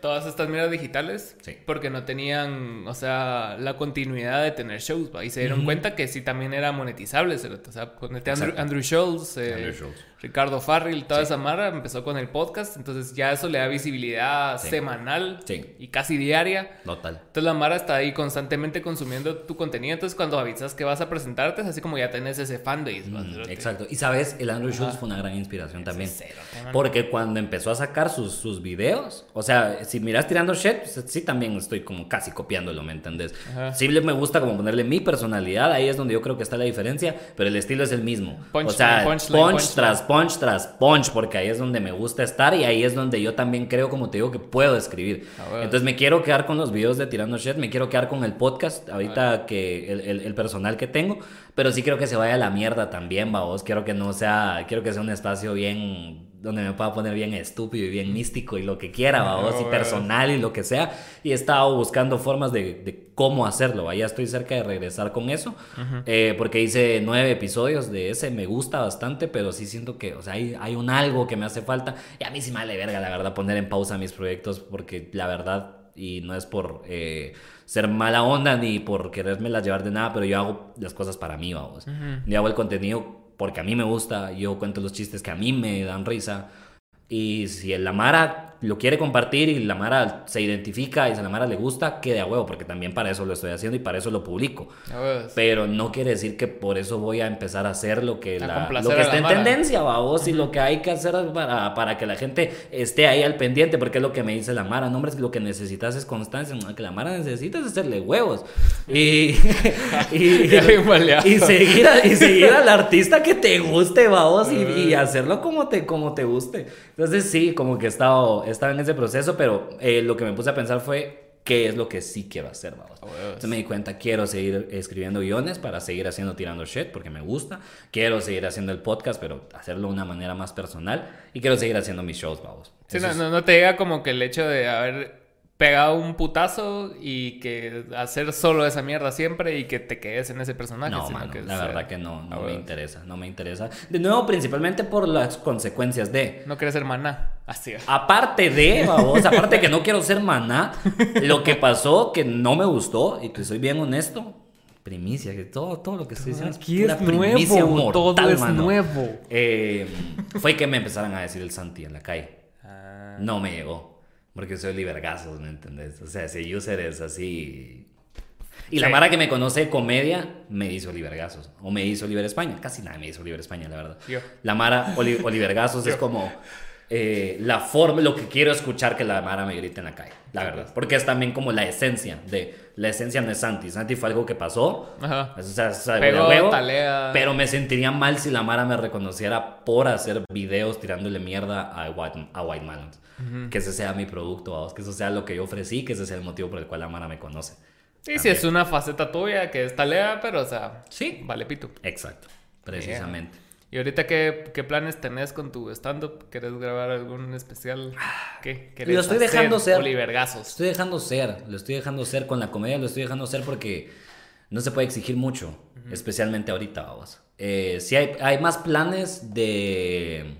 Speaker 1: todas estas mierdas digitales
Speaker 2: Sí.
Speaker 1: porque no tenían, o sea, la continuidad de tener shows, ¿va? Y se dieron cuenta que sí también era monetizable, o sea, ponete Andrew,
Speaker 2: Exacto.
Speaker 1: Andrew Schultz, eh,
Speaker 2: Andrew Schultz.
Speaker 1: Ricardo Farrell, toda
Speaker 2: Sí.
Speaker 1: esa Mara empezó con el podcast, entonces ya eso le da visibilidad
Speaker 2: Sí.
Speaker 1: semanal y casi diaria.
Speaker 2: Total.
Speaker 1: Entonces la Mara está ahí constantemente consumiendo tu contenido. Entonces cuando avisas que vas a presentarte es así como ya tenés ese fanbase.
Speaker 2: Mm. Exacto. Y sabes, el Andrew Schultz fue una gran inspiración también.
Speaker 1: cero.
Speaker 2: Porque cuando empezó a sacar sus, sus videos, o sea, si miras tirando shit, pues, sí también estoy como casi copiándolo, ¿me entendés?
Speaker 1: Ajá.
Speaker 2: Sí me gusta como ponerle mi personalidad, ahí es donde yo creo que está la diferencia, pero el estilo es el mismo.
Speaker 1: Punchline,
Speaker 2: o sea, punch tras punch tras punch, porque ahí es donde me gusta estar y ahí es donde yo también creo, como te digo, que puedo escribir.
Speaker 1: Ah.
Speaker 2: Entonces me quiero quedar con los videos de Tirando Shit, me quiero quedar con el podcast, ahorita que el, el- el personal que tengo, pero sí quiero que se vaya a la mierda también, vos. Quiero que no sea, quiero que sea un espacio bien donde me pueda poner bien estúpido y bien místico y lo que quiera, <laughs> vos, y personal y lo que sea. Y he estado buscando formas de, de cómo hacerlo. Ya estoy cerca de regresar con eso, eh, porque hice nueve episodios de ese, me gusta bastante, pero sí siento que, o sea, hay, hay un algo que me hace falta. Y a mí sí me vale verga, la verdad, poner en pausa mis proyectos, porque la verdad, y no es por eh, ser mala onda ni por querérmela llevar de nada, pero yo hago las cosas para mí, vamos. Yo hago el contenido porque a mí me gusta, yo cuento los chistes que a mí me dan risa. Y si la Mara lo quiere compartir y la Mara se identifica y a la Mara le gusta, quede a huevo, porque también para eso lo estoy haciendo y para eso lo publico. Pero no quiere decir que por eso voy a empezar a hacer lo que, la, lo que está en tendencia, vos, y lo que hay que hacer para, para, que la gente esté ahí al pendiente, porque es lo que me dice la Mara, no, hombre, es que lo que necesitas es constancia, que la Mara necesita es hacerle huevos. Y, <laughs> y, seguir, y seguir al artista que te guste, vos, y, y, hacerlo como te, como te guste. Entonces sí, como que he estado, en ese proceso, pero eh, lo que me puse a pensar fue qué es lo que sí quiero hacer, vamos. Entonces me di cuenta, quiero seguir escribiendo guiones para seguir haciendo tirando shit porque me gusta. Quiero seguir haciendo el podcast, pero hacerlo de una manera más personal. Y quiero seguir haciendo mis shows, vamos.
Speaker 1: Sí, no, no, te llega como que el hecho de haber pegado un putazo y que hacer solo esa mierda siempre y que te quedes en ese personaje.
Speaker 2: No, la verdad que no, no me interesa, no me interesa. De nuevo, principalmente por las consecuencias de...
Speaker 1: No quieres ser maná, así.
Speaker 2: Aparte de, vamos, aparte que no quiero ser maná, lo que pasó que no me gustó y que soy bien honesto, primicia, que todo, todo lo que estoy diciendo
Speaker 1: Aquí es, nuevo, todo es nuevo.
Speaker 2: Eh, fue que me empezaron a decir el Santi en la calle. Ah. No me llegó. Porque soy libergazos, ¿me entendés? O sea, si user es así. Y la Mara que me conoce de comedia me hizo Olivergazos. O me hizo Oliver España. Casi nada me hizo Oliver España, la verdad. La Mara Oli Olivergazos <laughs> es como eh, la forma, lo que quiero escuchar que la Mara me grite en la calle. La verdad. Porque es también como la esencia de. La esencia de Santi. Santi fue algo que pasó. Ajá. O sea, pero me sentiría mal si la Mara me reconociera por hacer videos tirándole mierda a White, a White que ese sea mi producto, que eso sea lo que yo ofrecí, que ese sea el motivo por el cual la Mara me conoce.
Speaker 1: Sí, sí, es una faceta tuya que es talea, pero o sea, sí, vale pito.
Speaker 2: Exacto, precisamente.
Speaker 1: ¿Y ahorita qué, qué, planes tenés con tu stand-up? ¿Querés grabar algún especial? ¿Qué?
Speaker 2: lo estoy dejando ser. Olivergazos. Estoy dejando ser, lo estoy dejando ser con la comedia, lo estoy dejando ser porque no se puede exigir mucho, especialmente ahorita, vamos. Eh, si hay, hay más planes de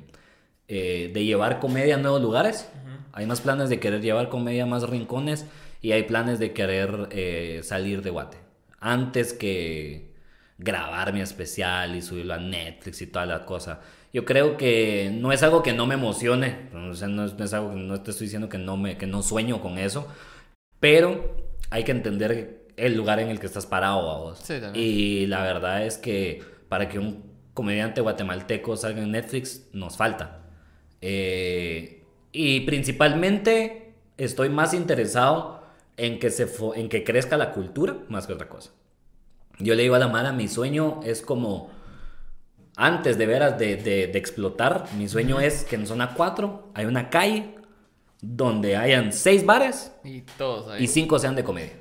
Speaker 2: eh, de llevar comedia a nuevos lugares. Hay más planes de querer llevar comedia a más rincones y hay planes de querer eh, salir de Guate. Antes que grabar mi especial y subirlo a Netflix y toda la cosa. Yo creo que no es algo que no me emocione, o sea, no es, algo que no te estoy diciendo que no, me, que no sueño con eso, pero hay que entender el lugar en el que estás parado a vos. y la verdad es que para que un comediante guatemalteco salga en Netflix nos falta. Eh, y principalmente estoy más interesado en que, se en que crezca la cultura más que otra cosa. Yo le digo a la Mara, mi sueño es como, antes de veras de, de, explotar, mi sueño es que en zona 4 hay una calle donde hayan 6 bares
Speaker 1: y, todos
Speaker 2: y 5 sean de comedia.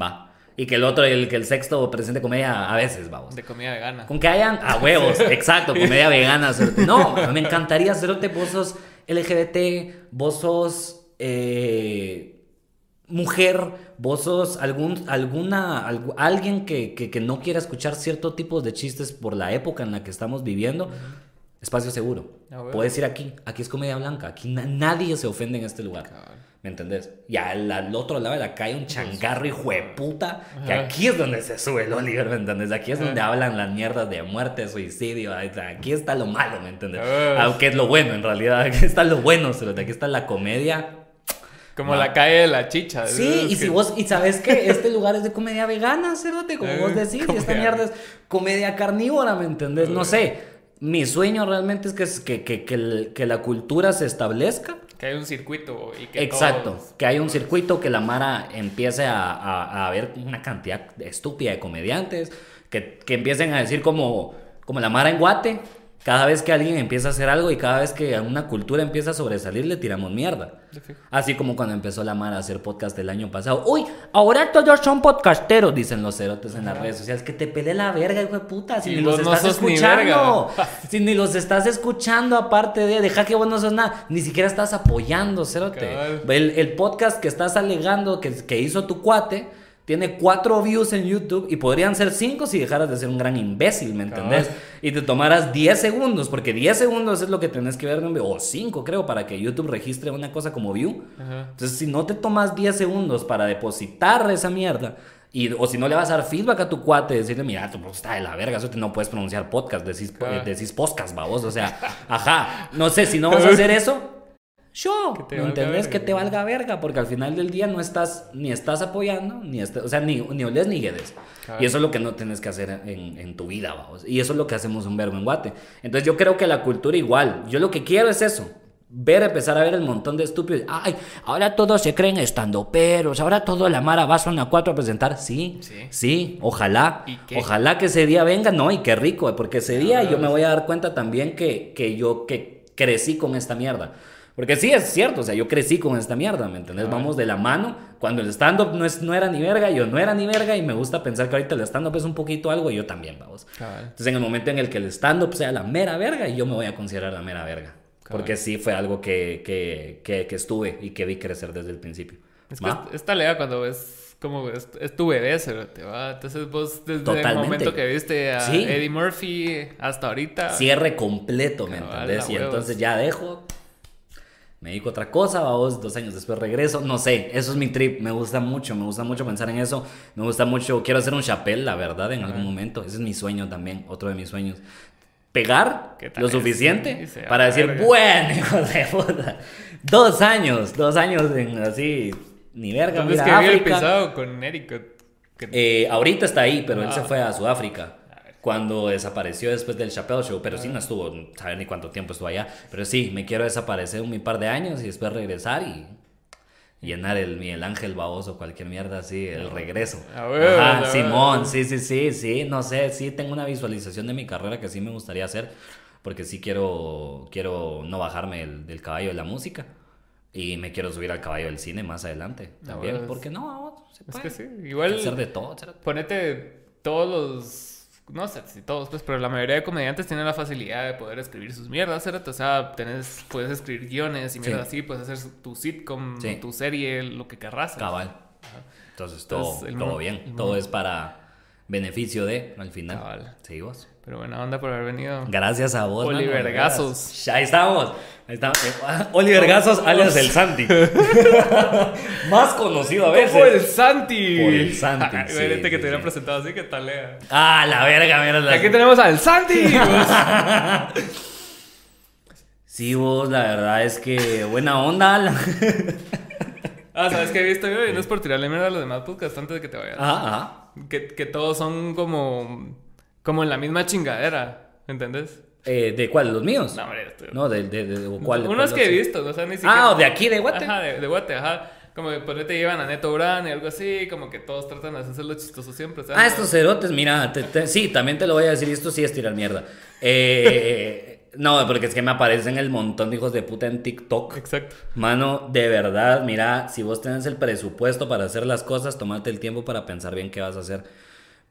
Speaker 2: Va. Y que el otro, el que el sexto presente comedia a veces, vamos.
Speaker 1: De comedia vegana.
Speaker 2: Con que hayan a huevos, <laughs> exacto, comedia vegana. No, me encantaría hacerte vos sos LGBT, vos sos eh, mujer, vos sos algún, alguna, alguien que, que, no quiera escuchar cierto tipo de chistes por la época en la que estamos viviendo. Espacio seguro. Puedes ir aquí, aquí es comedia blanca, aquí nadie se ofende en este lugar. ¿Me entendés? Y al, otro lado de la calle un changarro hijo de puta. Que aquí es donde se sube el Oliver, ¿me entendés? Aquí es donde hablan las mierdas de muerte, suicidio. Aquí está lo malo, ¿me entendés? Aunque es lo bueno, en realidad. <laughs> Aquí está lo bueno, pero aquí está la comedia.
Speaker 1: Como la calle de la chicha.
Speaker 2: Sí, y si vos, y sabes que este lugar es de comedia vegana, cerote, como vos decís, y esta mierda es comedia carnívora, ¿me entendés? No sé. Mi sueño realmente es que, que, que, que la cultura se establezca
Speaker 1: que hay un circuito y que
Speaker 2: Exacto, que hay un circuito que la Mara empiece a, a, ver una cantidad estúpida de comediantes, que, que, empiecen a decir como, como la Mara en Guate, cada vez que alguien empieza a hacer algo y cada vez que una cultura empieza a sobresalir, le tiramos mierda. Así como cuando empezó la Mara a hacer podcast el año pasado. Uy, ahora todos son podcasteros, dicen los cerotes en las redes sociales. Que te pele la verga, hijo de puta. Si ni los estás escuchando. <laughs> si ni los estás escuchando, aparte de deja que vos no sos nada. Ni siquiera estás apoyando, cerote. El, el, podcast que estás alegando que, que hizo tu cuate tiene cuatro views en YouTube y podrían ser cinco si dejaras de ser un gran imbécil, ¿me entendés? Y te tomaras 10 segundos, porque 10 segundos es lo que tenés que ver, o 5 creo, para que YouTube registre una cosa como view. Entonces, si no te tomas 10 segundos para depositar esa mierda, y, o si no le vas a dar feedback a tu cuate, decirle, mira, tu está de la verga, eso te no puedes pronunciar podcast, decís, decís podcast, babos, o sea, ajá, no sé, si no vas a hacer eso, yo,
Speaker 1: Que te
Speaker 2: ¿me entendés?
Speaker 1: verga,
Speaker 2: Que te valga verga, porque al final del día no estás, ni estás apoyando, ni estás, o sea, ni, ni olés ni guedes. Y eso es lo que no tienes que hacer en, en tu vida, vamos. Y eso es lo que hacemos un verbo en Guate. Entonces yo creo que la cultura igual, yo lo que quiero es eso. Ver, empezar a ver el montón de estúpidos. Ay, ahora todos se creen estando peros. Ahora todo la Mara va a Zona 4 a presentar. Sí,
Speaker 1: Sí.
Speaker 2: sí, ojalá. Ojalá que ese día venga. No, y qué rico, porque ese día yo me voy a dar cuenta también que, que yo que crecí con esta mierda. Porque sí, es cierto, o sea, yo crecí con esta mierda, ¿me entendés? Vamos de la mano. Cuando el stand-up no, es, no era ni verga, yo no era ni verga y me gusta pensar que ahorita el stand-up es un poquito algo y yo también, vamos.
Speaker 1: Cabal.
Speaker 2: Entonces, en el momento en el que el stand-up sea la mera verga, yo me voy a considerar la mera verga.
Speaker 1: Cabal.
Speaker 2: Porque sí fue algo que, que, que, que estuve y que vi crecer desde el principio.
Speaker 1: Es que esta lea cuando ves como es, es tu bebé, te va. Entonces vos desde el momento que viste a
Speaker 2: Sí.
Speaker 1: Eddie Murphy hasta ahorita.
Speaker 2: Cierre completo, ¿me
Speaker 1: Cabal,
Speaker 2: entendés? Y
Speaker 1: huevos.
Speaker 2: entonces ya dejo, me dedico a otra cosa, vamos, dos años después regreso, no sé, eso es mi trip, me gusta mucho, me gusta mucho pensar en eso, me gusta mucho, quiero hacer un chapel, la verdad, en algún momento, ese es mi sueño también, otro de mis sueños. Pegar
Speaker 1: ¿Qué tal
Speaker 2: lo suficiente
Speaker 1: Sí,
Speaker 2: para decir,
Speaker 1: verga.
Speaker 2: bueno, <laughs> hijo de puta, dos años, dos años en así, ni verga,
Speaker 1: Entonces
Speaker 2: mira,
Speaker 1: que vi el
Speaker 2: África.
Speaker 1: pisado con Eric.
Speaker 2: Eh, ahorita está ahí, pero él
Speaker 1: Ah.
Speaker 2: se fue a Sudáfrica. Cuando desapareció después del Chappelle Show, pero sí no estuvo, no sabe ni cuánto tiempo estuvo allá. Pero sí, me quiero desaparecer un par de años y después regresar y llenar el Miguel Ángel baboso, cualquier mierda así, el regreso.
Speaker 1: A huevo,
Speaker 2: Ajá, Simón, sí, sí, sí, sí, no sé, sí tengo una visualización de mi carrera que sí me gustaría hacer, porque sí quiero, quiero no bajarme del, del caballo de la música. Y me quiero subir al caballo del cine más adelante. También,
Speaker 1: huevos.
Speaker 2: ¿por qué no? Se
Speaker 1: Es
Speaker 2: puede.
Speaker 1: que sí. Igual.
Speaker 2: hacer de todo.
Speaker 1: Ponete todos los. No sé si todos, pues, pero la mayoría de comediantes tienen la facilidad de poder escribir sus mierdas. O sea, tenés, puedes escribir guiones y mierdas así, puedes hacer tu sitcom,
Speaker 2: Sí.
Speaker 1: tu serie, lo que querrás.
Speaker 2: Cabal. Entonces todo,
Speaker 1: Entonces,
Speaker 2: todo bien. Todo es para beneficio de, al final.
Speaker 1: Cabal.
Speaker 2: Sí, vos.
Speaker 1: Pero buena onda por haber venido.
Speaker 2: Gracias a vos. mano,
Speaker 1: Oliver
Speaker 2: veras.
Speaker 1: Gazos.
Speaker 2: Ya estamos. Ahí estamos. Eh, Oliver Gazos, alias el Santi. <laughs> Más conocido a veces.
Speaker 1: Como el Santi.
Speaker 2: Por el Santi, sí,
Speaker 1: este que
Speaker 2: sí,
Speaker 1: te hubiera
Speaker 2: sí.
Speaker 1: presentado así, que tal lea?
Speaker 2: Ah, la verga, mira. la-
Speaker 1: Aquí tenemos al Santi. <laughs>
Speaker 2: Sí, vos, la verdad es que buena onda. la- <laughs>
Speaker 1: ah, ¿sabes qué he visto yo? Y no es por tirarle mierda a los demás podcasts antes de que te vayas.
Speaker 2: Ajá, ajá.
Speaker 1: Que, que todos son como. Como en la misma chingadera. ¿Entendés?
Speaker 2: Eh, ¿De cuál? ¿De los míos?
Speaker 1: No, hombre,
Speaker 2: No, de, de, de- o cuál. de
Speaker 1: Unos
Speaker 2: cuál
Speaker 1: que he visto, o sea, ni siquiera.
Speaker 2: Ah, o de aquí, de Guate.
Speaker 1: Ajá, de, de Guate, ajá. Como que por ahí te llevan a Neto Brand y algo así, como que todos tratan de hacerlo chistoso siempre. sea,
Speaker 2: Ah,
Speaker 1: no-
Speaker 2: estos cerotes, mira, te- te- sí, también te lo voy a decir, esto sí es tirar mierda. Eh, <laughs> no, porque es que me aparecen el montón de hijos de puta en TikTok.
Speaker 1: Exacto.
Speaker 2: Mano, de verdad, mira, si vos tenés el presupuesto para hacer las cosas, tomate el tiempo para pensar bien qué vas a hacer.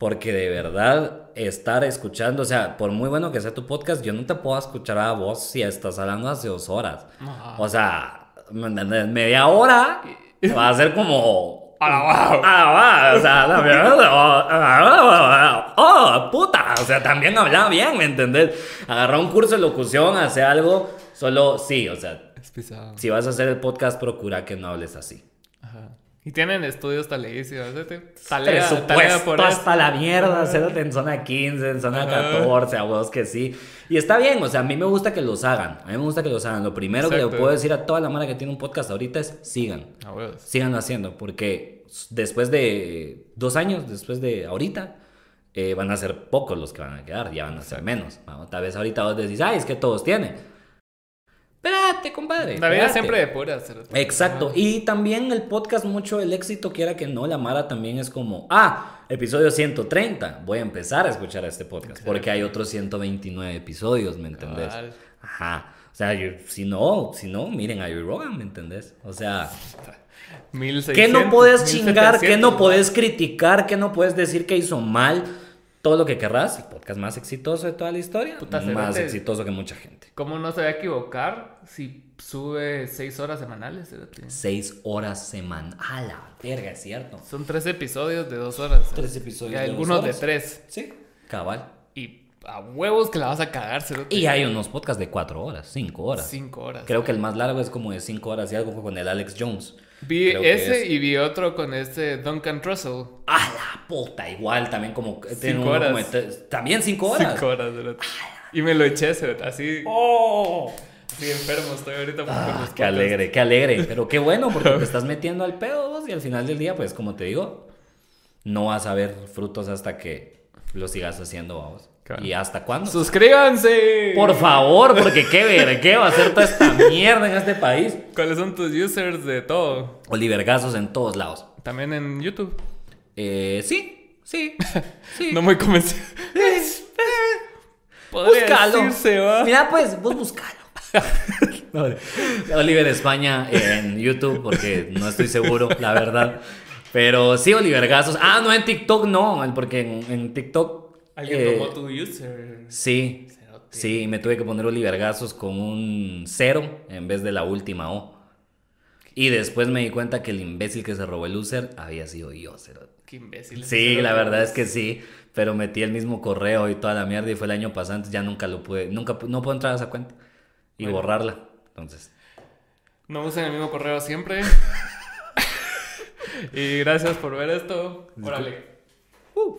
Speaker 2: Porque de verdad, estar escuchando, o sea, por muy bueno que sea tu podcast, yo no te puedo escuchar a vos si estás hablando hace dos horas.
Speaker 1: Ajá.
Speaker 2: O sea, media hora <laughs> va a ser como. Ah, o sea, oh, puta, o sea, también hablaba bien, ¿me entendés? Agarra un curso de locución, hace algo, solo sí, o sea,
Speaker 1: Es
Speaker 2: si vas a hacer el podcast, procura que no hables así.
Speaker 1: Y tienen estudios taleísimos. ¿sí? Talea,
Speaker 2: Presupuesto
Speaker 1: por
Speaker 2: hasta la mierda, cérate en zona 15, en zona
Speaker 1: Ajá.
Speaker 2: 14, a vos que sí. Y está bien, o sea, a mí me gusta que los hagan, a mí me gusta que los hagan. Lo primero que le
Speaker 1: Exacto.
Speaker 2: puedo decir a toda la mara que tiene un podcast ahorita es sigan.
Speaker 1: A huevos.
Speaker 2: síganlo haciendo, porque después de dos años, después de ahorita, eh, van a ser pocos los que van a quedar, ya van a ser menos. Vamos, tal vez ahorita vos decís, ay, es que todos tienen. Espérate, compadre.
Speaker 1: La vida
Speaker 2: espérate.
Speaker 1: siempre de pura.
Speaker 2: Exacto. Y también el podcast, mucho el éxito, quiera que no, la Mara también es como, ah, episodio 130, voy a empezar a escuchar este podcast,
Speaker 1: Exacto.
Speaker 2: porque hay otros 129 episodios, ¿me entendés?
Speaker 1: Cabal.
Speaker 2: Ajá. O sea, yo- si no, si no, miren a Joe Rogan, ¿me entendés? O sea... <laughs>
Speaker 1: 1600,
Speaker 2: ¿Qué no puedes chingar? ¿Qué
Speaker 1: 1700,
Speaker 2: no puedes criticar? ¿Qué no puedes decir que hizo mal? Todo lo que querrás. El podcast más exitoso de toda la historia.
Speaker 1: Puta,
Speaker 2: más exitoso que mucha gente.
Speaker 1: ¿Cómo no se va a equivocar si sube 6 horas semanales?
Speaker 2: Seis horas semana. A la verga, es cierto.
Speaker 1: Son tres episodios de dos horas.
Speaker 2: Tres episodios
Speaker 1: Y
Speaker 2: de dos
Speaker 1: algunos de
Speaker 2: horas.
Speaker 1: tres.
Speaker 2: Sí. Cabal.
Speaker 1: Y a huevos que la vas a cagar, cerote.
Speaker 2: Y hay unos podcasts de cuatro horas, cinco horas.
Speaker 1: Cinco horas.
Speaker 2: Creo que el más largo es como de cinco horas y algo fue con el Alex Jones.
Speaker 1: Vi
Speaker 2: Creo
Speaker 1: ese
Speaker 2: es.
Speaker 1: y vi otro con este Duncan Trussell.
Speaker 2: A la puta, igual, también como... uno
Speaker 1: horas.
Speaker 2: como también cinco horas.
Speaker 1: Cinco horas. Y me lo eché, así.
Speaker 2: Oh.
Speaker 1: Sí, enfermo estoy ahorita
Speaker 2: Ah, qué alegre, qué alegre. Pero qué bueno, porque <laughs> te estás metiendo al pedo y al final del día, pues como te digo, no vas a ver frutos hasta que lo sigas haciendo, vamos.
Speaker 1: Claro.
Speaker 2: ¿Y hasta cuándo?
Speaker 1: ¡Suscríbanse!
Speaker 2: Por favor, porque qué ver, qué va a hacer toda esta mierda en este país.
Speaker 1: ¿Cuáles son tus users de todo?
Speaker 2: Oliver Gazos en todos lados.
Speaker 1: También en YouTube.
Speaker 2: Eh, sí, sí, <laughs> sí.
Speaker 1: No muy convencido. <laughs> Podría
Speaker 2: Búscalo.
Speaker 1: decirse, va.
Speaker 2: Mira, pues, vos buscalo. <laughs> No, Oliver España en YouTube, porque no estoy seguro, la verdad. Pero sí, Oliver Gazos. Ah, no, en TikTok no, porque en, en TikTok.
Speaker 1: Alguien
Speaker 2: eh,
Speaker 1: tomó tu user.
Speaker 2: Sí,
Speaker 1: Cerote.
Speaker 2: sí, me tuve que poner Oliver Gazos con un cero en vez de la última O. Y después me di cuenta que el imbécil que se robó el user había sido yo, cerote.
Speaker 1: Qué imbécil.
Speaker 2: Sí, la verdad es que sí, pero metí el mismo correo y toda la mierda y fue el año pasado, entonces ya nunca lo pude, nunca, no puedo entrar a esa cuenta y
Speaker 1: Bueno.
Speaker 2: borrarla. Entonces,
Speaker 1: No usen el mismo correo siempre. <laughs> <laughs> y gracias por ver esto. Órale.
Speaker 2: uh.